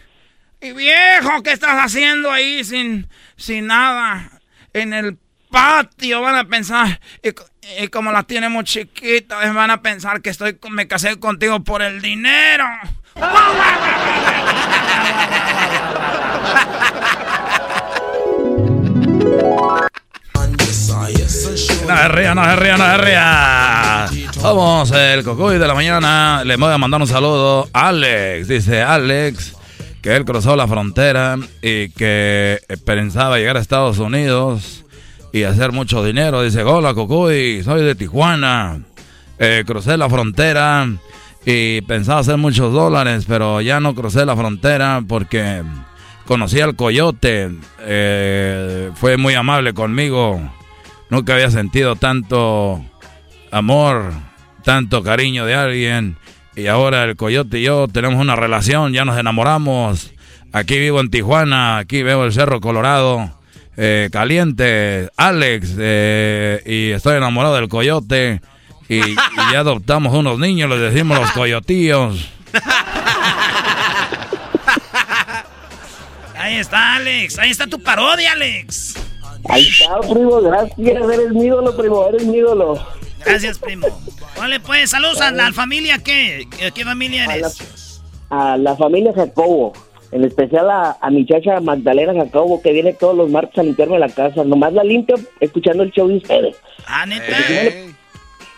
S24: Y viejo, ¿qué estás haciendo ahí sin, sin nada? En el patio van a pensar, y, como las tiene muy chiquitas, van a pensar que estoy me casé contigo por el dinero.
S4: No se ría, no se ría, no se ría. Vamos, el cocoy de la mañana. Le voy a mandar un saludo a Alex. Dice Alex que él cruzó la frontera y que pensaba llegar a Estados Unidos y hacer mucho dinero. Dice, hola Cocuy, soy de Tijuana. Eh, crucé la frontera y pensaba hacer muchos dólares, pero ya no crucé la frontera porque conocí al coyote. Eh, fue muy amable conmigo. Nunca había sentido tanto amor, tanto cariño de alguien. Y ahora el coyote y yo tenemos una relación, ya nos enamoramos. Aquí vivo en Tijuana, aquí veo el Cerro Colorado. Eh, caliente, Alex, eh, y estoy enamorado del coyote. Y, ya adoptamos unos niños, les decimos los coyotíos.
S3: Ahí está, Alex. Ahí está tu parodia, Alex.
S23: Ahí está, primo. Gracias. Eres mi ídolo, primo. Eres mi ídolo.
S3: Gracias, primo. Vale, pues, saludos a la familia. ¿Qué? ¿Qué familia
S23: eres? A la, familia Jacobo. En especial a, mi chacha Magdalena Jacobo, que viene todos los martes a limpiarme la casa. Nomás la limpio escuchando el show de ustedes.
S3: Ah, neta.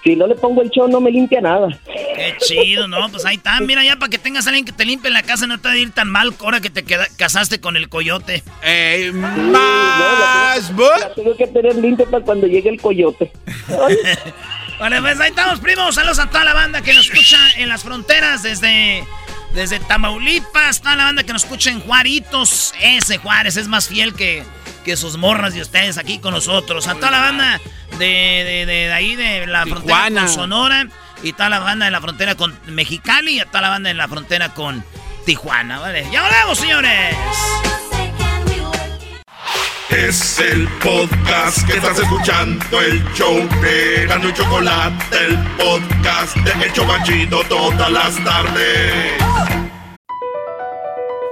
S23: Si no, le, pongo el show, no me limpia nada.
S3: Qué chido, ¿no? Pues ahí está. Mira, ya para que tengas a alguien que te limpie la casa, no te va a ir tan mal ahora que te casaste con el coyote.
S23: ¡Ey, más! la, tengo que tener limpia para cuando llegue el coyote.
S3: vale, pues ahí estamos, primos. Saludos a toda la banda que nos escucha en las fronteras desde desde Tamaulipas, está la banda que nos escucha en Juaritos. Ese Juárez es más fiel que, que sus morras y ustedes aquí con nosotros. A toda la banda de, de, ahí, de la frontera con Sonora. Y toda la banda de la frontera con Mexicali. Y a toda la banda de la frontera con Tijuana, ¿vale? ¡Ya volvemos, señores!
S1: Es el podcast que estás escuchando, el show de Gano y Chocolate, el podcast de El Chocachito todas las tardes.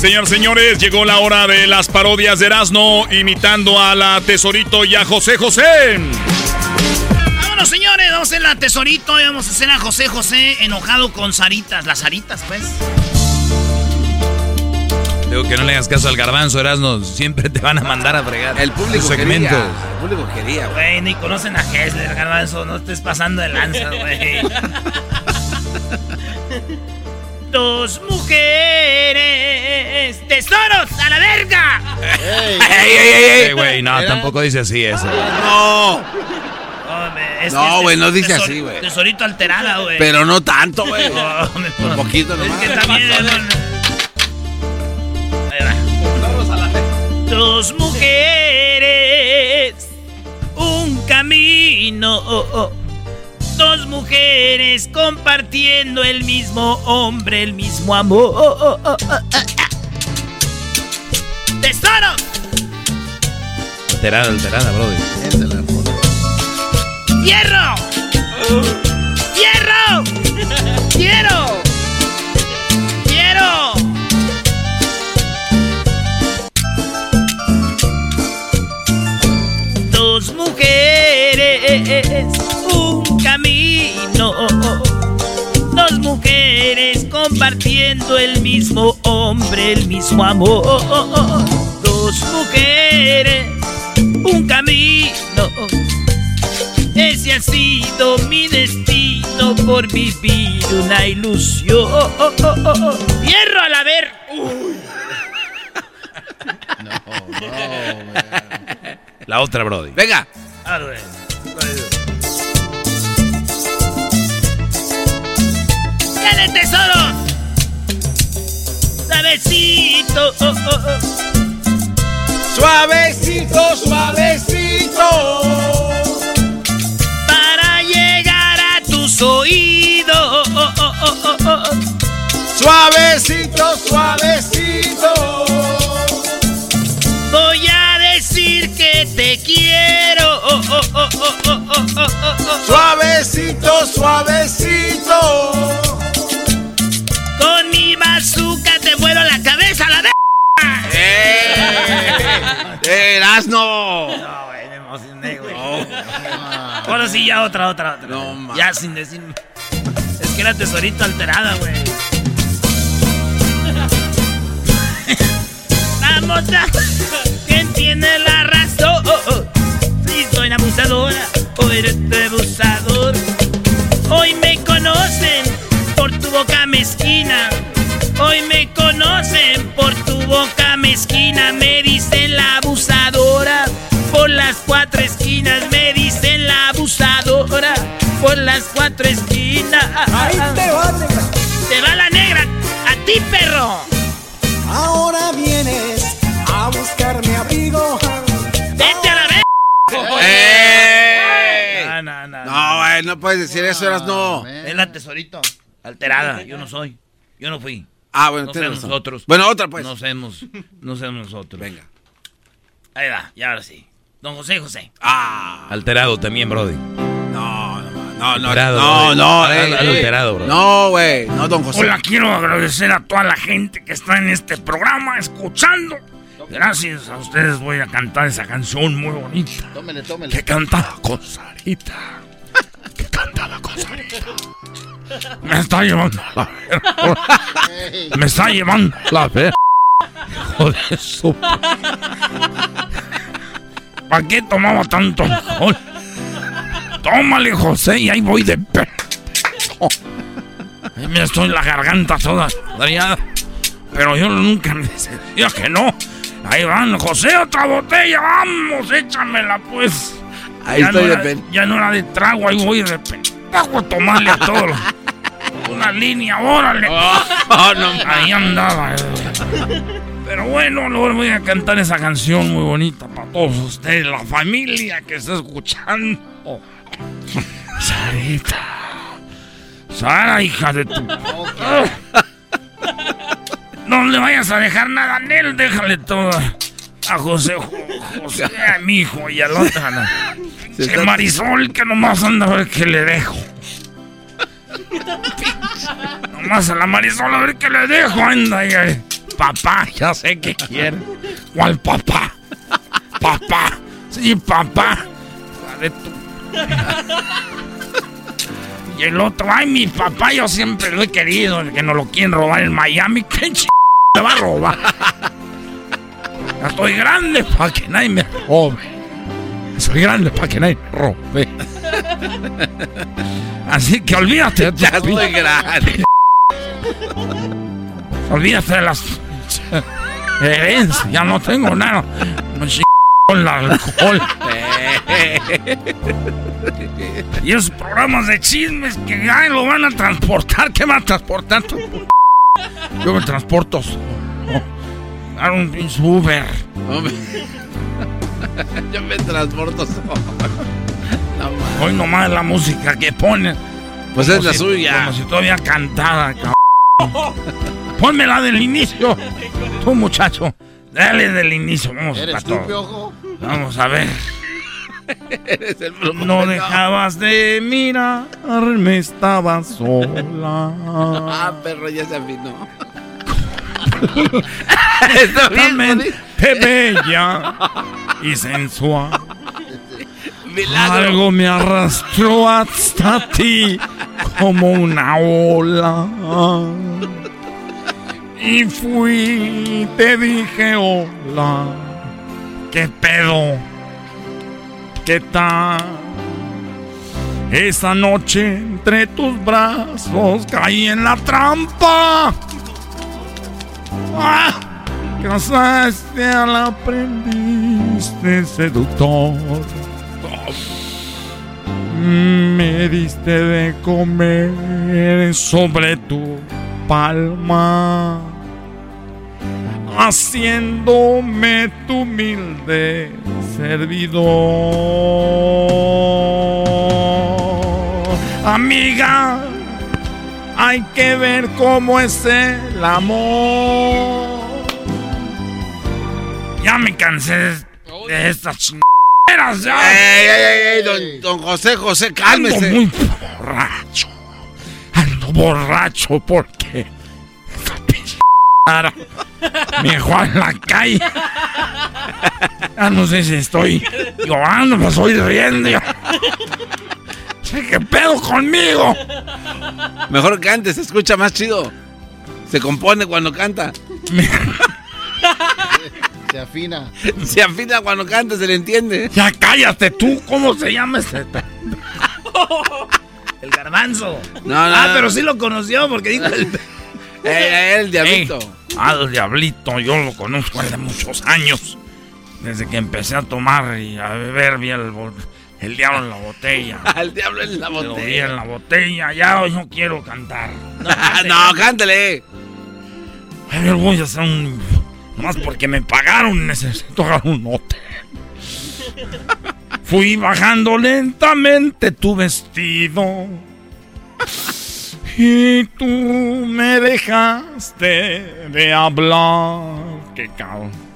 S11: Señor, señores, llegó la hora de las parodias de Erasmo imitando a la Tesorito y a José José.
S3: Vámonos, señores, vamos a hacer la Tesorito y vamos a hacer a José José enojado con Saritas, las Saritas, pues.
S4: Digo que no le hagas caso al garbanzo, Erasmo. Siempre te van a mandar a fregar.
S5: El público quería. El público quería,
S3: güey. Ni conocen a Hessler, garbanzo. No estés pasando de lanza, güey. Dos mujeres, tesoros, a la verga.
S4: ¡Ey, ey, ey! ey güey, no, tampoco dice así eso.
S5: No. No, güey, no dice así, güey.
S3: Tesorito alterada, güey.
S5: Pero no tanto, güey. Un poquito nomás.
S3: Es que también... Dos mujeres, un camino. Dos mujeres compartiendo el mismo hombre, el mismo amor. ¡Tesoro!
S4: Alterada, alterada, brody.
S3: ¡Hierro! ¡Hierro! ¡Quiero! mujeres un camino. Dos mujeres compartiendo el mismo hombre, el mismo amor. Dos mujeres, un camino. Ese ha sido mi destino por vivir una ilusión. Hierro al haber.
S4: La otra, Brody.
S5: Venga.
S3: ¡Dale, tesoro! Suavecito.
S6: Suavecito, suavecito.
S3: Para llegar a tus oídos.
S6: Suavecito, suavecito.
S3: Voy a decir que te quiero.
S6: Suavecito, suavecito.
S3: Te vuelo la cabeza la de.
S5: ¡Eh! ¡Erasno!
S3: No, güey, me emocioné, güey. Ahora sí, ya otra, otra, otra. No, ya sin decir. Es que era tesorito alterada, güey. Vamos a. ¿Quién tiene la razón? Si soy abusadora o eres tu abusador. Hoy me conocen por tu boca mezquina. Hoy me conocen por tu boca mezquina. Me dicen la abusadora. Por las cuatro esquinas me dicen la abusadora. Por las cuatro esquinas.
S6: Ahí te va, negra.
S3: Te va la negra. A ti, perro.
S6: Ahora vienes a buscarme abrigo.
S3: Vete a la vez.
S5: ¡Eh!
S3: No, no, no.
S5: No, güey, no puedes decir eso, Erasno.
S3: Es la tesorito. Alterada. Yo no soy. Yo no fui.
S5: Ah, bueno,
S3: no
S5: razón.
S3: nosotros.
S5: Bueno, otra, pues.
S3: No seamos, no seamos nosotros.
S5: Venga.
S3: Ahí va, y ahora sí. Don José José.
S5: Ah.
S4: Alterado también, Brody.
S5: No, no, no, no,
S4: Alterado,
S5: no,
S4: Brody.
S5: no,
S4: Al-
S5: eh, eh.
S4: alterado, bro.
S5: No, güey, no, don José.
S24: Hola, quiero agradecer a toda la gente que está en este programa escuchando. Gracias a ustedes voy a cantar esa canción muy bonita.
S8: Tómele, tómele.
S24: Que cantaba con Sarita. Que cantaba con Sarita. Me está llevando la verga. Me está llevando la verga. Hijo de su... ¿Para qué tomaba tanto? Tómale, José, y ahí voy de pe... Me estoy la garganta toda. Pero yo nunca me decía que no. Ahí van, José, otra botella, vamos, échamela pues.
S5: Ahí
S24: ya
S5: estoy
S24: no
S5: de
S24: era,
S5: pen-
S24: Ya no era de trago, ahí voy de pendejo a tomarle todo. Una línea, órale.
S5: Oh, no,
S24: ahí andaba. eh. Pero bueno, luego voy a cantar esa canción muy bonita para todos ustedes, la familia que está escuchando. Sarita. Sara, hija de tu... No le vayas a dejar nada a él, déjale todo a José, José, a mi hijo y al otro. no.
S5: Se
S24: Que
S5: está-
S24: Marisol, que nomás anda a ver qué le dejo. Nomás a la Marisol a ver qué le dejo, anda ahí. ahí. Papá, ya sé que quiere. ¿Cuál papá? Papá. Sí, papá. La de tu- Y el otro, ay, mi papá, yo siempre lo he querido, que no lo quieren robar en Miami. ¿Qué ch... me va a robar? Ya estoy grande para que nadie me robe. Soy grande para que nadie me robe. Así que olvídate de
S5: Ya estoy grande.
S24: Olvídate de las herencias. Ya no tengo nada. Me con el alcohol. Y esos programas de chismes que ay, lo van a transportar. ¿Qué van a transportar? tú? Yo me transporto. Un pinche Uber.
S5: Yo me transporto solo. No.
S24: Hoy nomás la música que ponen.
S5: Pues es la
S24: si-
S5: suya.
S24: Como si todavía cantara, cabrón. Ponme la del inicio. Tú, muchacho. Dale del inicio. Vamos
S8: ¿Eres tú, piojo?
S24: Vamos a ver.
S5: Eres el
S24: No dejabas de mirarme, estaba sola.
S5: Ah, perro, ya se afinó.
S24: Exactamente bella y sensual.
S5: Milagro.
S24: Algo me arrastró hasta ti como una ola. Y fui, te dije hola. ¿Qué pedo? ¿Qué tal? Esa noche entre tus brazos caí en la trampa. ¡Ah! Casaste al aprendiz de seductor. Me diste de comer sobre tu palma, haciéndome tu humilde servidor. Amiga, hay que ver cómo es el amor. Ya me cansé de estas chingaderas. ya.
S5: Ey, ey, ey, ey, don, don José, José, cálmese.
S24: Ando muy borracho. Ando borracho porque esta me dejó en la calle. Ya no sé si estoy llorando, me estoy riendo. Qué pedo conmigo.
S5: Mejor cante, se escucha más chido. Se compone cuando canta.
S8: Se afina.
S5: Se afina cuando canta, se le entiende.
S24: Ya cállate tú, ¿cómo se llama este?
S3: El garbanzo.
S5: No, no,
S3: ah,
S5: no.
S3: pero sí lo conoció porque dijo el...
S5: Eh, el diablito.
S24: Ah, el diablito, yo lo conozco hace muchos años. Desde que empecé a tomar y a beber, vi el, el diablo en la botella.
S5: Al diablo en la botella.
S24: en la botella, ya yo quiero cantar.
S5: No, cántale.
S24: A ver, voy a hacer un. Nomás porque me pagaron, necesito agarrar un hotel. Fui bajando lentamente tu vestido. Y tú me dejaste de hablar. Qué cabrón.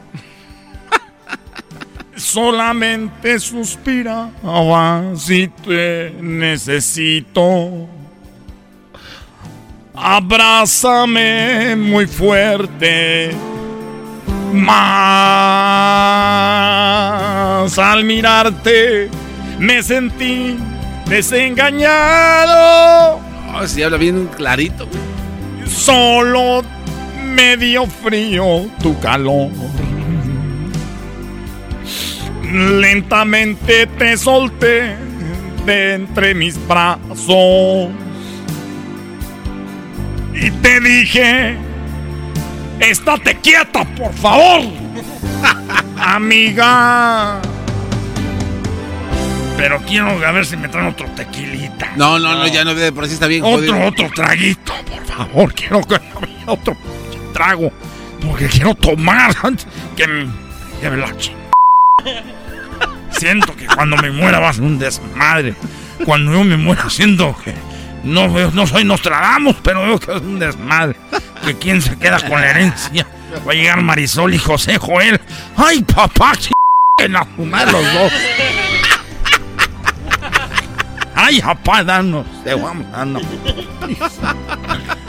S24: Solamente suspirabas y te necesito. Abrázame muy fuerte. Más al mirarte me sentí desengañado.
S5: Oh, sí, habla bien clarito.
S24: Solo me dio frío tu calor. Lentamente te solté de entre mis brazos. Y te dije, estate quieta, por favor. Amiga. Pero quiero a ver si me traen otro tequilita.
S5: No, no, no, ya no, por sí está bien
S24: Otro, otro traguito, por favor. Quiero que me otro trago. Porque quiero tomar que me lleve la ch... Siento que cuando me muera va a un desmadre. Cuando yo me muera siento que no, no soy Nostradamus, pero veo que es un desmadre. Que quién se queda con la herencia. Va a llegar Marisol y José Joel. ¡Ay, papá! En a fumar los dos. ¡Ay, papá, danos! Te vamos dando.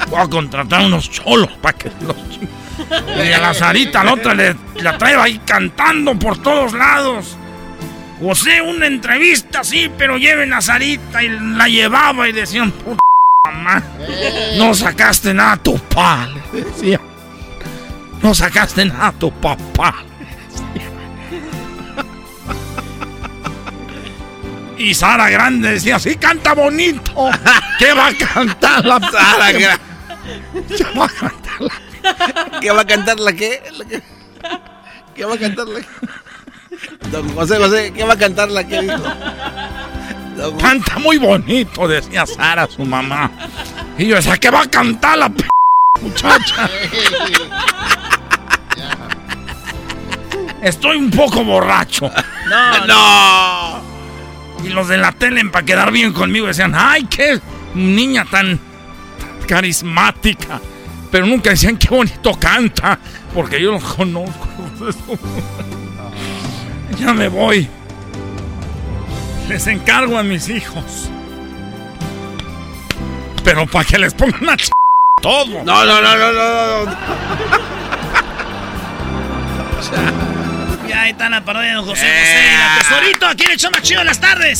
S24: Voy a contratar unos cholos para que los Y a la Sarita, la otra, le, la traigo ahí cantando por todos lados. José, una entrevista, sí, pero lleven a Sarita y la llevaba y decían, puta mamá, no sacaste nada a tu papá, le decía. No sacaste nada a tu papá. Y Sara Grande decía, sí, canta bonito. ¿Qué va a cantar la
S5: Sara Gra-
S24: ¿Qué va a cantar la
S5: ¿Qué va a cantar la qué? La qué? ¿Qué va a cantar la qué? Don José, José, ¿qué va a cantar la qué? dijo? Don.
S24: Canta muy bonito, decía Sara, su mamá. Y yo decía, ¿qué va a cantar la p muchacha? Estoy un poco borracho.
S3: No,
S5: No.
S24: Y los de la tele, para quedar bien conmigo, decían, ¡ay, qué niña tan carismática! Pero nunca decían, ¡qué bonito canta! Porque yo los conozco. ya me voy. Les encargo a mis hijos. Pero para que les pongan una ch... todo.
S5: No, no, no, no, no, no.
S3: Ya ahí está la parodia de don José
S5: Eh.
S3: José. y La tesorito, aquí en el show más chido de las tardes.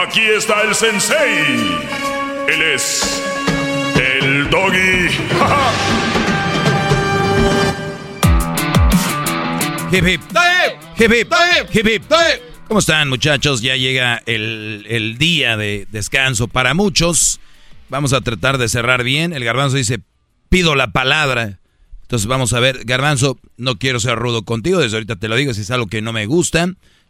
S1: Aquí está el sensei. Él es el doggy.
S4: Hip hip. Hip hip. Hip hip. ¿Cómo están muchachos? Ya llega el, el día de descanso para muchos. Vamos a tratar de cerrar bien. El garbanzo dice, pido la palabra. Entonces vamos a ver, garbanzo, no quiero ser rudo contigo, desde ahorita te lo digo, si es algo que no me gusta,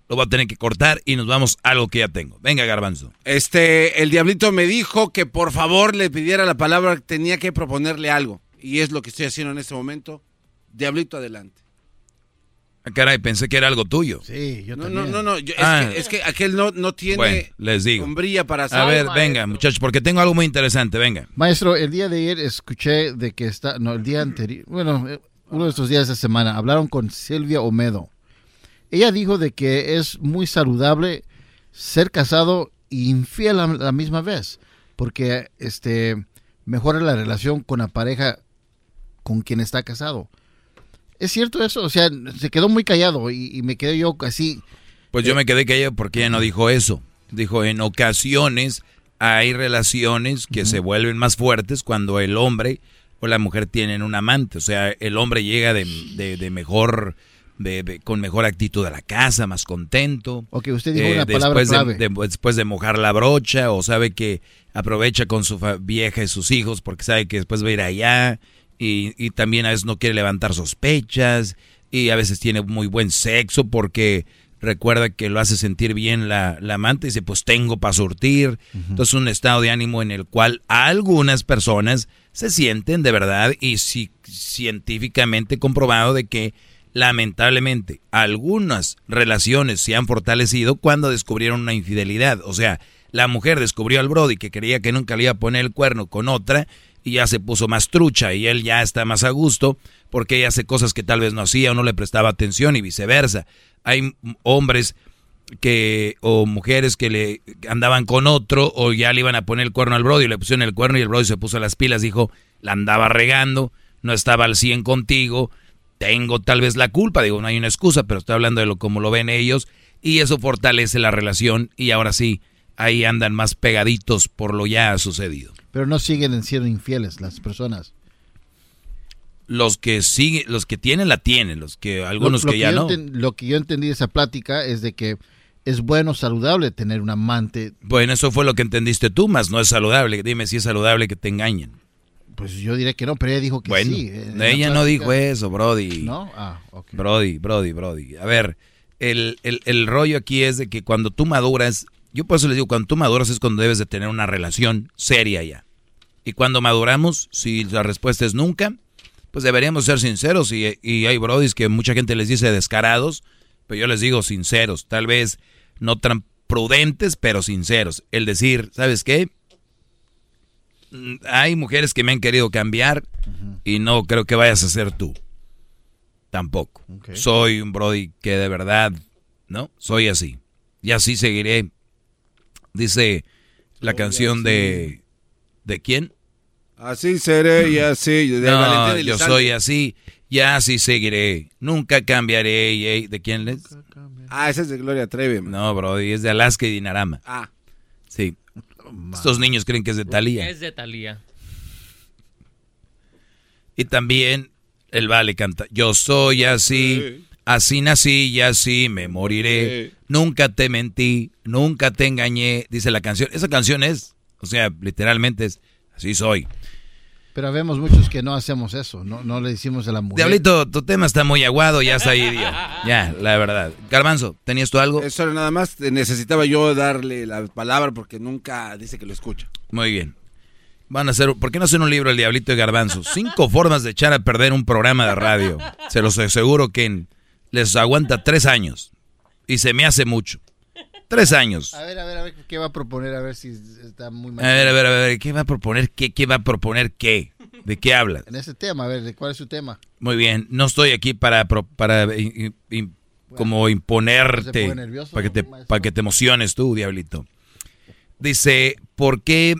S4: lo voy a tener que cortar y nos vamos a algo que ya tengo. Venga, garbanzo.
S5: Este, el diablito me dijo que por favor le pidiera la palabra, tenía que proponerle algo. Y es lo que estoy haciendo en este momento. Diablito, adelante.
S4: Ah, Caray, pensé que era algo tuyo.
S8: Sí, yo
S5: No,
S8: también.
S5: no, no, no. yo- es,
S4: Ah.
S5: que, es que aquel no, no tiene
S4: Bueno, les digo.
S5: sombrilla para hacer.
S4: A ver, venga, muchachos, porque tengo algo muy interesante, venga.
S8: Maestro, el día de ayer escuché de que está, no, el día anterior, bueno, eh, uno de estos días de semana, hablaron con Silvia Omedo. Ella dijo de que es muy saludable ser casado e infiel a la misma vez, porque este mejora la relación con la pareja con quien está casado. ¿Es cierto eso? O sea, se quedó muy callado y, y me quedé yo así.
S4: Pues yo me quedé callado porque ella no dijo eso. Dijo, en ocasiones hay relaciones que se vuelven más fuertes cuando el hombre o la mujer tienen un amante. O sea, el hombre llega de, de- de mejor, de- de- con mejor actitud a la casa, más contento.
S8: Ok, usted dijo una palabra
S4: después de-
S8: clave.
S4: de- después de mojar la brocha o sabe que aprovecha con su vieja y sus hijos porque sabe que después va a ir allá y, y también a veces no quiere levantar sospechas y a veces tiene muy buen sexo porque recuerda que lo hace sentir bien la, la amante y dice pues tengo para surtir. Entonces un estado de ánimo en el cual algunas personas se sienten de verdad y sí, científicamente comprobado de que lamentablemente algunas relaciones se han fortalecido cuando descubrieron una infidelidad. O sea, la mujer descubrió al Brody que creía que nunca le iba a poner el cuerno con otra y ya se puso más trucha y él ya está más a gusto porque ella hace cosas que tal vez no hacía o no le prestaba atención y viceversa. Hay hombres que o mujeres que le andaban con otro o ya le iban a poner el cuerno al Brody y le pusieron el cuerno y el Brody se puso las pilas, dijo, la andaba regando, no estaba al 100 contigo, tengo tal vez la culpa, digo, no hay una excusa, pero estoy hablando de lo como lo ven ellos y eso fortalece la relación y ahora sí, ahí andan más pegaditos por lo ya sucedido.
S8: Pero no siguen siendo infieles las personas.
S4: Los que siguen, los que tienen la tienen, los que algunos
S8: Lo- lo
S4: que ya no.
S8: lo que yo entendí de esa plática es de que es bueno, saludable tener un amante.
S4: Bueno, eso fue lo que entendiste tú, más no es saludable. Dime si es saludable que te engañen.
S8: Pues yo diré que no, pero ella dijo que
S4: Bueno,
S8: sí.
S4: ella no dijo eso, Brody.
S8: ¿No? Ah, ok.
S4: Brody, Brody, Brody. A ver, el, el- el rollo aquí es de que cuando tú maduras, yo por eso les digo, cuando tú maduras es cuando debes de tener una relación seria ya. Y cuando maduramos, si la respuesta es nunca, pues deberíamos ser sinceros. Y, y hay brodis que mucha gente les dice descarados, pero yo les digo sinceros. Tal vez no tan prudentes, pero sinceros. El decir, ¿sabes qué? Mm, Hay mujeres que me han querido cambiar y no creo que vayas a ser tú. Tampoco. Soy un Brody que de verdad, ¿no? Soy así. Y así seguiré. Dice la canción de... ¿De quién?
S5: Así seré y así. De
S4: no,
S5: Valentín
S4: yo soy así. Y así seguiré. Nunca cambiaré. y- ¿De quién es?
S5: Ah, ese es de Gloria Trevi. man.
S4: No, Brody, es de Alaska y Dinarama.
S5: Ah.
S4: Sí. Estos niños creen que es de Talía.
S17: Es de Talía.
S4: Y también el Vale canta, yo soy así, así nací y así me moriré. Nunca te mentí, nunca te engañé, dice la canción. Esa canción es, o sea, literalmente es, así soy.
S8: Pero vemos muchos que no hacemos eso, no, no le decimos a la mujer.
S4: Diablito, tu tema está muy aguado, ya está ahí. Ya, la verdad. Garbanzo, ¿tenías tú algo?
S5: Eso era nada más. Necesitaba yo darle la palabra porque nunca dice que lo escucha.
S4: Muy bien. Van a hacer, ¿por qué no hacen un libro El Diablito de Garbanzo? Cinco formas de echar a perder un programa de radio. Se los aseguro que en- les aguanta tres años. Y se me hace mucho. Tres años.
S8: A ver, a ver, a ver, ¿qué va a proponer? A ver si está muy mal.
S4: A ver, a ver, a ver, ¿qué va a proponer? ¿Qué, qué va a proponer qué? ¿De qué hablas?
S8: En ese tema, a ver, ¿de ¿cuál es su tema?
S4: Muy bien, no estoy aquí para, para i- i- i- como imponerte,
S8: pone nervioso,
S4: para que, te, para que te emociones tú, diablito. Dice, ¿por qué?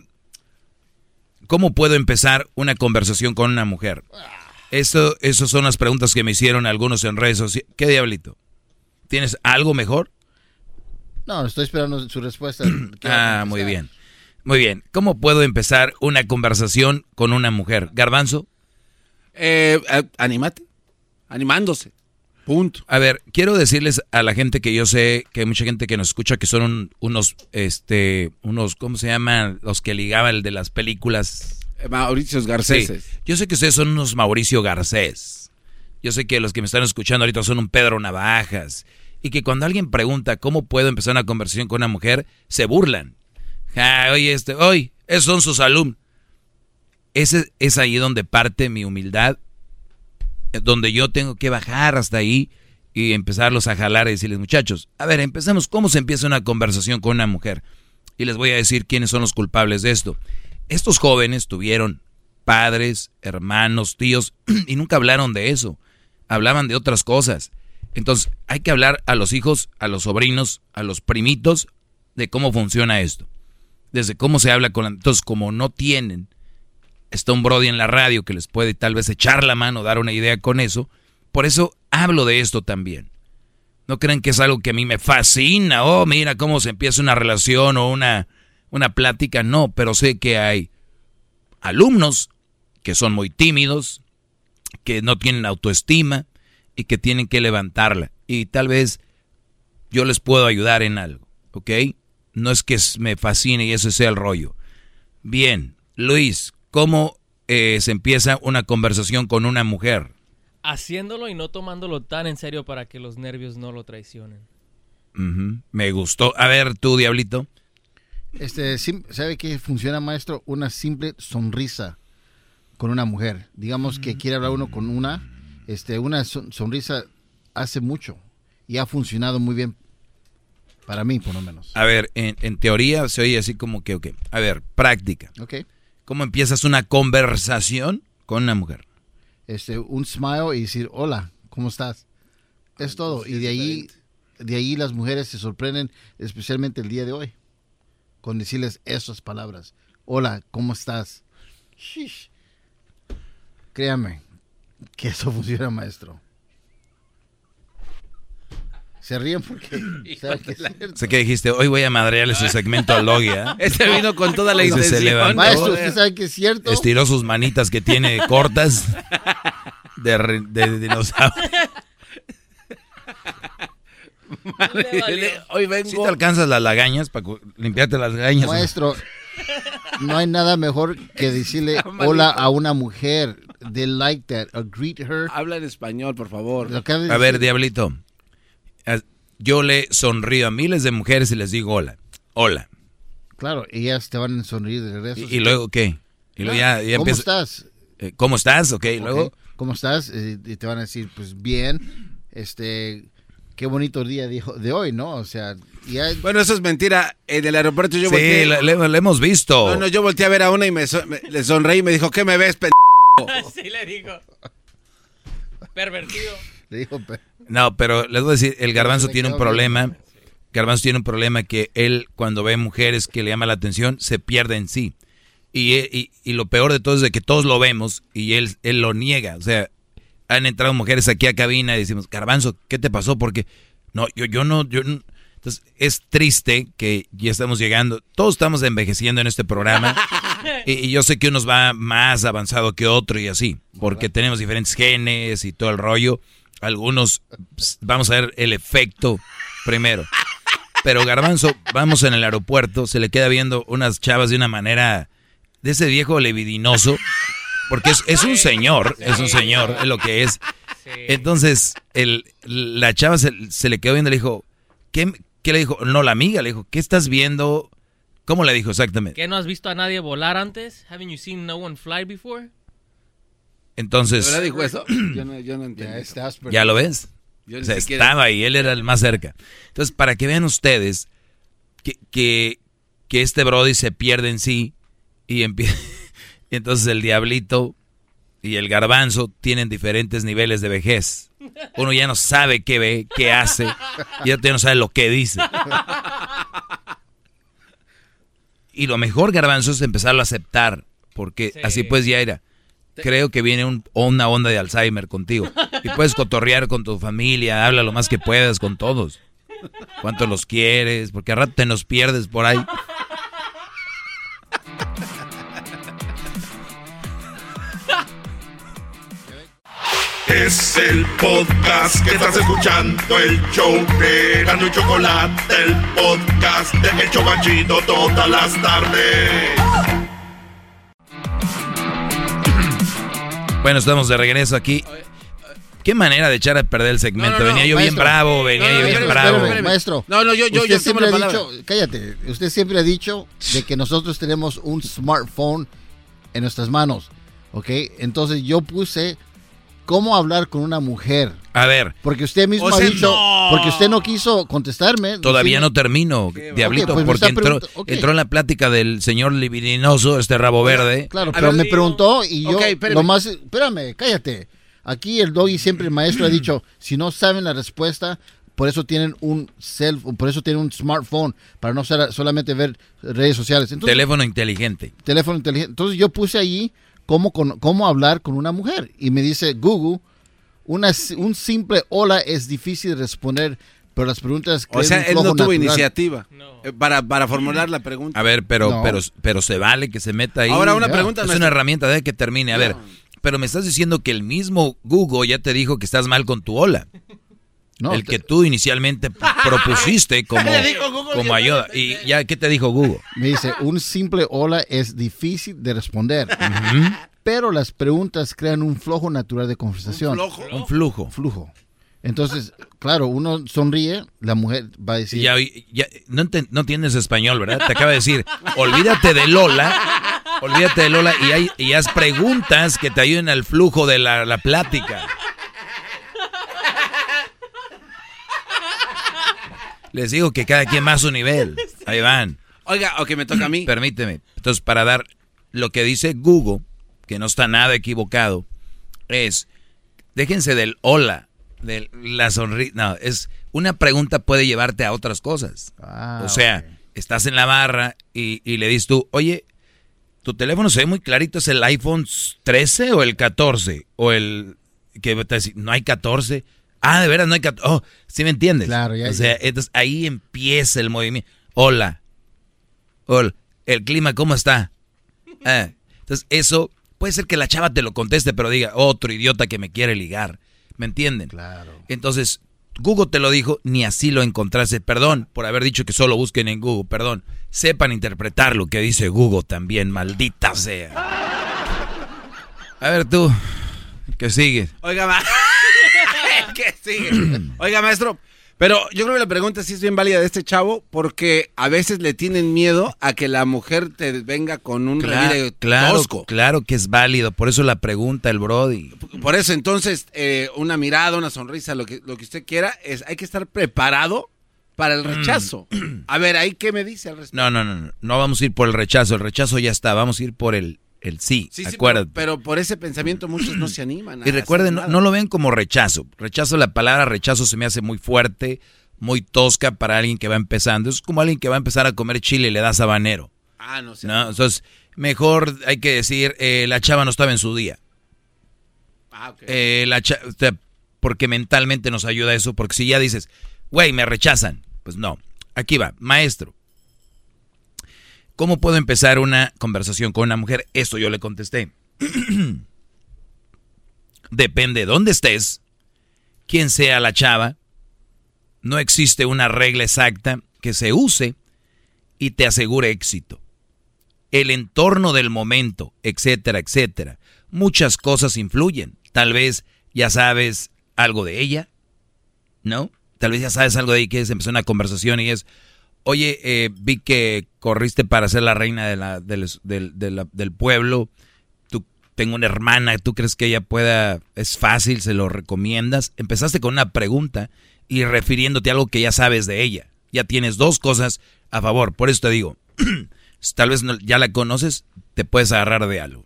S4: ¿Cómo puedo empezar una conversación con una mujer? Eso, esas son las preguntas que me hicieron algunos en redes sociales. ¿Qué diablito? ¿Tienes algo mejor?
S8: No, estoy esperando su respuesta. ¿Qué va a
S4: Ah, muy bien. Muy bien. ¿Cómo puedo empezar una conversación con una mujer? Garbanzo.
S5: Eh, eh, anímate. Animándose. Punto.
S4: A ver, quiero decirles a la gente que yo sé que hay mucha gente que nos escucha que son un- unos, este, unos, ¿cómo se llaman? Los que ligaba el de las películas.
S5: Eh, Mauricios Garceses.
S4: Sí. Yo sé que ustedes son unos Mauricio Garcés. Yo sé que los que me están escuchando ahorita son un Pedro Navajas. Y que cuando alguien pregunta cómo puedo empezar una conversación con una mujer, se burlan. Ja, oye, este, hoy, esos son sus alumnos. Ese es ahí donde parte mi humildad, eh, donde yo tengo que bajar hasta ahí y empezarlos a jalar y decirles, muchachos, a ver, empezamos, ¿cómo se empieza una conversación con una mujer? Y les voy a decir quiénes son los culpables de esto. Estos jóvenes tuvieron padres, hermanos, tíos, y nunca hablaron de eso. Hablaban de otras cosas. Entonces, hay que hablar a los hijos, a los sobrinos, a los primitos, de cómo funciona esto. Desde cómo se habla con la... Entonces, como no tienen, está un Brody en la radio que les puede tal vez echar la mano, dar una idea con eso. Por eso hablo de esto también. No crean que es algo que a mí me fascina. Oh, mira cómo se empieza una relación o una, una plática. No, pero sé que hay alumnos que son muy tímidos, que no tienen autoestima y que tienen que levantarla. Y tal vez yo les puedo ayudar en algo, ¿ok? No es que me fascine y ese sea el rollo. Bien, Luis, ¿cómo eh, se empieza una conversación con una mujer?
S17: Haciéndolo y no tomándolo tan en serio para que los nervios no lo traicionen.
S4: Me gustó. A ver, tú, Diablito.
S8: Este, sim- ¿sabe qué funciona, maestro? Una simple sonrisa con una mujer. Digamos que quiere hablar uno con una, este, una son- sonrisa hace mucho y ha funcionado muy bien para mí, por lo menos.
S4: A ver, en, en teoría se oye así como que, ok. A ver, práctica.
S8: Ok.
S4: ¿Cómo empiezas una conversación con una mujer?
S8: Este, un smile y decir, hola, ¿cómo estás? Es todo. Y de ahí, de ahí las mujeres se sorprenden, especialmente el día de hoy, con decirles esas palabras. Hola, ¿cómo estás? Shish. Créame que eso funciona, maestro. Se ríen porque saben que es cierto.
S4: Sé que dijiste, hoy voy a madrearle su segmento al Doggy, ¿eh?
S5: Este vino con toda la
S4: Ese se
S5: intención.
S4: levantó,
S8: Maestro, usted sabe que es cierto.
S4: estiró sus manitas que tiene cortas de, re- de dinosaurio.
S5: Hoy vengo.
S4: Si te alcanzas las lagañas para limpiarte las lagañas.
S8: Maestro, no hay nada mejor que decirle hola a una mujer. They like that. Uh, greet her.
S5: Habla en español, por favor.
S4: A ver. Diablito. Yo le sonrío a miles de mujeres y les digo hola. Hola.
S8: Claro, ellas te van a sonreír de regreso.
S4: ¿Y, y luego qué? Y luego ya, ya
S8: ¿Cómo estás?
S4: Eh, ¿Cómo estás? Ok, y luego.
S8: ¿Cómo estás? Eh, y te van a decir, pues bien, este, qué bonito día de, de hoy, ¿no? O sea, ya...
S5: Bueno, eso es mentira. En el aeropuerto yo
S4: Sí,
S5: volteé.
S4: le, le- le hemos visto.
S5: No, no, yo volteé a ver a una y me, so- me- le sonreí y me dijo, ¿qué me ves, p
S17: sí le digo. Pervertido.
S8: Le dijo,
S4: No, pero les voy a decir, el garbanzo tiene un problema. Garbanzo tiene un problema que él, cuando ve mujeres que le llama la atención, se pierde en sí. Y, y- y lo peor de todo es de que todos lo vemos y él, él lo niega. O sea, han entrado mujeres aquí a cabina y decimos, Garbanzo, ¿qué te pasó? Porque, no, yo, yo no, yo no. Entonces, es triste que ya estamos llegando, todos estamos envejeciendo en este programa. y, y yo sé que unos va más avanzado que otro y así, porque tenemos diferentes genes y todo el rollo. Algunos, vamos a ver el efecto primero. Pero Garbanzo, vamos en el aeropuerto, se le queda viendo unas chavas de una manera de ese viejo levidinoso, porque es, es un señor, es un señor, es lo que es. Entonces, el, la chava se, se le quedó viendo y le dijo, ¿qué, ¿qué le dijo? No, la amiga le dijo, ¿qué estás viendo? ¿Cómo le dijo exactamente?
S17: ¿Qué no has visto a nadie volar antes? Haven't you seen no one fly before?
S4: Entonces,
S5: ¿De verdad dijo eso? Yo no, yo no entiendo.
S8: Ya estás
S4: ¿ya lo ves?
S5: Yo
S4: O sea,
S5: siquiera-
S4: estaba ahí, él era el más cerca. Entonces, para que vean ustedes que, que, que este Brody se pierde en sí y empieza... entonces el diablito y el garbanzo tienen diferentes niveles de vejez. Uno ya no sabe qué ve, qué hace, y otro ya no sabe lo que dice. Y lo mejor, garbanzo, es empezarlo a aceptar, porque así pues ya era. Creo que viene un- una onda de Alzheimer contigo. Y puedes cotorrear con tu familia, habla lo más que puedas con todos. Cuánto los quieres, porque a rato te nos pierdes por ahí.
S1: Es el podcast que estás escuchando, el show de Gano y Chocolate, el podcast de El Chobachito todas las tardes.
S4: Bueno, estamos de regreso aquí. Qué manera de echar a perder el segmento.
S8: No, no, no,
S4: venía yo bien bravo, venía
S8: No, no,
S4: yo bien bravo.
S8: espérame, maestro.
S5: No, no, yo- yo-
S8: Usted
S5: yo
S8: siempre ha dicho, cállate, usted siempre ha dicho de que nosotros tenemos un smartphone en nuestras manos, ¿ok? Entonces yo puse cómo hablar con una mujer.
S4: A ver,
S8: Porque usted mismo
S4: O
S8: ha
S4: sea,
S8: dicho,
S4: no.
S8: porque usted no quiso contestarme.
S4: todavía
S8: Sí.
S4: no termino, Diablito,
S8: Ok, pues
S4: porque entró, entró en la plática del señor libidinoso, este rabo verde.
S8: Claro, pero me preguntó y yo
S4: Ok, espérame.
S8: lo más, espérame, cállate. Aquí el doggy siempre el maestro ha dicho, si no saben la respuesta, por eso tienen un cell, por eso tienen un smartphone para no ser- solamente ver redes sociales. Entonces,
S4: Teléfono inteligente.
S8: teléfono inteligente. Entonces yo puse allí cómo, con- cómo hablar con una mujer y me dice Google, una, un simple hola es difícil de responder, pero las preguntas
S5: O
S8: crean
S5: sea, él no
S8: flujo
S5: tuvo
S8: natural.
S5: iniciativa eh, para, para formular la pregunta.
S4: A ver, pero,
S5: No.
S4: pero, pero se vale que se meta ahí.
S5: Ahora, una pregunta,
S4: Es una herramienta de que termine. A ver, pero me estás diciendo que el mismo Google ya te dijo que estás mal con tu hola.
S8: No,
S4: el que tú inicialmente propusiste como, como ayuda. ¿Y ya qué te dijo Google?
S8: Me dice, un simple hola es difícil de responder, pero las preguntas crean un flujo natural de conversación.
S4: Un flujo.
S8: Un flujo. Entonces, claro, uno sonríe, la mujer va a decir...
S4: Ya, ya- no, enten- no entiendes español, ¿verdad? Te acaba de decir, olvídate de Lola, olvídate de Lola y, hay, y haz preguntas que te ayuden al flujo de la, la plática. Les digo que cada quien más a su nivel. Ahí van.
S5: Oiga, ok, me toca a mí.
S4: Permíteme. Entonces, para dar lo que dice Google, que no está nada equivocado, es, déjense del hola, de la sonrisa. No, es, una pregunta puede llevarte a otras cosas.
S8: Ah,
S4: o sea, estás en la barra y, y le dices tú, oye, tu teléfono se ve muy clarito, ¿es el iPhone 13 o el 14? O el que te va a decir, no hay 14. Ah, de veras, no hay 14. Oh, ¿sí me entiendes?
S8: Claro, ya,
S4: O sea, entonces ahí empieza el movimiento. Hola. Hola. El clima, ¿cómo está? Ah, entonces, eso puede ser que la chava te lo conteste, pero diga, otro idiota que me quiere ligar. ¿Me entienden?
S8: Claro.
S4: Entonces, Google te lo dijo, ni así lo encontraste. Perdón por haber dicho que solo busquen en Google, perdón. Sepan interpretar lo que dice Google también, maldita sea. A ver tú, ¿qué sigue?
S5: Oiga, ma- ¿Qué sigue? Oiga, maestro, pero yo creo que la pregunta sí es bien válida de este chavo porque a veces le tienen miedo a que la mujer te venga con un
S4: Claro, claro,
S5: tosco.
S4: claro que es válido, por eso la pregunta el Brody.
S5: Por eso, entonces, eh, una mirada, una sonrisa, lo que, lo que usted quiera, es hay que estar preparado para el rechazo. A ver, ahí qué me dice al respecto.
S4: No, no, no, no, no vamos a ir por el rechazo, el rechazo ya está, vamos a ir por el, el sí,
S5: Sí, sí,
S4: acuérdate.
S5: pero, pero por ese pensamiento muchos no se animan. a
S4: Y recuerden, no, lo ven como rechazo. Rechazo, la palabra rechazo se me hace muy fuerte, muy tosca para alguien que va empezando. Es como alguien que va a empezar a comer chile y le da sabanero.
S5: Ah, no sé.
S4: ¿no? Entonces, mejor hay que decir, eh, la chava no estaba en su día.
S5: Ah, ok.
S4: Eh, la cha- o sea, porque mentalmente nos ayuda eso, porque si ya dices, güey, me rechazan, pues no. Aquí va, maestro. ¿Cómo puedo empezar una conversación con una mujer? Esto yo le contesté. Depende de dónde estés, quién sea la chava. No existe una regla exacta que se use y te asegure éxito. El entorno del momento, etcétera, etcétera. Muchas cosas influyen. Tal vez ya sabes algo de ella, ¿no? Tal vez ya sabes algo de ella y quieres empezar una conversación y es, oye, eh, vi que corriste para ser la reina de la- del, del- de la- del pueblo. Tú, tengo una hermana, ¿tú crees que ella pueda, es fácil, se lo recomiendas? Empezaste con una pregunta y refiriéndote a algo que ya sabes de ella. Ya tienes dos cosas a favor. Por eso te digo, tal vez no- ya la conoces, te puedes agarrar de algo.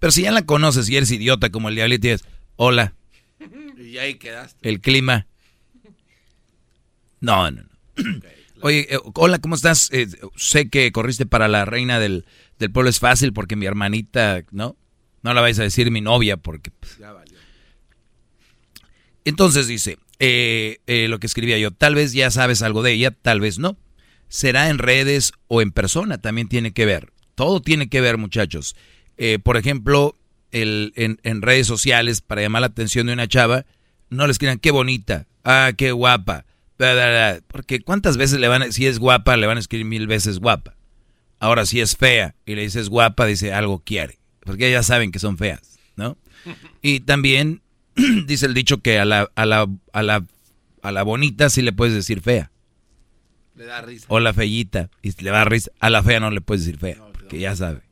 S4: Pero si ya la conoces y eres idiota como el diablito y dices, hola,
S5: Y ahí quedaste.
S4: el clima. No, no, no. Oye, eh, hola, ¿cómo estás? Eh, sé que corriste para la reina del, del pueblo. Es fácil porque mi hermanita, ¿no? No la vais a decir mi novia porque... pues,
S5: Ya valió.
S4: Entonces dice, eh, eh, lo que escribía yo, tal vez ya sabes algo de ella, tal vez no. Será en redes o en persona, también tiene que ver. Todo tiene que ver, muchachos. Por ejemplo, el, en, en redes sociales, para llamar la atención de una chava, no le escriban, qué bonita, ah, qué guapa. Bla, bla, bla". Porque cuántas veces le van a, si es guapa, le van a escribir mil veces guapa. Ahora, si es fea y le dices guapa, dice algo quiere. Porque ya saben que son feas, ¿no? Y también dice el dicho que a la, a la, a la, a la bonita sí le puedes decir fea.
S5: Le da risa.
S4: O la fellita. Y le va a risa. A la fea no le puedes decir fea. Porque ya sabe.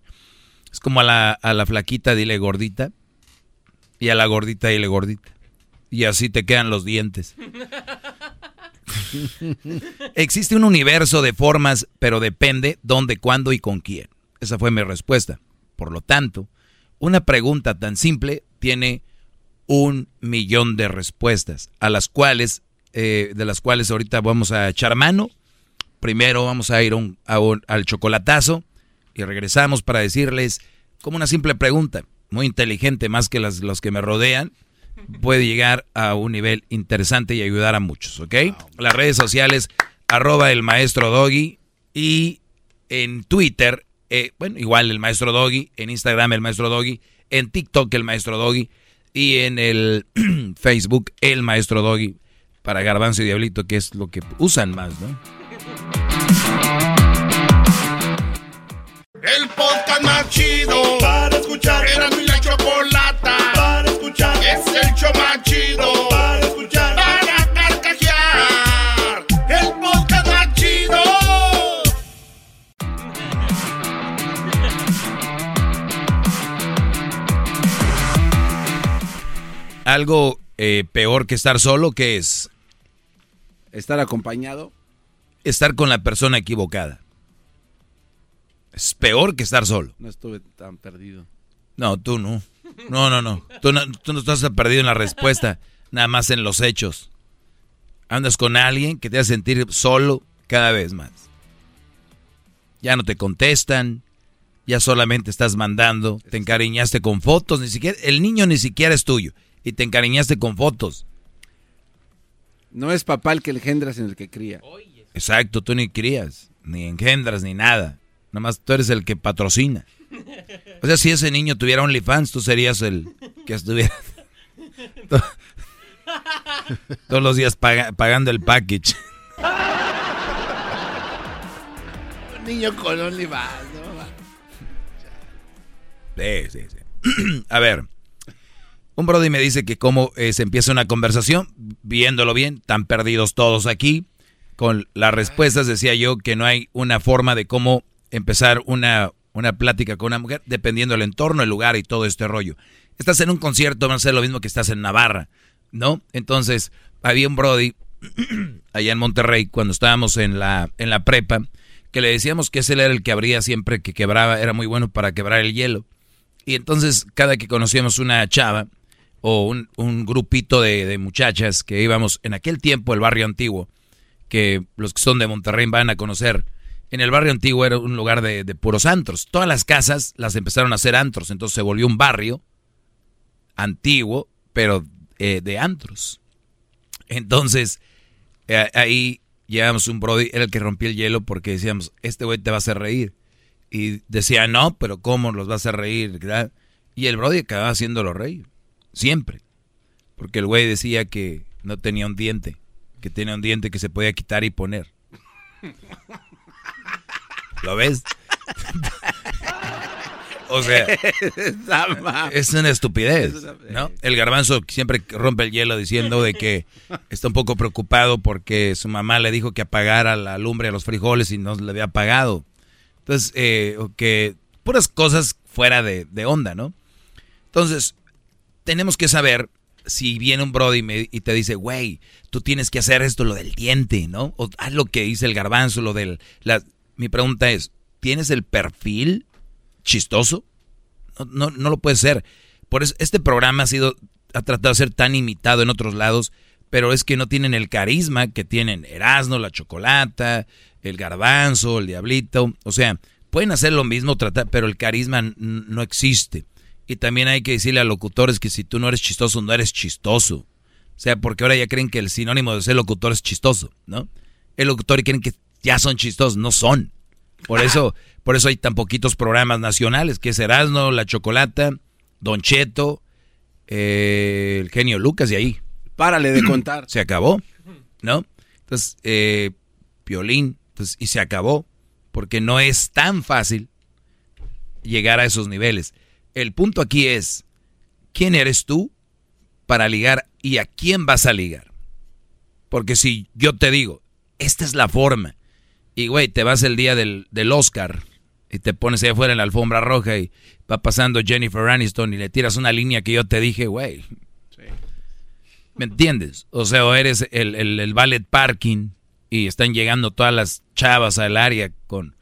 S4: Es como a la, a la flaquita dile gordita. Y a la gordita dile gordita. Y así te quedan los dientes. Existe un universo de formas, pero depende dónde, cuándo y con quién. Esa fue mi respuesta. Por lo tanto, una pregunta tan simple tiene un millón de respuestas, a las cuales, eh, de las cuales ahorita vamos a echar mano. Primero vamos a ir al chocolatazo y regresamos para decirles como una simple pregunta, muy inteligente más que las, los que me rodean, puede llegar a un nivel interesante y ayudar a muchos, ¿ok? Las redes sociales, arroba el maestro Doggy y en Twitter, eh, bueno, igual el maestro Doggy, en Instagram el maestro Doggy, en TikTok el maestro Doggy y en el Facebook el maestro Doggy para Garbanzo y Diablito, que es lo que usan más, ¿no?
S1: El podcast más chido para escuchar. Era mi la escuchar. Más chido para escuchar. Para carcajear. El podcast más chido.
S4: Algo eh, peor que estar solo, ¿qué es?
S5: Estar acompañado.
S4: Estar con la persona equivocada. Es peor que estar solo.
S5: No estuve tan perdido.
S4: No, tú no. No, no, no. Tú no, tú no estás perdido en la respuesta, nada más en los hechos. Andas con alguien que te hace sentir solo cada vez más. Ya no te contestan, ya solamente estás mandando, te encariñaste con fotos, ni siquiera, el niño ni siquiera es tuyo, y te encariñaste con fotos.
S5: No es papá el que engendra, sino el que cría.
S4: Exacto, tú ni crías, ni engendras, ni nada. Nada más tú eres el que patrocina. O sea, si ese niño tuviera OnlyFans, tú serías el que estuviera to- todos los días paga- pagando el package.
S5: Un niño con OnlyFans, no.
S4: Sí, sí, sí. A ver, un brody me dice que cómo eh, se empieza una conversación, viéndolo bien, tan perdidos todos aquí. Con las respuestas decía yo que no hay una forma de cómo empezar una, una plática con una mujer, dependiendo del entorno, el lugar y todo este rollo. Estás en un concierto, va a ser lo mismo que estás en Navarra, ¿no? Entonces, había un brody allá en Monterrey, cuando estábamos en la, en la prepa, que le decíamos que ese era el que abría siempre que quebraba, era muy bueno para quebrar el hielo. Y entonces, cada que conocíamos una chava o un, grupito de, de muchachas que íbamos en aquel tiempo, el barrio antiguo, que los que son de Monterrey van a conocer, en el barrio antiguo era un lugar de, puros antros. Todas las casas las empezaron a hacer antros, entonces se volvió un barrio antiguo, pero eh, de antros. Entonces, eh, ahí llevamos un Brody, era el que rompía el hielo porque decíamos, este güey te va a hacer reír. Y decía, no, pero ¿cómo los va a hacer reír? Y el Brody acababa haciéndolo reír, siempre. Porque el güey decía que no tenía un diente, que tenía un diente que se podía quitar y poner. ¿Lo ves? o sea, es una estupidez, ¿no? El garbanzo siempre rompe el hielo diciendo de que está un poco preocupado porque su mamá le dijo que apagara la lumbre a los frijoles y no le había apagado. Entonces, eh, que puras cosas fuera de, de onda, ¿no? Entonces, tenemos que saber si viene un brody y, te dice, güey, tú tienes que hacer esto, lo del diente, ¿no? O haz lo que dice el garbanzo, lo del... La... Mi pregunta es, ¿tienes el perfil chistoso? No, no, no lo puede ser. Por eso este programa ha sido, ha tratado de ser tan imitado en otros lados, pero es que no tienen el carisma que tienen Erasmo, la Chocolata, el Garbanzo, el Diablito. O sea, pueden hacer lo mismo, tratar, pero el carisma no existe. Y también hay que decirle a locutores que si tú no eres chistoso, no eres chistoso. O sea, porque ahora ya creen que el sinónimo de ser locutor es chistoso, ¿no? El locutor y creen que ya son chistosos, no son. Por eso, por eso hay tan poquitos programas nacionales, que es Erasmo, La Chocolata, Don Cheto, eh, el genio Lucas y ahí.
S5: Párale de contar.
S4: Se acabó, ¿no? Entonces, eh, Piolín, entonces, y se acabó, porque no es tan fácil llegar a esos niveles. El punto aquí es, ¿quién eres tú para ligar y a quién vas a ligar? Porque si yo te digo, esta es la forma, y güey, te vas el día del, del Oscar y te pones ahí afuera en la alfombra roja y va pasando Jennifer Aniston y le tiras una línea que yo te dije, güey. ¿Me entiendes? O sea, o eres el, el, el ballet parking y están llegando todas las chavas al área con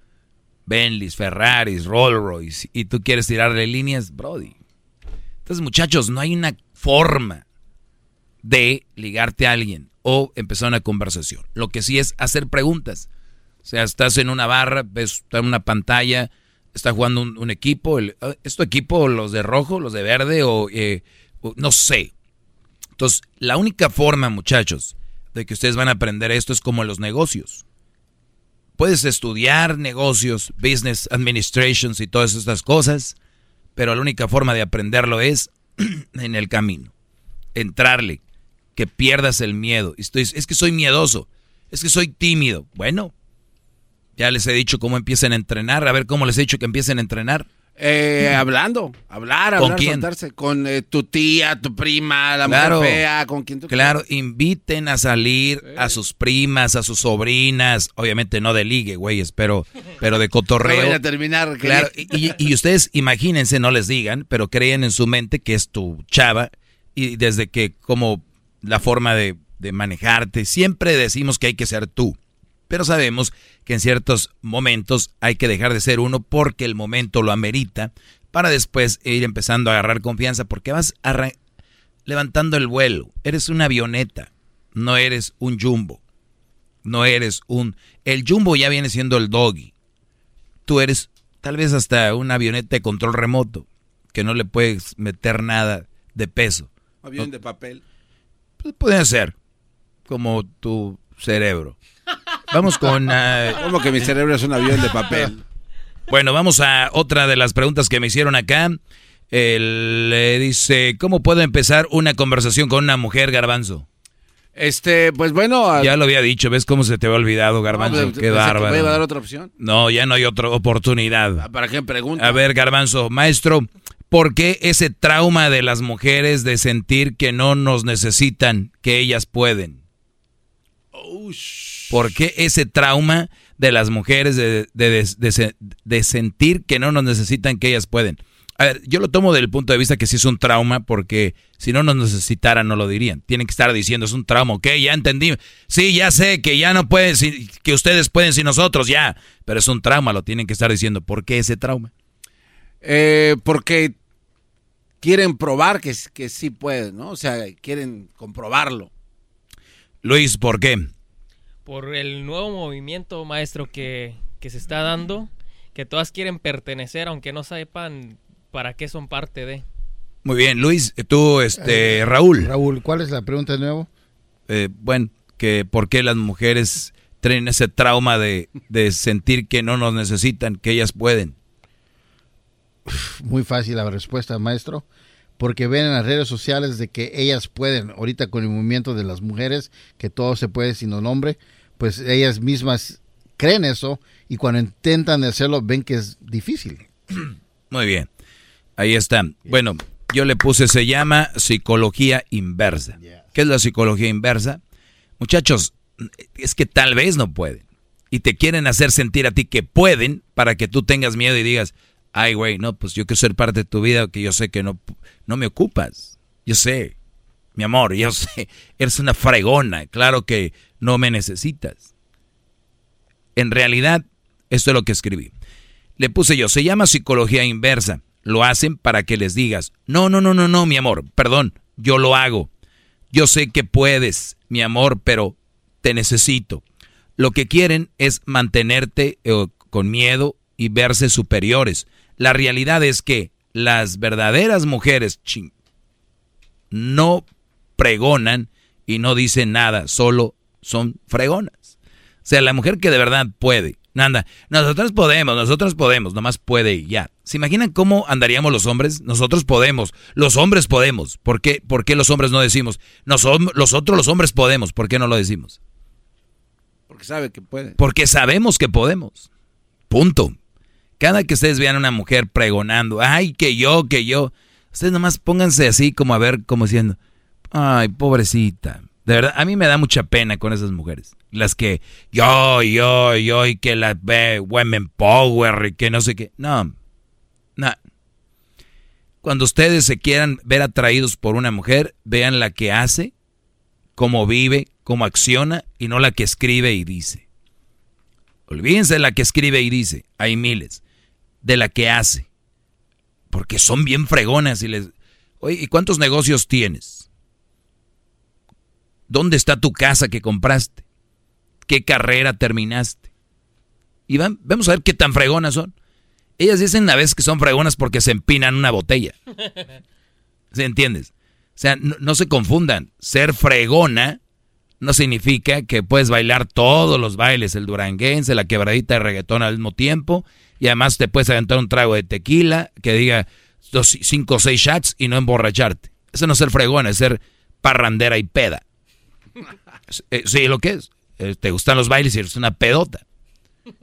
S4: Bentleys, Ferraris, Rolls Royce, y tú quieres tirarle líneas, Brody. Entonces, muchachos, no hay una forma de ligarte a alguien o empezar una conversación. Lo que sí es hacer preguntas. Sea, estás en una barra, ves en una pantalla, está jugando un, equipo. El, ¿Es tu equipo los de rojo, los de verde o, eh, o no sé? Entonces, la única forma, muchachos, de que ustedes van a aprender esto es como los negocios. Puedes estudiar negocios, business administrations y todas estas cosas, pero la única forma de aprenderlo es en el camino. Entrarle, que pierdas el miedo. Estoy, es que soy miedoso, es que soy tímido. Bueno, ya les he dicho cómo empiecen a entrenar, a ver cómo les he dicho que empiecen a entrenar.
S5: Eh, hablando, hablar, hablar,
S4: ¿Con quién?
S5: soltarse. Con eh, tu tía, tu prima, la
S4: Claro.
S5: mujer fea, con quien tú
S4: Claro, inviten a salir a sus primas, a sus sobrinas, obviamente no de ligue, güeyes, pero, pero de cotorreo.
S5: vayan a terminar.
S4: Claro, y, y ustedes imagínense, no les digan, pero creen en su mente que es tu chava y desde que como la forma de, de manejarte, siempre decimos que hay que ser tú, pero sabemos que en ciertos momentos hay que dejar de ser uno porque el momento lo amerita para después ir empezando a agarrar confianza porque vas levantando el vuelo, eres una avioneta, no eres un jumbo, no eres un... El jumbo ya viene siendo el doggy tú eres tal vez hasta una avioneta de control remoto, que no le puedes meter nada de peso.
S5: Avión de papel.
S4: Pues puede ser, como tu cerebro. Vamos con... ah,
S5: Como que mi cerebro es un avión de papel.
S4: Bueno, vamos a otra de las preguntas que me hicieron acá. Él le dice, ¿cómo puedo empezar una conversación con una mujer, Garbanzo?
S5: Este, pues bueno...
S4: Ya lo había dicho, ¿ves cómo se te había olvidado, Garbanzo?
S5: No, pues,
S4: Qué bárbaro.
S5: me iba a dar otra opción.
S4: No, ya no hay otra oportunidad.
S5: Ah, ¿Para qué pregunta?
S4: A ver, Garbanzo, maestro, ¿por qué ese trauma de las mujeres de sentir que no nos necesitan, que ellas pueden? ¿Por qué ese trauma de las mujeres de, de- de- de se- de sentir que no nos necesitan, que ellas pueden? A ver, yo lo tomo del punto de vista que sí es un trauma, porque si no nos necesitaran no lo dirían. Tienen que estar diciendo, es un trauma, ok, ya entendí. Sí, ya sé que ya no pueden, que ustedes pueden sin nosotros, ya. Pero es un trauma, lo tienen que estar diciendo. ¿Por qué ese trauma?
S5: Eh, porque quieren probar que, que sí pueden, ¿no? O sea, quieren comprobarlo.
S4: Luis, ¿por qué?
S17: Por el nuevo movimiento, maestro, que, que se está dando, que todas quieren pertenecer, aunque no sepan para qué son parte de.
S4: Muy bien, Luis, tú, este, Raúl.
S8: Raúl, ¿cuál es la pregunta de nuevo?
S4: Eh, bueno, que por qué las mujeres tienen ese trauma de, de sentir que no nos necesitan, que ellas pueden.
S8: Muy fácil la respuesta, maestro. Porque ven en las redes sociales de que ellas pueden, ahorita con el movimiento de las mujeres, que todo se puede sin un hombre, pues ellas mismas creen eso y cuando intentan hacerlo ven que es difícil.
S4: Muy bien, ahí está. Bueno, yo le puse, se llama psicología inversa. ¿Qué es la psicología inversa? Muchachos, es que tal vez no pueden. Y te quieren hacer sentir a ti que pueden para que tú tengas miedo y digas, ay, güey, no, pues yo quiero ser parte de tu vida que yo sé que no, no me ocupas. Yo sé. Mi amor, yo sé, eres una fregona, claro que no me necesitas. En realidad, esto es lo que escribí. Le puse yo, se llama psicología inversa. Lo hacen para que les digas, no, no, no, no, no, mi amor, perdón, yo lo hago. Yo sé que puedes, mi amor, pero te necesito. Lo que quieren es mantenerte eh, con miedo y verse superiores. La realidad es que las verdaderas mujeres no pregonan y no dicen nada, solo son fregonas. O sea, la mujer que de verdad puede, nada, nosotros podemos, nosotros podemos, nomás puede y ya. ¿Se imaginan cómo andaríamos los hombres? Nosotros podemos, los hombres podemos. ¿Por qué, ¿Por qué los hombres no decimos? Nosotros los hombres podemos, ¿por qué no lo decimos?
S5: Porque sabe que puede.
S4: Porque sabemos que podemos. Punto. Cada que ustedes vean a una mujer pregonando, ay, que yo, que yo, ustedes nomás pónganse así como a ver, como diciendo, ay, pobrecita. De verdad, a mí me da mucha pena con esas mujeres. Las que yo, yo, yo, y que las ve women power y que no sé qué. No, no. Cuando ustedes se quieran ver atraídos por una mujer, vean la que hace, cómo vive, cómo acciona y no la que escribe y dice. Olvídense de la que escribe y dice, hay miles de la que hace. Porque son bien fregonas y les... Oye, ¿y cuántos negocios tienes? ¿Dónde está tu casa que compraste? ¿Qué carrera terminaste? Y van, vamos a ver qué tan fregonas son. Ellas dicen a veces que son fregonas porque se empinan una botella. ¿Se entiendes? O sea, no, no, se confundan. Ser fregona no significa que puedes bailar todos los bailes, el duranguense, la quebradita de reggaetón al mismo tiempo, y además te puedes aventar un trago de tequila que diga dos, cinco o seis shots y no emborracharte. Eso no es ser fregona, es ser parrandera y peda. Eh, sí, lo que es. Eh, te gustan los bailes y eres una pedota.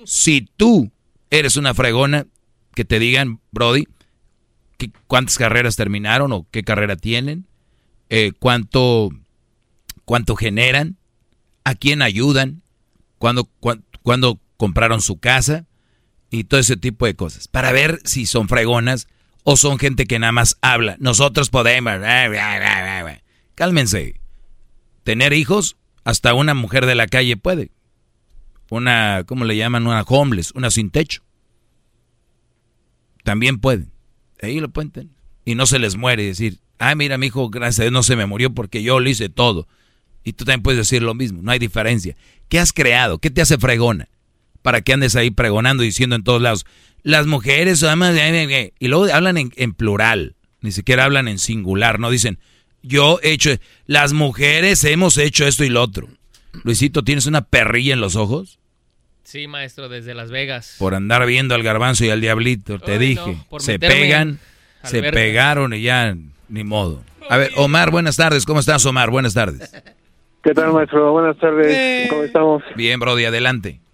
S4: Si tú eres una fregona, que te digan, Brody, cuántas carreras terminaron o qué carrera tienen, eh, cuánto, cuánto generan, a quién ayudan, cuándo, cuándo compraron su casa, y todo ese tipo de cosas, para ver si son fregonas o son gente que nada más habla. Nosotros podemos. Cálmense. Tener hijos, hasta una mujer de la calle puede. Una, ¿cómo le llaman? Una homeless, una sin techo. También pueden. Ahí lo pueden. Y no se les muere decir, ah, mira, mi hijo, gracias a Dios no se me murió porque yo lo hice todo. Y tú también puedes decir lo mismo, no hay diferencia. ¿Qué has creado? ¿Qué te hace fregona? Para que andes ahí pregonando diciendo en todos lados, las mujeres, y luego hablan en, plural, ni siquiera hablan en singular, no dicen, yo he hecho, las mujeres hemos hecho esto y lo otro. Luisito, ¿tienes una perrilla en los ojos?
S17: Sí, maestro, desde Las Vegas.
S4: Por andar viendo al garbanzo y al diablito, te dije. se pegan, se pegaron y ya, ni modo. A ver, Omar, buenas tardes. ¿Cómo estás, Omar? Buenas tardes.
S25: ¿Qué tal, maestro? Buenas tardes. ¿Cómo estamos?
S4: Bien, Brody, adelante.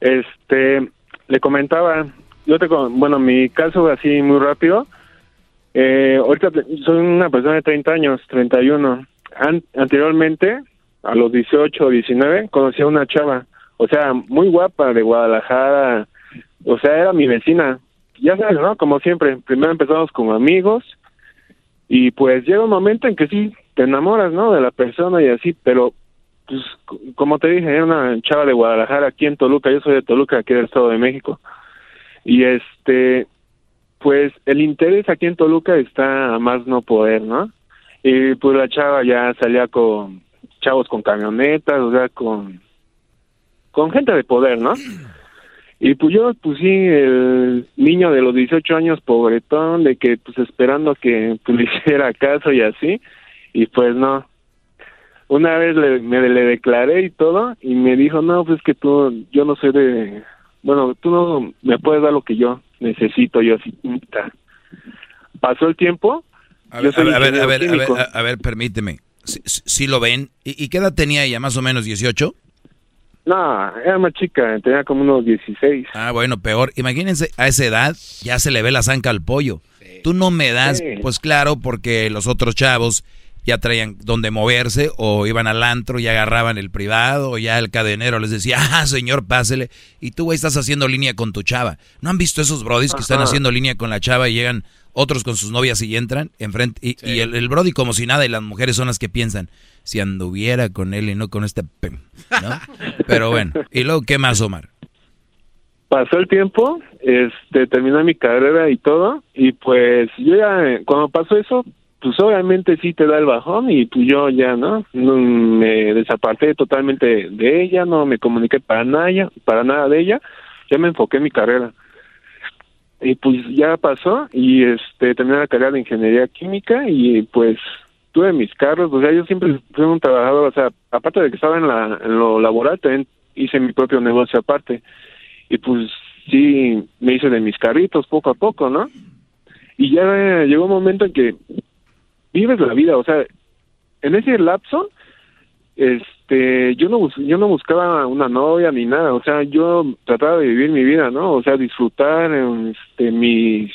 S25: Este, le comentaba, yo te, bueno, mi caso así muy rápido. Eh, ahorita soy una persona de 30 años, 31. anteriormente, a los 18 o 19, conocí a una chava, o sea, muy guapa de Guadalajara, o sea, era mi vecina. Ya sabes, ¿no? Como siempre, primero empezamos como amigos y pues llega un momento en que sí, te enamoras, ¿no? De la persona y así, pero pues como te dije, era una chava de Guadalajara aquí en Toluca, yo soy de Toluca, aquí del Estado de México. Y este, pues el interés aquí en Toluca está más no poder, ¿no? Y pues la chava ya salía con chavos con camionetas, o sea, con, con gente de poder, ¿no? Y pues yo, pues sí, el niño de los 18 años, pobretón, de que pues esperando que pues, le hiciera caso y así, y pues no, una vez le, me le declaré y todo y me dijo, no, pues que tú, yo no soy de, bueno, tú no me puedes dar lo que yo necesito, yo así, pasó el tiempo.
S4: A ver, a ver, a ver, a ver, a ver, permíteme. Si, lo ven, ¿Y, qué edad tenía ella? ¿Más o menos 18?
S25: No, era más chica, tenía como unos 16.
S4: Ah, bueno, peor. Imagínense, a esa edad ya se le ve la zanca al pollo. Tú no me das, pues claro, porque los otros chavos ya traían donde moverse o iban al antro y agarraban el privado o ya el cadenero les decía, ah, señor, pásele. Y tú, güey, estás haciendo línea con tu chava. ¿No han visto esos brodis que están haciendo línea con la chava y llegan otros con sus novias y entran enfrente? Y, y el, el brody como si nada y las mujeres son las que piensan, si anduviera con él y no con este... pe-", ¿no? Pero bueno, ¿y luego qué más, Omar?
S25: pasó el tiempo, este, terminé mi carrera y todo, y pues yo ya, eh, cuando pasó eso, pues obviamente sí te da el bajón y pues yo ya, ¿no? Me desaparté totalmente de ella, no me comuniqué para nada, para nada de ella, ya me enfoqué en mi carrera. Y pues ya pasó y este terminé la carrera de ingeniería química y pues tuve mis carros, o sea, yo siempre fui un trabajador, o sea, aparte de que estaba en, la, en lo laboral, también hice mi propio negocio aparte y pues sí me hice de mis carritos poco a poco, ¿no? Y ya llegó un momento en que vives la vida, o sea, en ese lapso, este, yo no yo no buscaba una novia ni nada, o sea, yo trataba de vivir mi vida, ¿no? O sea, disfrutar, este, mis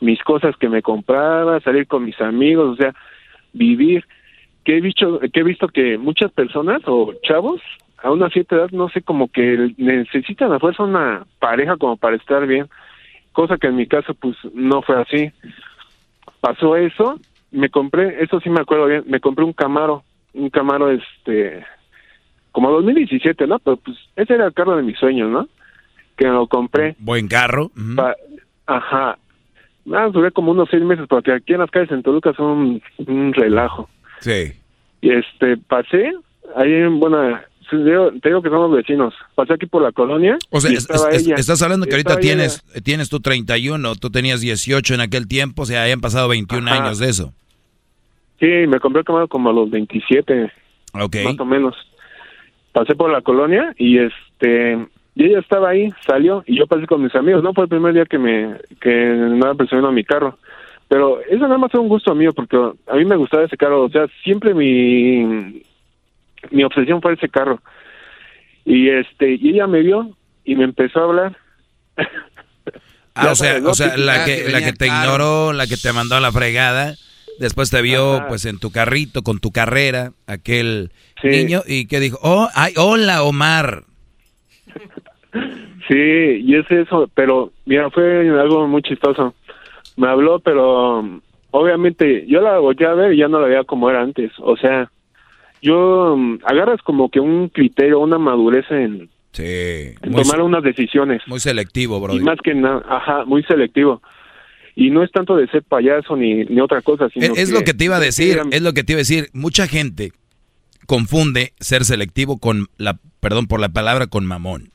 S25: mis cosas que me compraba, salir con mis amigos, o sea, vivir. Que he visto, que he visto que muchas personas o chavos a una cierta edad, no sé, como que necesitan a fuerza una pareja como para estar bien, cosa que en mi caso pues no fue así. Pasó eso, me compré, eso sí me acuerdo bien, me compré un Camaro, un Camaro este, como 2017, ¿no? Pero pues ese era el carro de mis sueños, ¿no? Que me lo compré.
S4: Buen carro.
S25: Pa- Ajá. Ah, duré como unos seis meses porque aquí en las calles en Toluca son un relajo.
S4: Sí.
S25: Y este, pasé, ahí en buena, sí, digo- te digo que somos vecinos, pasé aquí por la colonia.
S4: O sea,
S25: y
S4: es-
S25: estaba
S4: es-
S25: ella.
S4: estás hablando que ahorita
S25: Estaba ella.
S4: tienes, tienes tú 31, tú tenías 18 en aquel tiempo, o sea, hayan pasado 21
S25: Ajá.
S4: años de eso.
S25: Sí, me compré el Camaro como a los 27,
S4: Ok.
S25: más o menos. Pasé por la colonia y este, y ella estaba ahí, salió y yo pasé con mis amigos, no fue el primer día que me, que nada presionó mi carro. Pero eso nada más fue un gusto mío porque a mí me gustaba ese carro, o sea, siempre mi, mi obsesión fue ese carro. Y este, y ella me vio y me empezó a hablar.
S4: Ah, o sea, o sea, la que,
S25: que
S4: la que te ignoró, la que te mandó a la fregada, después te vio
S25: Ajá.
S4: pues en tu carrito, con tu carrera, aquel
S25: Sí.
S4: niño, y que dijo, oh, ay, hola Omar.
S25: Sí, y es eso, pero mira, fue algo muy chistoso. Me habló, pero obviamente yo la volteé a ver y ya no la veía como era antes. O sea, yo um, agarras como que un criterio, una madurez en,
S4: Sí.
S25: en tomar unas decisiones.
S4: muy selectivo, bro.
S25: Y más que nada, ajá, muy selectivo. Y no es tanto de ser payaso ni, ni otra cosa, sino
S4: Es, es lo que te iba a decir, es lo que te iba a decir. Mucha gente confunde ser selectivo con la, perdón por la palabra, con mamón.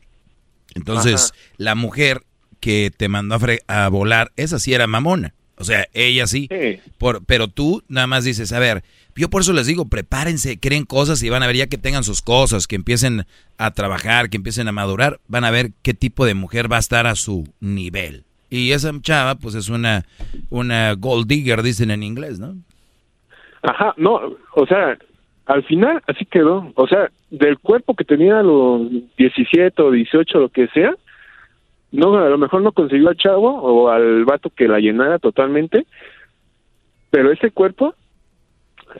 S4: Entonces, la mujer que te mandó a, fre- a volar, esa sí era mamona. O sea, ella sí. Por, pero tú nada más dices, a ver, yo por eso les digo, prepárense, creen cosas y van a ver ya que tengan sus cosas, que empiecen a trabajar, que empiecen a madurar, van a ver qué tipo de mujer va a estar a su nivel. Y esa chava, pues es una, una gold digger, dicen en inglés, ¿no?
S25: Ajá, no, o sea, al final así quedó. O sea, del cuerpo que tenía a los 17 o 18, lo que sea, no, a lo mejor no consiguió al chavo o al vato que la llenara totalmente, pero ese cuerpo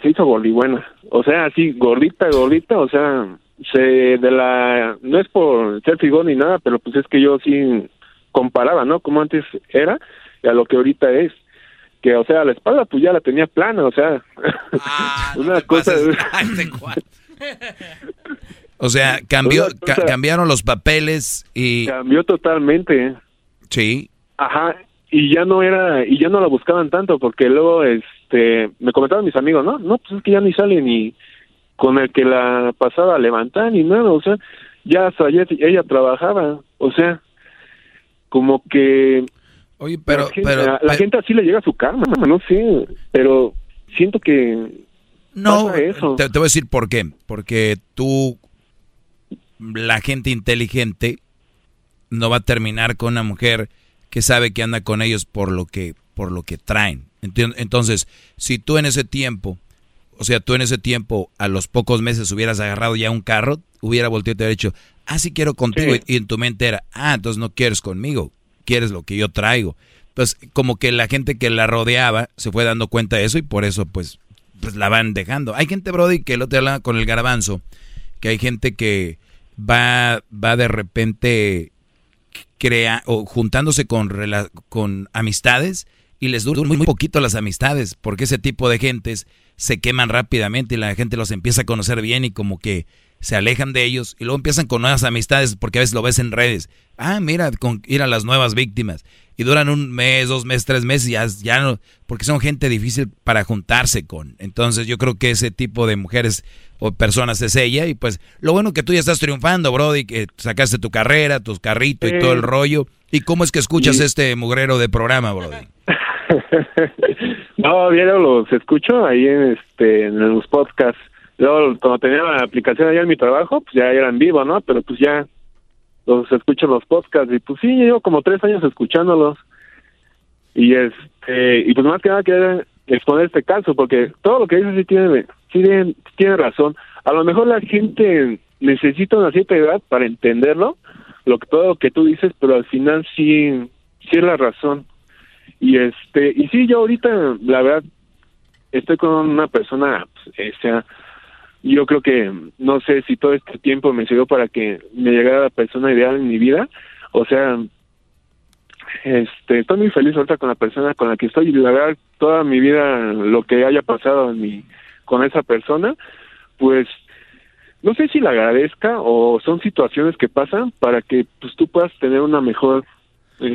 S25: se hizo gordibuena. O sea, así, gordita, gordita, o sea, se de la. No es por ser figón ni nada, pero pues es que yo sí comparaba, ¿no? Como antes era y a lo que ahorita es que o sea la espalda pues ya la tenía plana o sea una cosa
S4: O sea, cambió, ca- cambiaron los papeles y...
S25: cambió totalmente
S4: Sí.
S25: ajá y ya no era y ya no la buscaban tanto porque luego este me comentaban mis amigos no no pues es que ya ni sale ni con el que la pasaba a levantar ni nada o sea ya hasta ella, ella trabajaba o sea como que
S4: Oye, pero,
S25: la gente,
S4: pero-
S25: a la
S4: pero-
S25: gente así le llega su karma no sé pero siento que
S4: No,
S25: pasa eso
S4: te, te voy a decir por qué. Porque tú, la gente inteligente, no va a terminar con una mujer que sabe que anda con ellos por lo que, por lo que traen. Entonces, si tú en ese tiempo, o sea, tú en ese tiempo, a los pocos meses hubieras agarrado ya un carro, hubiera volteado y te hubiera dicho, ah, sí quiero contigo. Y, y en tu mente era, ah, entonces no quieres conmigo, quieres lo que yo traigo. Entonces, como que la gente que la rodeaba se fue dando cuenta de eso y por eso, pues, pues la van dejando. Hay gente, Brody, que lo te habla con el garbanzo, que hay gente que va, va de repente crea, o juntándose con, con amistades y les duran muy, muy poquito las amistades, porque ese tipo de gentes se queman rápidamente y la gente los empieza a conocer bien y como que se alejan de ellos y luego empiezan con nuevas amistades porque a veces lo ves en redes. Ah, mira, con ir a las nuevas víctimas. Y duran un mes, dos meses, tres meses y ya, ya no, porque son gente difícil para juntarse con. Entonces yo creo que ese tipo de mujeres o personas es ella y pues lo bueno que tú ya estás triunfando, Brody, que sacaste tu carrera, tus carritos y todo el rollo. ¿Y cómo es que escuchas este mugrero de programa, Brody?
S25: no, bien los escucho ahí en, este, en los podcasts Luego, cuando tenía la aplicación allá en mi trabajo, pues ya eran vivo, ¿no? Pero pues ya los escucho los podcasts y pues sí, llevo como tres años escuchándolos. Y este, y pues más que nada quería exponer este caso, porque todo lo que dice sí tiene, tiene, tiene razón. A lo mejor la gente necesita una cierta edad para entenderlo, lo que todo lo que tú dices, pero al final sí, sí es la razón. Y este, y sí, yo ahorita, la verdad, estoy con una persona, pues, o sea, yo creo que no sé si todo este tiempo me sirvió para que me llegara la persona ideal en mi vida. O sea este estoy muy feliz ahorita con la persona con la que estoy y la verdad toda mi vida lo que haya pasado con esa persona pues no sé si la agradezca o son situaciones que pasan para que pues tú puedas tener una mejor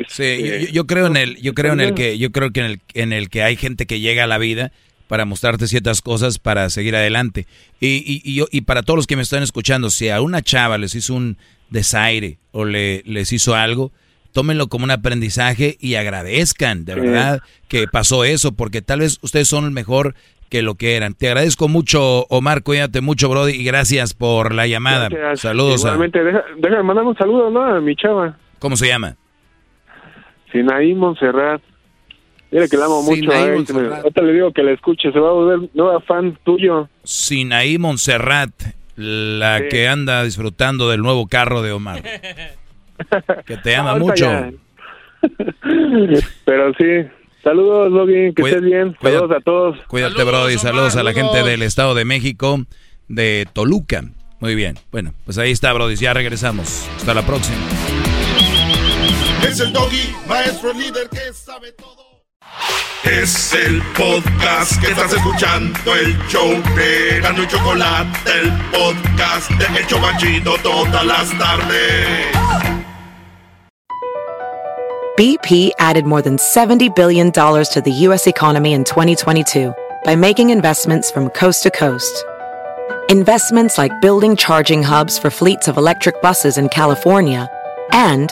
S4: sí yo, yo, creo en el yo creo en el que yo creo que en el en el que hay gente que llega a la vida para mostrarte ciertas cosas para seguir adelante. Y, y, yo, y para todos los que me están escuchando, si a una chava les hizo un desaire o le, les hizo algo, tómenlo como un aprendizaje y agradezcan, de verdad, que pasó eso, porque tal vez ustedes son mejor que lo que eran. Te agradezco mucho, Omar, cuídate mucho, Brody, y gracias por la llamada. Saludos.
S25: Igualmente, déjame mandar un saludo, ¿no? A mi chava.
S4: ¿Cómo se llama?
S25: Sinaí Montserrat. Mira que la amo mucho. Eh, ahorita le digo que la escuche, se va a volver nueva fan tuyo.
S4: Sinaí Montserrat, la que anda disfrutando del nuevo carro de Omar. que te ama mucho.
S25: Pero sí, saludos, Logan, que estés bien. saludos a todos.
S4: Cuídate, Brody. Saludos, a la gente del Estado de México, de Toluca. Muy bien. Bueno, pues ahí está, Brody. Ya regresamos. Hasta la próxima.
S1: Es el doggy, maestro líder que sabe todo. Es el podcast que estás escuchando, el show de Gano y Chocolate, el podcast de Hecho Machito todas las tardes.
S13: BP added more than $70 billion to the U.S. economy in 2022 by making investments from coast to coast. Investments like building charging hubs for fleets of electric buses in California and